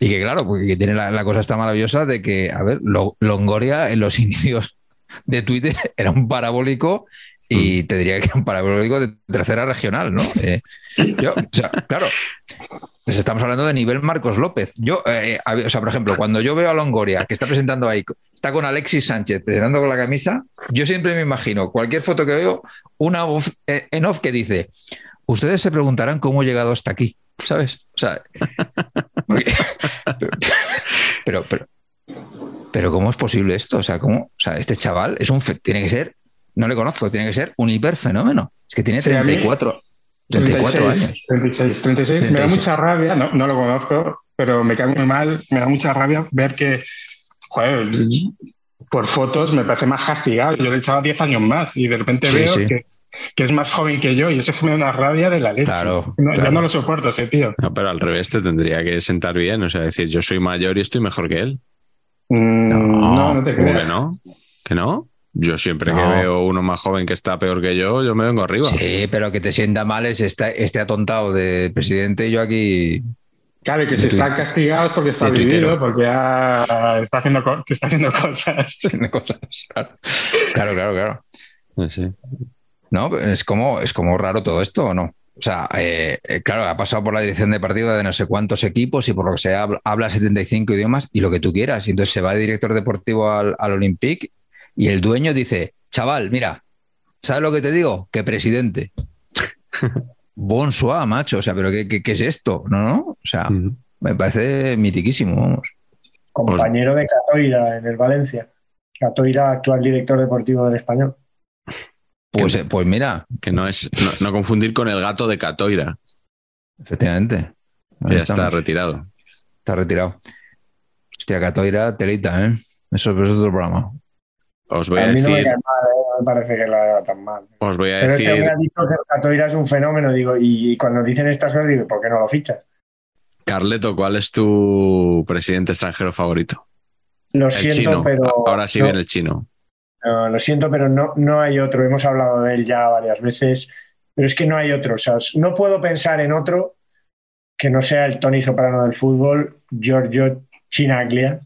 Y que claro, porque tiene la, la cosa está maravillosa de que, a ver, Lo- Longoria en los inicios de Twitter era un parabólico y te diría que un parabólico de tercera regional, ¿no? Eh, yo, o sea, claro, pues estamos hablando de nivel Marcos López. Yo, eh, o sea, por ejemplo, cuando yo veo a Longoria que está presentando ahí, está con Alexis Sánchez presentando con la camisa, yo siempre me imagino, cualquier foto que veo, una eh, en off que dice, ustedes se preguntarán cómo he llegado hasta aquí, ¿sabes? O sea, pero, pero, pero ¿cómo es posible esto? O sea, ¿cómo? O sea, este chaval es un, tiene que ser, no le conozco, tiene que ser un hiperfenómeno. Es que tiene Sí, a mí- 34, 34 años. 36, 36. Me da 36. mucha rabia, no, no lo conozco, pero me cae muy mal, me da mucha rabia ver que, joder, por fotos me parece más castigado. Yo le echaba 10 años más y de repente Sí, veo sí. Que, que es más joven que yo y eso es que me da una rabia de la leche. Claro, No, Ya no lo soporto ese tío. No, pero al revés te tendría que sentar bien, o sea, decir, yo soy mayor y estoy mejor que él. Mm, no, no te ¿Cómo que creas. no? ¿Que no? Yo siempre No. que veo uno más joven que está peor que yo, yo me vengo arriba. Sí, pero que te sienta mal es este, este atontado de presidente y yo aquí. Claro, y que si De está castigado es porque está vivido, porque ya está haciendo, que está haciendo cosas. Claro, claro, claro. claro. Sí. No, es como, es como raro todo esto, ¿o no? O sea, eh, eh, claro, ha pasado por la dirección de partido de no sé cuántos equipos y por lo que sea habla, habla 75 idiomas y lo que tú quieras. Y entonces se va de director deportivo al, al Olympique y el dueño dice, chaval, mira, ¿sabes lo que te digo? Que presidente. Bonsoir, macho. O sea, pero ¿qué, qué, qué es esto? No, no. O sea, me parece mitiquísimo, vamos. Compañero de Catoira en el Valencia. Catoira, actual director deportivo del español. Pues, eh, pues mira, Que no es, no, no confundir con el gato de Catoira, efectivamente. Ahí ya está retirado. Está retirado. Hostia, Catoira, telita, ¿eh? Eso, eso es otro programa. Os voy a a mí no me decir, cae mal, ¿eh? no me parece que la haga tan mal. os voy a Pero este decir, hombre ha dicho que Catoira es un fenómeno, digo, y, y cuando dicen estas cosas, digo, ¿por qué no lo fichas? Carleto, ¿cuál es tu presidente extranjero favorito? Lo El siento, chino. pero. Ahora sí no, viene el chino. no, lo siento, pero no, no hay otro. Hemos hablado de él ya varias veces, pero es que no hay otro. O sea, no puedo pensar en otro que no sea el Tony Soprano del fútbol, Giorgio Chinaglia,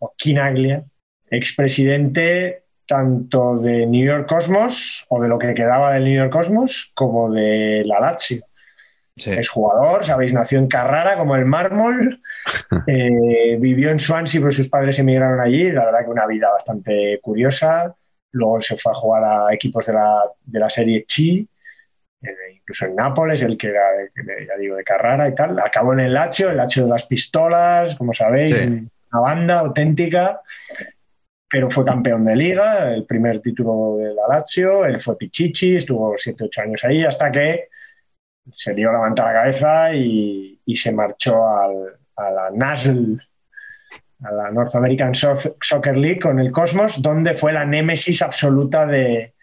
o Chinaglia, expresidente tanto de New York Cosmos, o de lo que quedaba del New York Cosmos, como de la Lazio. Sí. Es jugador, sabéis, nació en Carrara como el mármol, eh, vivió en Swansea, pero sus padres emigraron allí, la verdad que una vida bastante curiosa. Luego se fue a jugar a equipos de la, de la serie Chi, eh, incluso en Nápoles, el que era, de, de- ya digo, de Carrara y tal. Acabó en el Lazio, el Lazio de las pistolas, como sabéis, Sí. una banda auténtica, pero fue campeón de liga, el primer título de la Lazio, él fue Pichichi, estuvo 7-8 años ahí, hasta que se dio la manta a la cabeza y, y se marchó al- a la NASL, a la North American Soc- Soccer League con el Cosmos, donde fue la némesis absoluta de,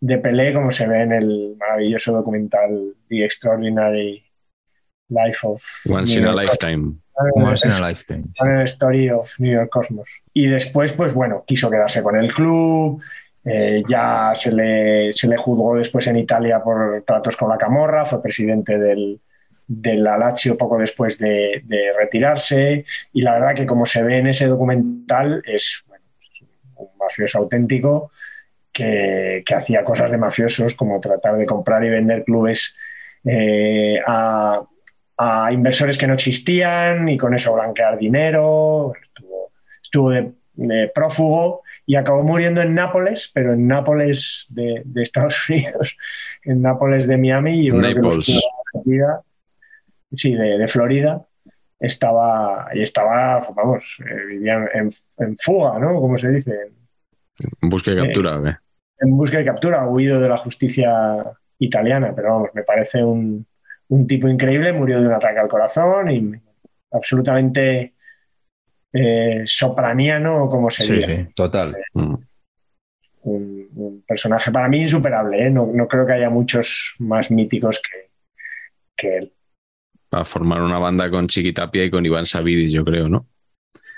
de Pelé, como se ve en el maravilloso documental The Extraordinary Life of Once in a lifetime. Once in Es- a lifetime. en el Story of New York Cosmos. Y después, pues bueno, quiso quedarse con el club, eh, ya se le, se le juzgó después en Italia por tratos con la Camorra, fue presidente del, del Lazio poco después de, de retirarse y la verdad que como se ve en ese documental es, bueno, es un mafioso auténtico que, que hacía cosas de mafiosos como tratar de comprar y vender clubes eh, a, a inversores que no existían y con eso blanquear dinero. Estuvo, estuvo de, de prófugo y acabó muriendo en Nápoles, pero en Nápoles de, de Estados Unidos, en Nápoles de Miami. Y los- sí, de, de Florida. estaba, y estaba, vamos, eh, vivía en, en fuga, ¿no? Como se dice, En busca y captura, ¿o qué? en busca y captura, huido de la justicia italiana, pero vamos, me parece un, un tipo increíble, murió de un ataque al corazón y absolutamente eh, sopraniano, como se Sí, sí, total. Mm. Un, un personaje para mí insuperable, ¿eh? no, no creo que haya muchos más míticos que, que él. Para formar una banda con Chiquitapia y con Iván Savidis, yo creo, ¿no?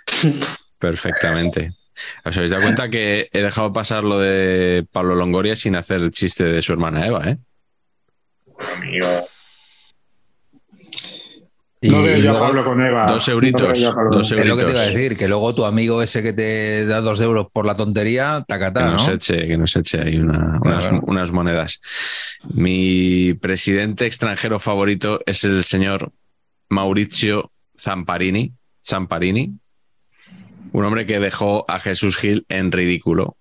Perfectamente. ¿Os habéis dado cuenta que he dejado pasar lo de Pablo Longoria sin hacer el chiste de su hermana Eva, eh? Amigo. Y, no veo y yo a luego- Pablo con Eva. Dos No euritos, Pablo dos con es lo que te iba a decir, que luego tu amigo ese que te da dos euros por la tontería, Que tacatá, ¿no? nos eche, que nos eche ahí una- unas, Claro. unas monedas. Mi presidente extranjero favorito es el señor Mauricio Zamparini, Zamparini, un hombre que dejó a Jesús Gil en ridículo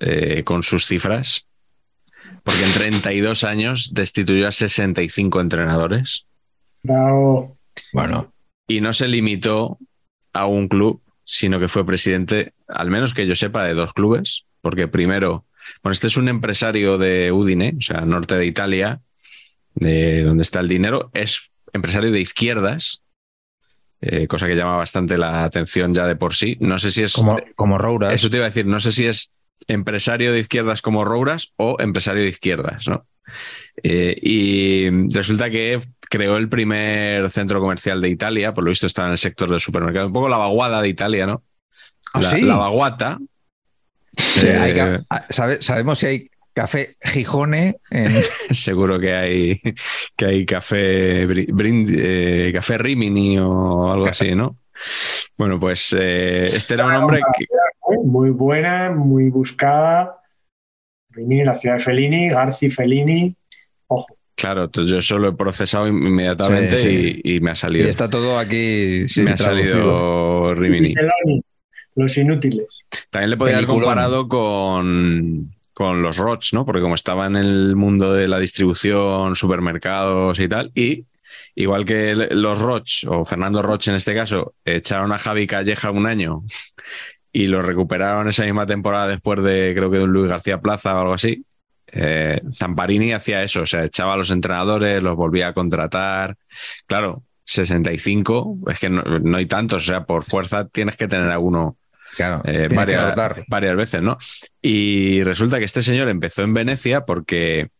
eh, con sus cifras, porque en 32 años destituyó a 65 entrenadores Bravo. Bueno, y no se limitó a un club, sino que fue presidente, al menos que yo sepa, de dos clubes, porque primero, bueno, este es un empresario de Udine, o sea, norte de Italia, de donde está el dinero, es empresario de izquierdas, eh, cosa que llama bastante la atención ya de por sí. No sé si es... como, como Rouras. Eso te iba a decir, no sé si es empresario de izquierdas como Rouras o empresario de izquierdas, ¿no? Eh, y resulta que creó el primer centro comercial de Italia, por lo visto está en el sector del supermercado, un poco la vaguada de Italia, ¿no? ¿Ah, la, sí? la vaguata. Eh, ah, sabe- sabemos si hay café Gijone en, seguro que hay que hay café Bri- Brind- eh, café Rimini o algo así, ¿no? Bueno, pues eh, este era un hombre que. Muy buena, muy buscada. Rimini, la ciudad de Fellini, Garci Fellini. Ojo. claro, entonces yo eso lo he procesado inmediatamente Sí, sí. Y, y me ha y salido. está todo aquí sí, me ha traducido. salido Rimini. Los inútiles. También le podría haber comparado con, con los Roch, ¿no? Porque como estaba en el mundo de la distribución, supermercados y tal, y igual que los Roch, o Fernando Roch en este caso, echaron a Javi Calleja un año y lo recuperaron esa misma temporada después de, creo que de un Luis García Plaza o algo así. eh, Zamparini hacía eso, o sea, echaba a los entrenadores, los volvía a contratar. Claro, 65, es que no, no hay tantos, o sea, por fuerza tienes que tener a uno Claro, eh, varias, varias veces, ¿no? Y resulta que este señor empezó en Venecia porque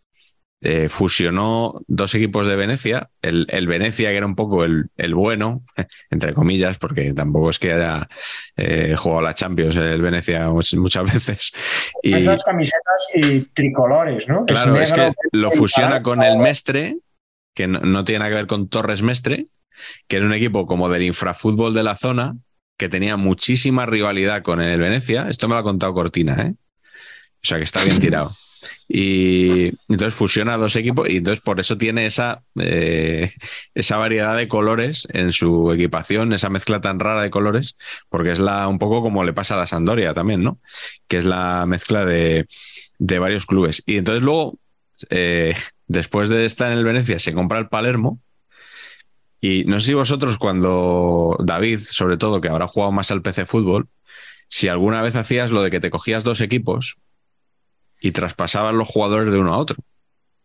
eh, fusionó dos equipos de Venecia, el, el Venecia, que era un poco el, el bueno, entre comillas, porque tampoco es que haya eh, jugado la Champions el Venecia much- muchas veces. Y, Esas camisetas y tricolores, ¿no? Claro, es, negro, que lo fusiona con el Mestre, que no, no tiene nada que ver con Torres Mestre, que es un equipo como del infrafútbol de la zona, que tenía muchísima rivalidad con el Venecia. Esto me lo ha contado Cortina, ¿eh? O sea que está bien tirado. Y entonces fusiona dos equipos y entonces por eso tiene esa, eh, esa variedad de colores en su equipación, esa mezcla tan rara de colores, porque es la un poco como le pasa a la Sandoria también, ¿no? Que es la mezcla de, de varios clubes. Y entonces luego, eh, después de estar en el Venecia, se compra el Palermo. Y no sé si vosotros, cuando David, sobre todo, que habrá jugado más al PC fútbol, si alguna vez hacías lo de que te cogías dos equipos y traspasabas los jugadores de uno a otro.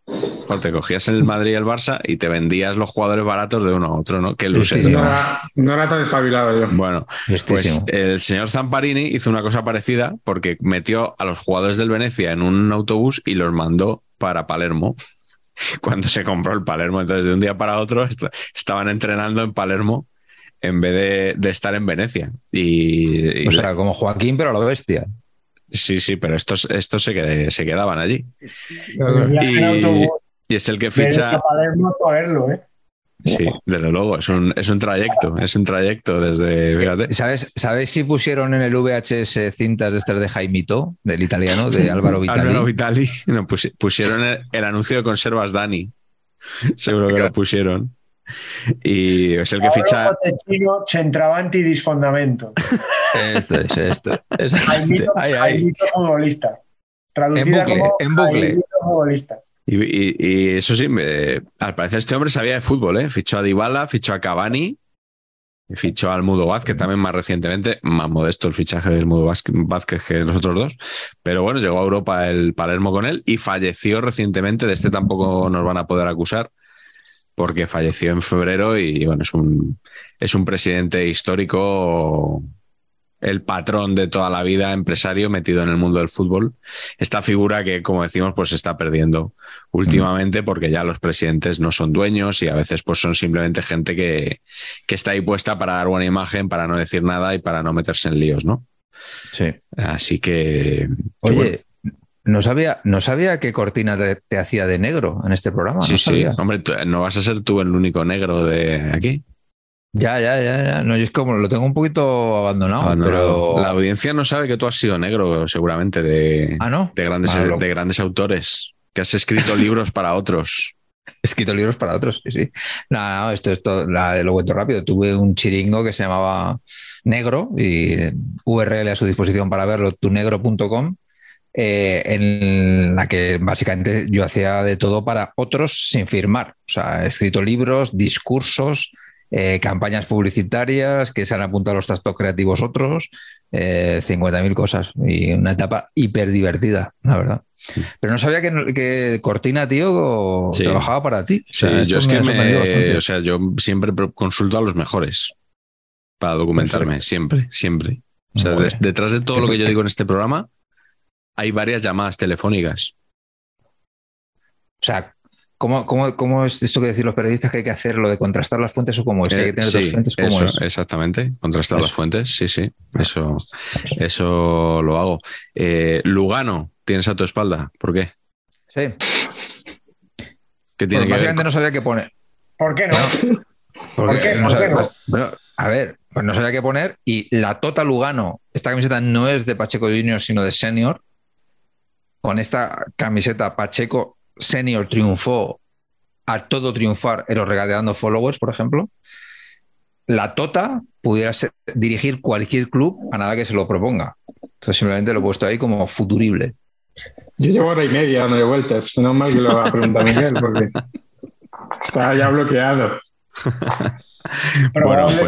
Bueno, te cogías el Madrid y el Barça y te vendías los jugadores baratos de uno a otro, ¿no? Qué luces, Tristísimo. No ¿no? era, tan despabilado yo. Bueno, pues el señor Zamparini hizo una cosa parecida porque metió a los jugadores del Venecia en un autobús y los mandó para Palermo cuando se compró el Palermo. Entonces, de un día para otro est- estaban entrenando en Palermo en vez de, de estar en Venecia. Y, y o sea, como Joaquín, pero a lo bestia. Sí, sí, pero estos, estos se, qued- se quedaban allí. Y, es el que de ficha. Palermo a verlo, ¿eh? Sí, desde luego, es un, es un trayecto, es un trayecto desde, fíjate. ¿Sabes, ¿Sabes si pusieron en el VHS cintas de estas de Jaimito, del italiano, de Álvaro Vitali? Álvaro Vitali, no, pusi- pusieron el, el anuncio de conservas Dani. Seguro que lo pusieron. Y es el que ficha. Potecino, Centravanti Disfondamento. Esto es, esto. Ahí. Jaimito futbolista. Traducida En bucle, como en bucle. Futbolista. Y, y- y eso sí, me- al parecer este hombre sabía de fútbol, ¿eh? Fichó a Dybala, fichó a Cavani Fichó al Mudo Vázquez también más recientemente, más modesto el fichaje del Mudo Vázquez- Vázquez que los otros dos. Pero bueno, llegó a Europa el Palermo con él y falleció recientemente. De este tampoco nos van a poder acusar porque falleció en febrero y bueno, es un, es un presidente histórico, el patrón de toda la vida, empresario metido en el mundo del fútbol. Esta figura que, como decimos, pues se está perdiendo últimamente porque ya los presidentes no son dueños y a veces pues son simplemente gente que, que está ahí puesta para dar buena imagen, para no decir nada y para no meterse en líos, ¿no? Sí. Así que... Oye, bueno. No, sabía, no sabía que Cortina te, te hacía de negro en este programa. Sí, no sí. sabía. Hombre, tú- no vas a ser tú el único negro de aquí. Ya, ya, ya, ya. No, yo es como lo tengo un poquito abandonado, Abandonado. pero. La audiencia no sabe que tú has sido negro, seguramente, de, Ah, ¿no? de, grandes, lo- de grandes autores, que has escrito libros para otros. He escrito libros para otros, sí, sí. No, no, esto es todo, la- lo cuento rápido. Tuve un chiringo que se llamaba Negro y eh, URL a su disposición para verlo, tunegro.com, eh, en la que básicamente yo hacía de todo para otros sin firmar. O sea, he escrito libros, discursos, eh, campañas publicitarias que se han apuntado a los trastos creativos otros, eh, 50.000 cosas y una etapa hiper divertida, la verdad. Pero no sabía que, que Cortina, tío, Sí. trabajaba para ti. O Sí, sea, esto yo es me que me, o sea, yo siempre consulto a los mejores para documentarme, Perfecto. siempre, siempre. O sea, de- detrás de todo lo que yo digo en este programa, hay varias llamadas telefónicas. O sea, ¿cómo, cómo, cómo es esto que decir los periodistas que hay que hacer, lo de contrastar las fuentes o cómo es? que hay que Eh, tener sí, dos fuentes, ¿cómo eso, es? Exactamente, contrastar las fuentes, sí, sí, eso, eso lo hago. Eh, Lugano, tienes a tu espalda, ¿por qué? Sí. ¿Qué tiene Bueno, que ver? básicamente no sabía qué poner. ¿Por qué no? Porque qué? no ¿Por sabía- qué no? bueno, a ver, pues no sabía qué poner y la Tota Lugano, esta camiseta no es de Pacheco Junior, sino de Senior. Con esta camiseta Pacheco Senior triunfó a todo triunfar en los regateando followers, por ejemplo. La Tota pudiera ser- dirigir cualquier club a nada que se lo proponga. Entonces simplemente lo he puesto ahí como futurible. Yo llevo hora y media dándole vueltas. No mal que lo va a preguntar Miguel, porque está ya bloqueado. Probables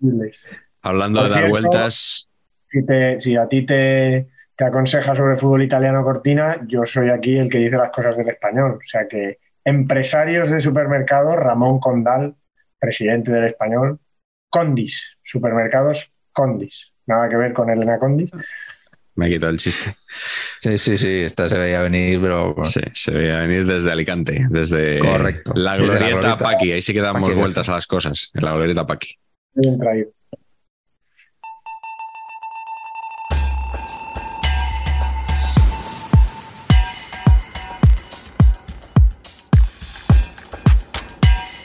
pues-. Hablando Por de dar cierto, vueltas, Si, te- si a ti te, te aconseja sobre fútbol italiano Cortina, yo soy aquí el que dice las cosas del español. O sea que empresarios de supermercados, Ramón Condal, presidente del español, Condis, supermercados Condis. Nada que ver con Elena Condis. me he quitado el chiste. Sí, sí, sí, esta se veía venir, pero Sí, se veía venir desde Alicante, desde Correcto. la Desde la glorieta glorieta. Paqui. Ahí sí que damos Paqui. vueltas a las cosas, en la glorieta Paqui. Bien traído.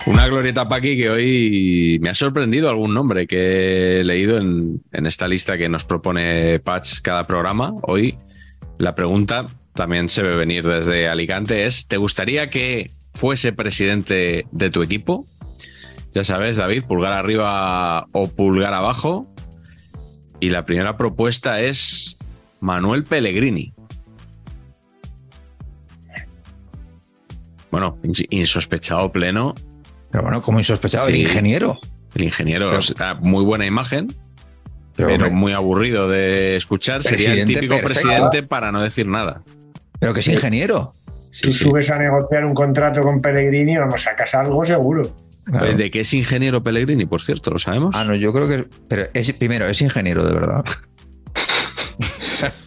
Una glorieta Paqui que hoy me ha sorprendido algún nombre que he leído en, en esta lista que nos propone Patch cada programa. Hoy la pregunta también se ve venir desde Alicante es, ¿te gustaría que fuese presidente de tu equipo? Ya sabes, David, pulgar arriba o pulgar abajo. Y la primera propuesta es Manuel Pellegrini. Bueno, ins- insospechado pleno Pero bueno, como insospechado, el ingeniero. el ingeniero, Pero- o sea, muy buena imagen, Pero, muy aburrido de escuchar. Sería el típico perfecto. presidente para no decir nada. pero que es ingeniero. Sí, Tú sí. subes a negociar un contrato con Pellegrini, vamos, sacas algo seguro. Claro. Oye, ¿De qué es ingeniero Pellegrini, por cierto? ¿Lo sabemos? Ah, no, yo creo que. Pero es, primero, es ingeniero, de verdad.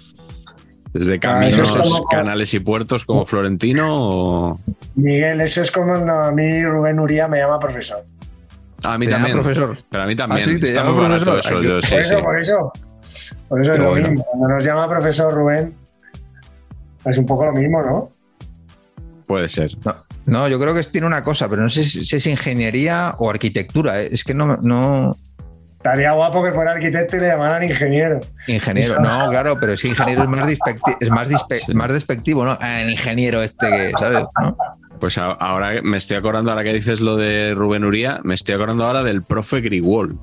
¿Desde Ah, caminos, eso es como- canales y puertos como Florentino? O... Miguel, eso es como cuando a mí Rubén Uría me llama profesor. A mí Te también. profesor. Pero a mí también. Ah, sí, te Está llama muy barato profesor. eso. Ay, yo- qué- sí, por eso, sí. por eso. Por eso es lo bueno. mismo. Cuando nos llama profesor Rubén, es un poco lo mismo, ¿no? Puede ser. No, no, yo creo que tiene una cosa, pero no sé si, si es ingeniería o arquitectura. ¿eh? Es que no, no. Estaría guapo que fuera arquitecto y le llamaran ingeniero. Ingeniero, Eso. no, claro, pero es que ingeniero es más, dispecti- es más, despectivo, ¿no? Ah, El ingeniero este que, ¿sabes? ¿No? Pues ahora me estoy acordando, ahora que dices lo de Rubén Uría, me estoy acordando ahora del profe Grigol.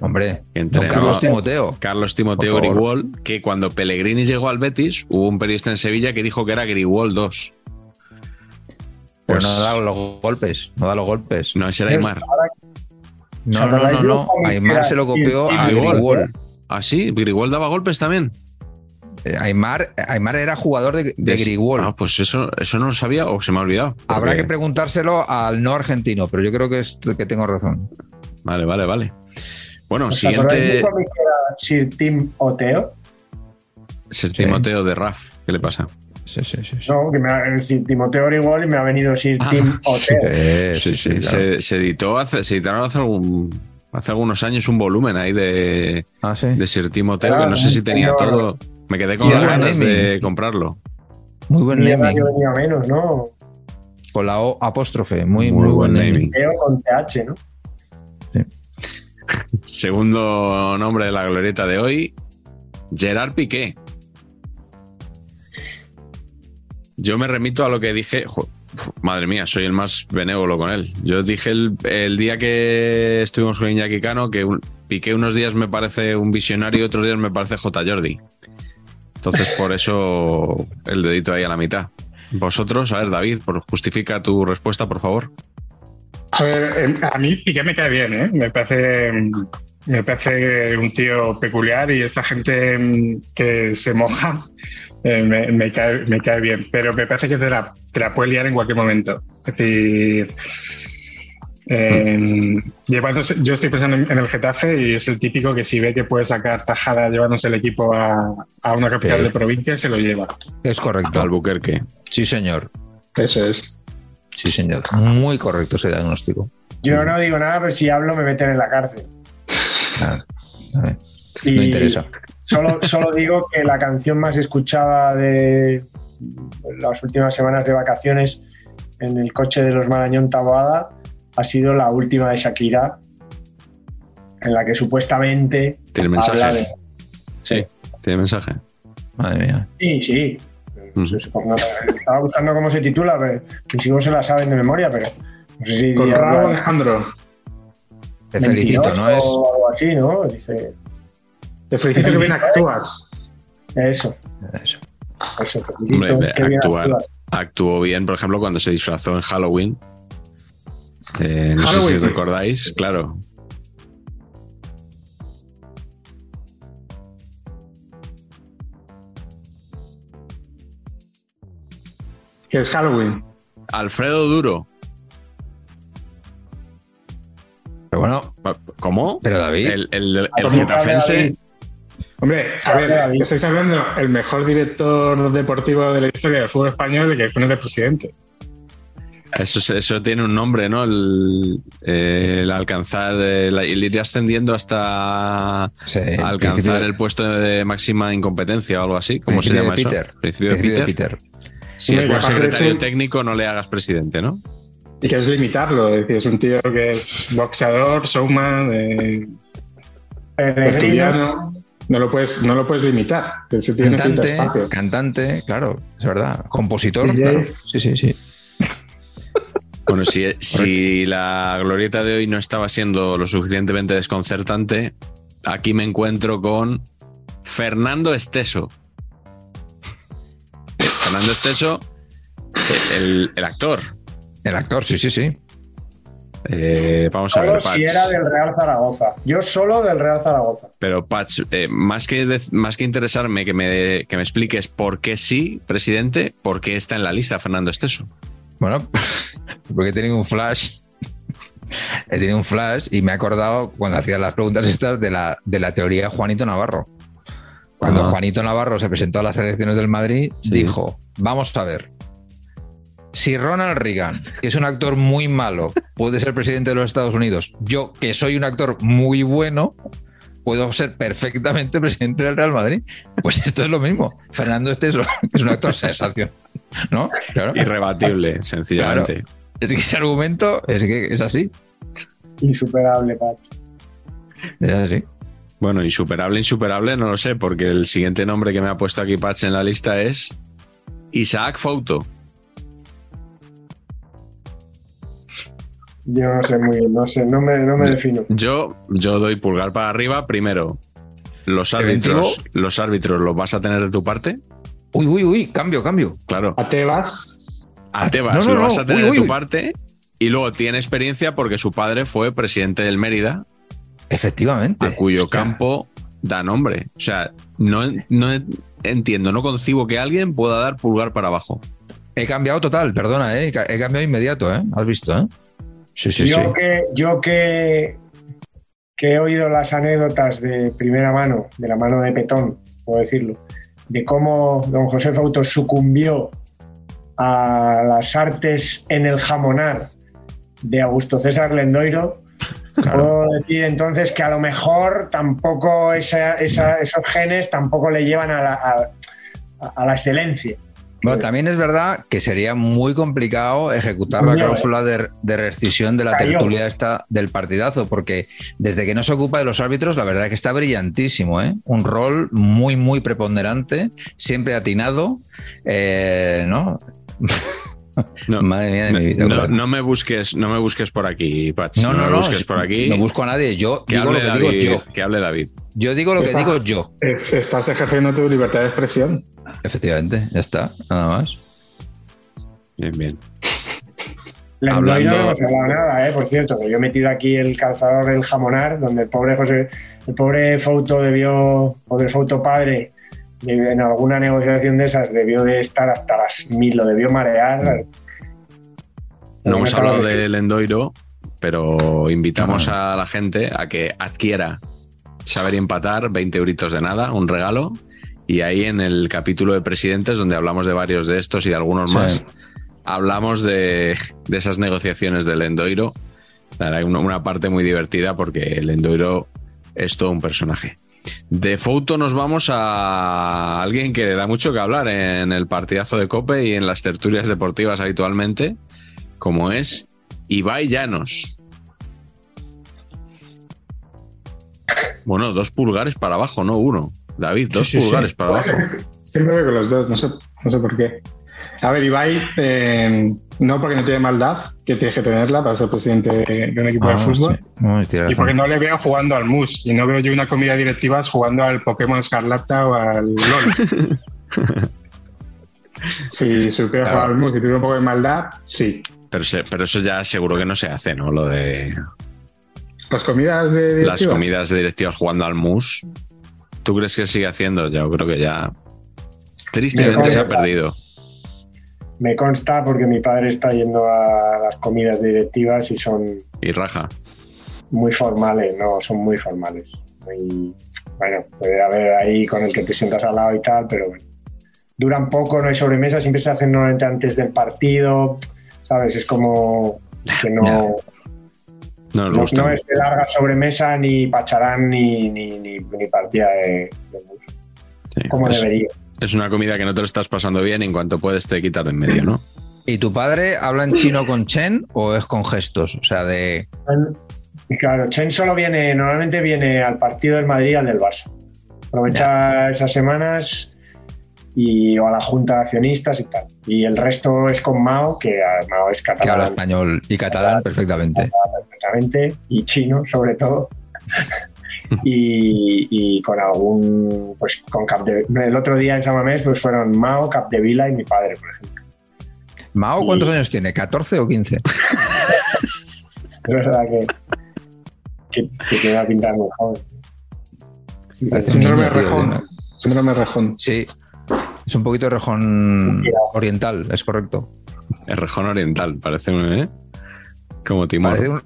Hombre, don Carlos Timoteo. Carlos Timoteo. Grigol, que cuando Pellegrini llegó al Betis, hubo un periodista en Sevilla que dijo que era Grigol 2. Pero Pues- no da los golpes, no da los golpes. No, ese era Aymar. No, no, no, no. Aymar se lo copió a Grigol. ¿Ah, sí? ¿Grigol daba golpes también? Eh, Aymar, Aymar era jugador de, de Grigol. Ah, pues eso, eso no lo sabía o se me ha olvidado. Habrá que preguntárselo al no argentino, pero yo creo que, es, que tengo razón. Vale, vale, vale. Bueno, ¿Os acordáis de siguiente. Sir Tim Oteo? El Timoteo de Raf. ¿Qué le pasa? Sí, sí, sí. No, que me ha, Sir Timoteo Grigol y me ha venido Sir Ah, Tim Oteo. Eh, Sí, sí. Se, se editó hace, se editaron hace algún. Hace algunos años un volumen ahí de, Ah, sí. de Sir Timoteo, que no sé un si tenía todo. Me quedé con las ganas naming. de comprarlo. Muy buen naming. venía menos, ¿no? Con la O apóstrofe. Muy, Muy muy, buen buen naming. naming. Con TH, ¿no? Segundo nombre de la glorieta de hoy, Gerard Piqué. Yo me remito a lo que dije. madre mía, soy el más benévolo con él. Yo dije el, día que estuvimos con Iñaki Cano que un- Piqué unos días me parece un visionario y otros días me parece J. Jordi. Entonces, por eso el dedito ahí a la mitad. Vosotros, a ver, David, justifica tu respuesta, por favor. A ver, eh, a mí Piqué me cae bien, ¿eh? Me parece, me parece un tío peculiar y esta gente mm, que se moja eh, me, me cae, me cae bien, pero me parece que te la, te la puede liar en cualquier momento. Es decir, eh, llevándose- yo estoy pensando en, en el Getafe y es el típico que si ve que puede sacar tajada llevándose el equipo a, a una capital Sí. de provincia, se lo lleva. Es correcto. Albuquerque. Sí, señor. Eso es. Sí, señor. Muy correcto ese diagnóstico. Yo no digo nada, pero si hablo me meten en la cárcel. Nada. A ver, Y No interesa. Solo, solo digo que la canción más escuchada de las últimas semanas de vacaciones en el coche de los Marañón Taboada ha sido la última de Shakira, en la que supuestamente ¿Tiene habla de. mensaje? Sí, tiene mensaje. Madre mía. Sí, sí. No, estaba buscando cómo se titula, pero mis hijos se la saben de memoria, pero no sé si Con Raúl Alejandro, Te felicito, ¿no? Es, O algo así, ¿no? Dice. Te felicito que bien actúas. Eso, eso. eso. te felicito, Hombre, de qué bien actuar. actúas. Actuó bien, por ejemplo, cuando se disfrazó en Halloween. Eh, no sé si recordáis, claro. Que es Halloween. Alfredo Duro. Pero bueno, ¿Cómo? pero David. El, el, el Ah, getafense. Hombre, a ver, estáis hablando el mejor director deportivo de la historia del fútbol español y que pone de presidente. Eso, es- eso tiene un nombre, ¿no? El, eh, el alcanzar, el, el ir ascendiendo hasta sí, alcanzar el puesto de máxima incompetencia o algo así. ¿Cómo se llama de eso? Peter. Principio de Principio Peter. de Peter. Si es buen secretario técnico, no le hagas presidente, ¿no? Y que es limitarlo, es decir, es un tío que es boxeador, showman, eh. No lo puedes, no lo puedes limitar. Cantante, espacio. cantante, claro, es verdad. Compositor, DJ. claro. Sí, sí, sí. Bueno, si, si la glorieta de hoy no estaba siendo lo suficientemente desconcertante, aquí me encuentro con Fernando Esteso. Fernando Esteso, el, el actor. El actor, sí, sí, sí. Eh, vamos a ver, si era del Real Zaragoza. Yo solo del Real Zaragoza. Pero, Patch, eh, más, que de- más que interesarme que me, que me expliques por qué sí, presidente, por qué está en la lista Fernando Esteso. Bueno, porque he tenido un flash. He tenido un flash y me he acordado cuando hacía las preguntas estas de la, de la teoría de Juanito Navarro. Cuando Ah. Juanito Navarro se presentó a las elecciones del Madrid, Sí. dijo, vamos a ver, si Ronald Reagan, que es un actor muy malo, puede ser presidente de los Estados Unidos, yo, que soy un actor muy bueno, puedo ser perfectamente presidente del Real Madrid. Pues esto es lo mismo. Fernando Esteso, que es un actor sensación. ¿No? Claro. Irrebatible, sencillamente. Es que ese argumento es que es así. Insuperable. Es así. Bueno, insuperable, insuperable, no lo sé, porque el siguiente nombre que me ha puesto aquí Patch en la lista es Isaac Fouto. Yo no sé muy bien, no sé, no me, no me defino. Yo, yo doy pulgar para arriba. Primero, los árbitros, los árbitros los vas a tener de tu parte. Uy, uy, uy, cambio, cambio. Claro. A Tebas, A Tebas no, no, lo vas a tener uy, de tu uy. parte. Y luego tiene experiencia porque su padre fue presidente del Mérida, Efectivamente. a cuyo Hostia. campo da nombre. O sea, no, no entiendo, no concibo que alguien pueda dar pulgar para abajo. He cambiado total, perdona, ¿eh? he cambiado inmediato, ¿eh? ¿Has visto, eh? Sí, sí, yo sí. que, yo que, que he oído las anécdotas de primera mano, de la mano de Petón, puedo decirlo, de cómo don José Fauto sucumbió a las artes en el jamonar de Augusto César Lendoiro, puedo decir entonces que a lo mejor tampoco esa- esa- esos genes tampoco le llevan a la, a- a la excelencia. Bueno, también es verdad que sería muy complicado ejecutar la Coño, cláusula de, de rescisión de la tertulia esta del partidazo, porque desde que no se ocupa de los árbitros, la verdad es que está brillantísimo, ¿eh? Un rol muy, muy preponderante, siempre atinado, eh, ¿no? No, Madre mía de mi vida. no, no me busques, no me busques por aquí, Pats. No, no, me no, busques por aquí. No busco a nadie. Yo que digo lo que digo yo. que hable David. Yo digo lo que digo yo. es- estás ejerciendo tu libertad de expresión. Efectivamente, ya está, nada más. Bien, bien. Lendoiro Hablando- no hemos hablado nada, ¿eh? por cierto, que yo he metido aquí el calzador del jamonar, donde el pobre José, el pobre Fauto debió, pobre Fauto padre, de- en alguna negociación de esas debió de estar hasta las mil, lo debió marear. No hemos hablado del Endoiro, pero invitamos a la gente a que adquiera Saber y Empatar, 20 euritos de nada, un regalo. Y ahí en el capítulo de presidentes, donde hablamos de varios de estos y de algunos Sí. más, hablamos de, de esas negociaciones del Endoiro. Hay una, una parte muy divertida porque el Endoiro es todo un personaje. De Fouto nos vamos a alguien que da mucho que hablar en el partidazo de Cope y en las tertulias deportivas habitualmente, como es Ibai Llanos. Bueno, dos pulgares para abajo, no uno. David, dos Sí, sí, sí. pulgares para abajo. Siempre veo con los dos, no sé, no sé por qué. A ver, Ibai, eh, no porque no tiene maldad, que tienes que tenerla para ser presidente de un equipo de Ah, fútbol. No, Y porque no le veo jugando al MUS. Y no veo yo una comida directiva jugando al Pokémon Escarlata o al LOL. si supiera Claro. jugar al MUS y tuviera un poco de maldad, sí. Pero, se- pero eso ya seguro que no se hace, ¿no? Lo de Las comidas de las directivas. comidas de directivas jugando al mus. ¿Tú crees que sigue haciendo? Yo creo que ya. Tristemente Me se ha perdido. Me consta porque mi padre está yendo a las comidas directivas y son Y raja. muy formales, no, son muy formales. Muy- bueno, puede haber ahí con el que te sientas al lado y tal, pero bueno. Duran poco, no hay sobremesa, siempre se hacen normalmente antes del partido, ¿sabes? Es como que no. No nos no, gusta. no es de larga sobremesa, ni pacharán, ni, ni, ni, ni partida de, de bus, Sí. como es, debería. es una comida que no te lo estás pasando bien y en cuanto puedes te quitas de en medio, ¿no? ¿Y tu padre habla en chino con Chen o es con gestos? O sea, de. Claro, Chen solo viene, normalmente viene al partido del Madrid y al del Barça. Aprovecha esas semanas y o a la junta de accionistas y tal. Y el resto es con Mao, que ah, Mao es que habla catalán español y catalán perfectamente. Y chino sobre todo. y, y con algún, pues con Capde- El otro día en San Mamés pues fueron Mao, Capdevila y mi padre, por ejemplo. ¿Mao cuántos años tiene? ¿14 o 15? Es verdad que, que, que tiene la pinta muy joven. Síndrome niño, rejón. tío. Síndrome rejón. Sí. Es un poquito de rejón oriental, es correcto. El rejón oriental, parece un. ¿eh? Como Timor. Parece un-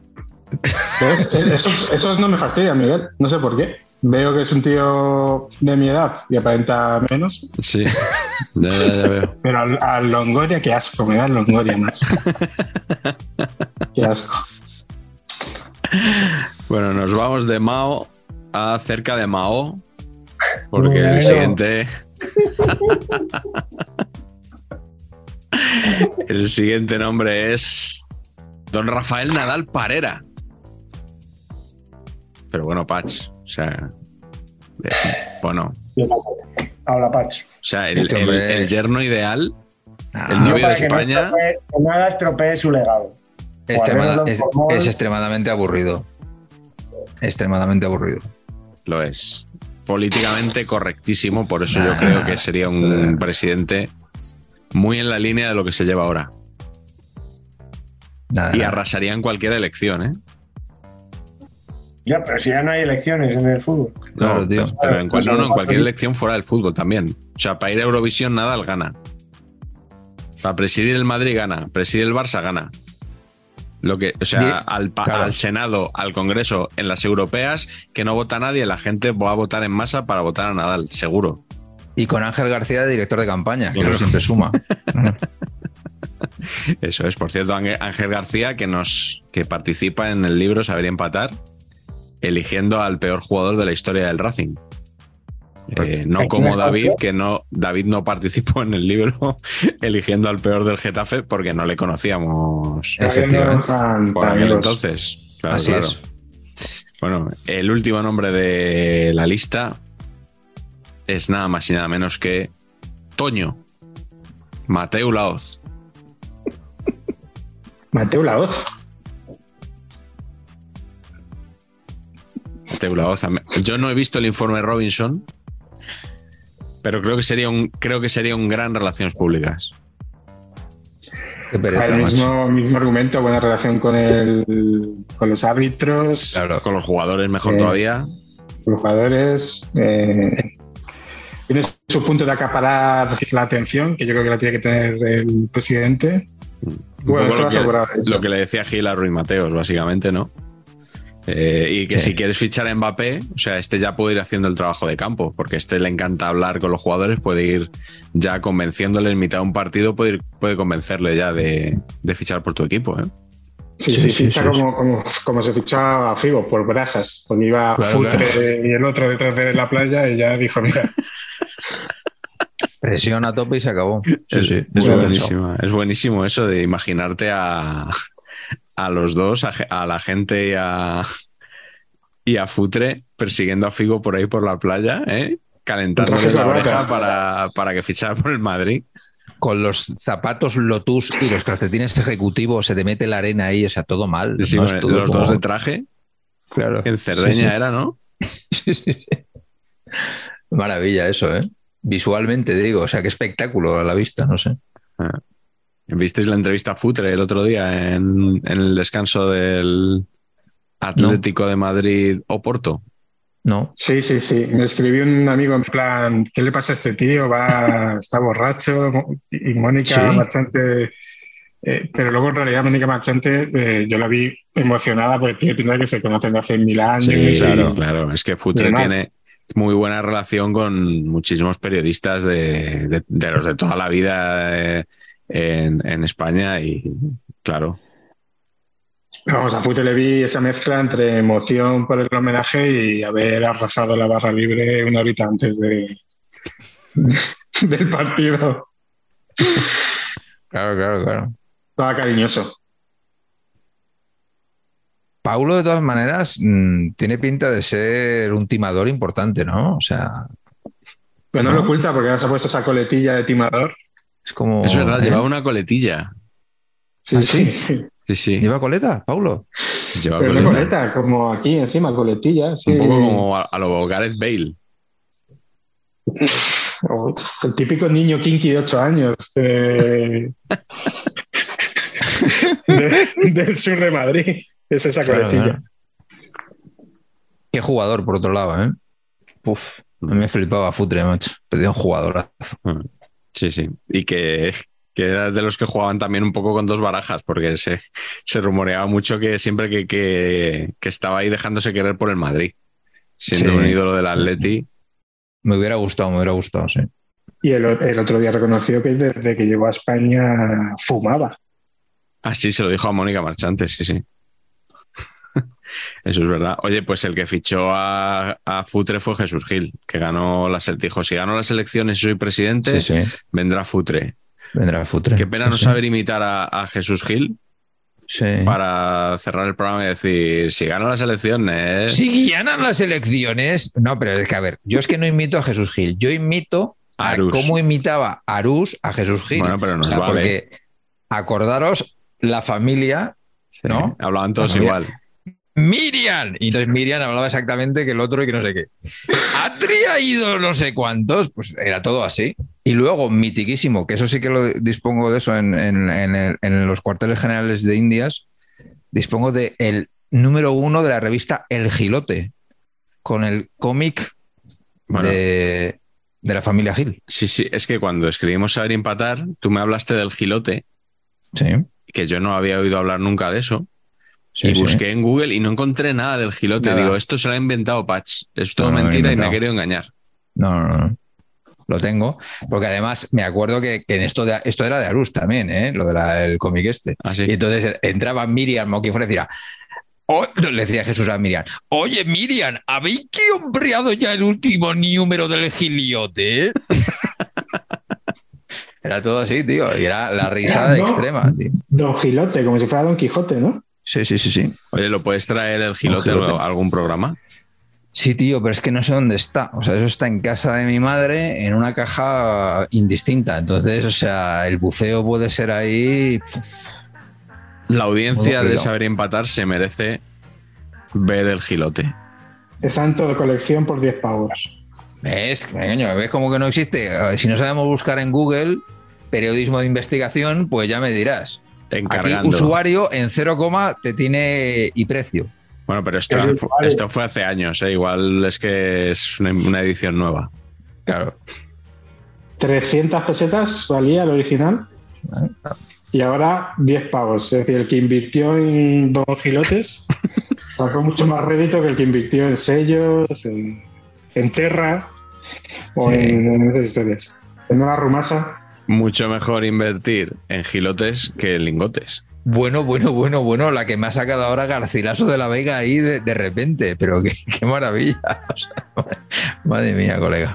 ¿Ves? Esos, esos no me fastidian, Miguel. No sé por qué. Veo que es un tío de mi edad y aparenta menos. Sí. Ya, ya, ya veo. Pero al, al Longoria, qué asco. Me da el Longoria, macho. qué asco. Bueno, nos vamos de Mao a cerca de Mao. Porque Bueno. el siguiente. el siguiente nombre es. Don Rafael Nadal Parera. Pero bueno, Patch. O sea. eh, Bueno. Habla Pach. O sea, el, Este el- yerno ideal. Ah, El novio de que no España. estropee- que nada estropee su legado. extremada- es, extremadamente aburrido. Extremadamente aburrido. Lo es. Políticamente correctísimo, por eso yo creo que sería un presidente muy en la línea de lo que se lleva ahora. Nada, Y nada. arrasarían cualquier elección, ¿eh? Ya, pero si ya no hay elecciones en el fútbol. Claro, No, tío. Pero, pero en, cual- no, no, en a lo cualquier elección fuera del fútbol también. O sea, para ir a Eurovisión Nadal gana. Para presidir el Madrid gana. Presidir el Barça gana. Lo que, o sea, al, pa- claro. al Senado, al Congreso, en las europeas, que no vota nadie, la gente va a votar en masa para votar a Nadal, seguro. Y con Ángel García de director de campaña, que Claro. eso siempre suma. Eso es, por cierto, Ángel Ángel García, que nos que participa en el libro Saber empatar, eligiendo al peor jugador de la historia del Racing. Eh, no ¿Quién como David, que no, David no participó en el libro eligiendo al peor del Getafe porque no le conocíamos Efectivamente. por aquel entonces. Claro, Así claro. es. Bueno, el último nombre de la lista es nada más y nada menos que Toño. Mateu Laoz. Mateo Laoz. Yo no he visto el informe Robinson, pero creo que sería un, creo que sería un gran relaciones públicas. Qué pereza, el mismo, mismo argumento, buena relación con, el, con los árbitros, Claro, con los jugadores mejor Eh, todavía. con los jugadores. eh, tiene su punto de acaparar la atención, que yo creo que la tiene que tener el presidente. Un Bueno, lo, que, lo que le decía Gil a Ruiz Mateos, básicamente, ¿no? Eh, y que Sí. si quieres fichar a Mbappé, o sea, este ya puede ir haciendo el trabajo de campo, porque este le encanta hablar con los jugadores, puede ir ya convenciéndole en mitad de un partido, puede, ir- puede convencerle ya de, de fichar por tu equipo, ¿eh? Sí, Sí, sí, sí, ficha sí. Como, como, como se fichó a Figo, por brasas, porque iba Claro, Futre claro. y el otro detrás de la playa y ya dijo, mira, Presión a tope y se acabó. Sí, es, sí. es buenísimo, es buenísimo eso de imaginarte a, a los dos, a, la gente y a, y a Futre persiguiendo a Figo por ahí por la playa, ¿eh? calentándole Traje la oreja para, para que fichara por el Madrid. Con los zapatos Lotus y los calcetines ejecutivos se te mete la arena ahí, o sea, todo mal. Sí, ¿no? con Es todo los como- dos de traje. Claro. En Cerdeña Sí, sí. era, ¿no? Sí, sí, sí. Maravilla eso, ¿eh? Visualmente digo, o sea, qué espectáculo a la vista, no sé. ¿Visteis la entrevista a Futre el otro día en, en el descanso del Atlético de Madrid Oporto? No. sí, sí, sí. Me escribió un amigo en plan, ¿qué le pasa a este tío? Va, está borracho. Y Mónica Sí. Marchante, eh, pero luego en realidad Mónica Marchante, eh, yo la vi emocionada porque tiene pinta de que se conocen de hace mil años. y- claro, claro. Es que Futre tiene muy buena relación con muchísimos periodistas de, de- de los de toda la vida eh, en, en España y claro, Vamos, a Fute le vi esa mezcla entre emoción por el homenaje y haber arrasado la barra libre una horita antes de, del partido. Claro, claro, claro. Estaba cariñoso. Paulo, de todas maneras, mm, tiene pinta de ser un timador importante, ¿no? O sea, Pero no, No. lo oculta porque ahora se ha puesto esa coletilla de timador. Es como. es verdad, ¿eh? llevaba una coletilla. Sí, ¿Ah, sí, sí? sí. Sí, sí, ¿Lleva coleta, Paulo? llevaba Pero coleta. coleta, como aquí encima, coletilla. Sí. Un poco como a, a lo Gareth Bale. O el típico niño kinky de 8 años de- de- del sur de Madrid. Es esa Claro, coletilla. Qué jugador, por otro lado, ¿eh? Uf, a mí me flipaba Futre, macho. Pedía un jugador. Sí, sí. Y que, que era de los que jugaban también un poco con dos barajas, porque se, se rumoreaba mucho que siempre que, que, que estaba ahí dejándose querer por el Madrid, siendo Sí, un ídolo del sí, Atleti. Me hubiera gustado, me hubiera gustado, sí. Y el, el otro día reconoció que desde que llegó a España fumaba. Ah, sí, se lo dijo a Mónica Marchante, sí, sí. Eso es verdad. Oye, pues el que fichó a, a Futre fue Jesús Gil, que ganó las dijo, si gano las elecciones y soy presidente, Sí, sí. vendrá Futre. Vendrá Futre. Qué pena no sí. saber imitar a, a Jesús Gil para cerrar el programa y decir, si gano las elecciones... Si ganan las elecciones. No, pero es que, a ver, yo es que no imito a Jesús Gil. Yo imito a Arús. cómo imitaba Arús a Jesús Gil. Bueno, pero nos O sea, vale. Porque acordaros la familia, ¿no? Hablaban todos igual. Miriam. Y entonces Miriam hablaba exactamente que el otro y que no sé qué. Ha traído no sé cuántos. Pues era todo así. Y luego, mitiquísimo, que eso sí que lo dispongo de eso en, en- en el- en los cuarteles generales de Indias, dispongo de el número uno de la revista El Gilote, con el cómic Bueno. de, de la familia Gil. Sí, sí, es que cuando escribimos Saber Empatar, tú me hablaste del gilote, Sí, que yo no había oído hablar nunca de eso. Sí, y sí. busqué en Google y no encontré nada del gilote. Nada. Digo, esto se lo ha inventado Patch. Es todo No, no, mentira y me ha querido engañar. No, no, no. Lo tengo. Porque además me acuerdo que, que en esto, de, esto era de Arús también, ¿eh? lo del cómic este. Así. Y entonces entraba Miriam Moquifre y decía, "Oh", no, le decía Jesús a Miriam, oye Miriam, ¿habéis que hombreado ya el último número del giliote? era todo así, tío, y era la risada No. extrema, tío. Don Gilote, como si fuera Don Quijote, ¿no? Sí, sí, sí, sí. Oye, ¿lo puedes traer el gilote gilote. a algún programa? Sí, tío, pero es que no sé dónde está. O sea, eso está en casa de mi madre en una caja indistinta. Entonces, o sea, el buceo puede ser ahí. La audiencia de. Saber Empatar se merece ver el gilote. Está en toda colección por 10 pavos. ¿Ves? Coño, ¿Ves como que no existe? Si no sabemos buscar en Google periodismo de investigación, pues ya me dirás. Aquí, Encargando. usuario en cero coma te tiene y precio. Bueno, pero esto, esto fue hace años, ¿eh? igual es que es una, una edición nueva. Claro. 300 pesetas valía el original y ahora 10 pavos. Es decir, el que invirtió en Don Gilotes sacó mucho más rédito que el que invirtió en sellos, en, en Terra o en, en esas historias. En una rumasa. Mucho mejor invertir en gilotes que en lingotes. Bueno, bueno, bueno, bueno, la que me ha sacado ahora Garcilaso de la Vega ahí de, repente, pero qué, maravilla. Madre mía, colega.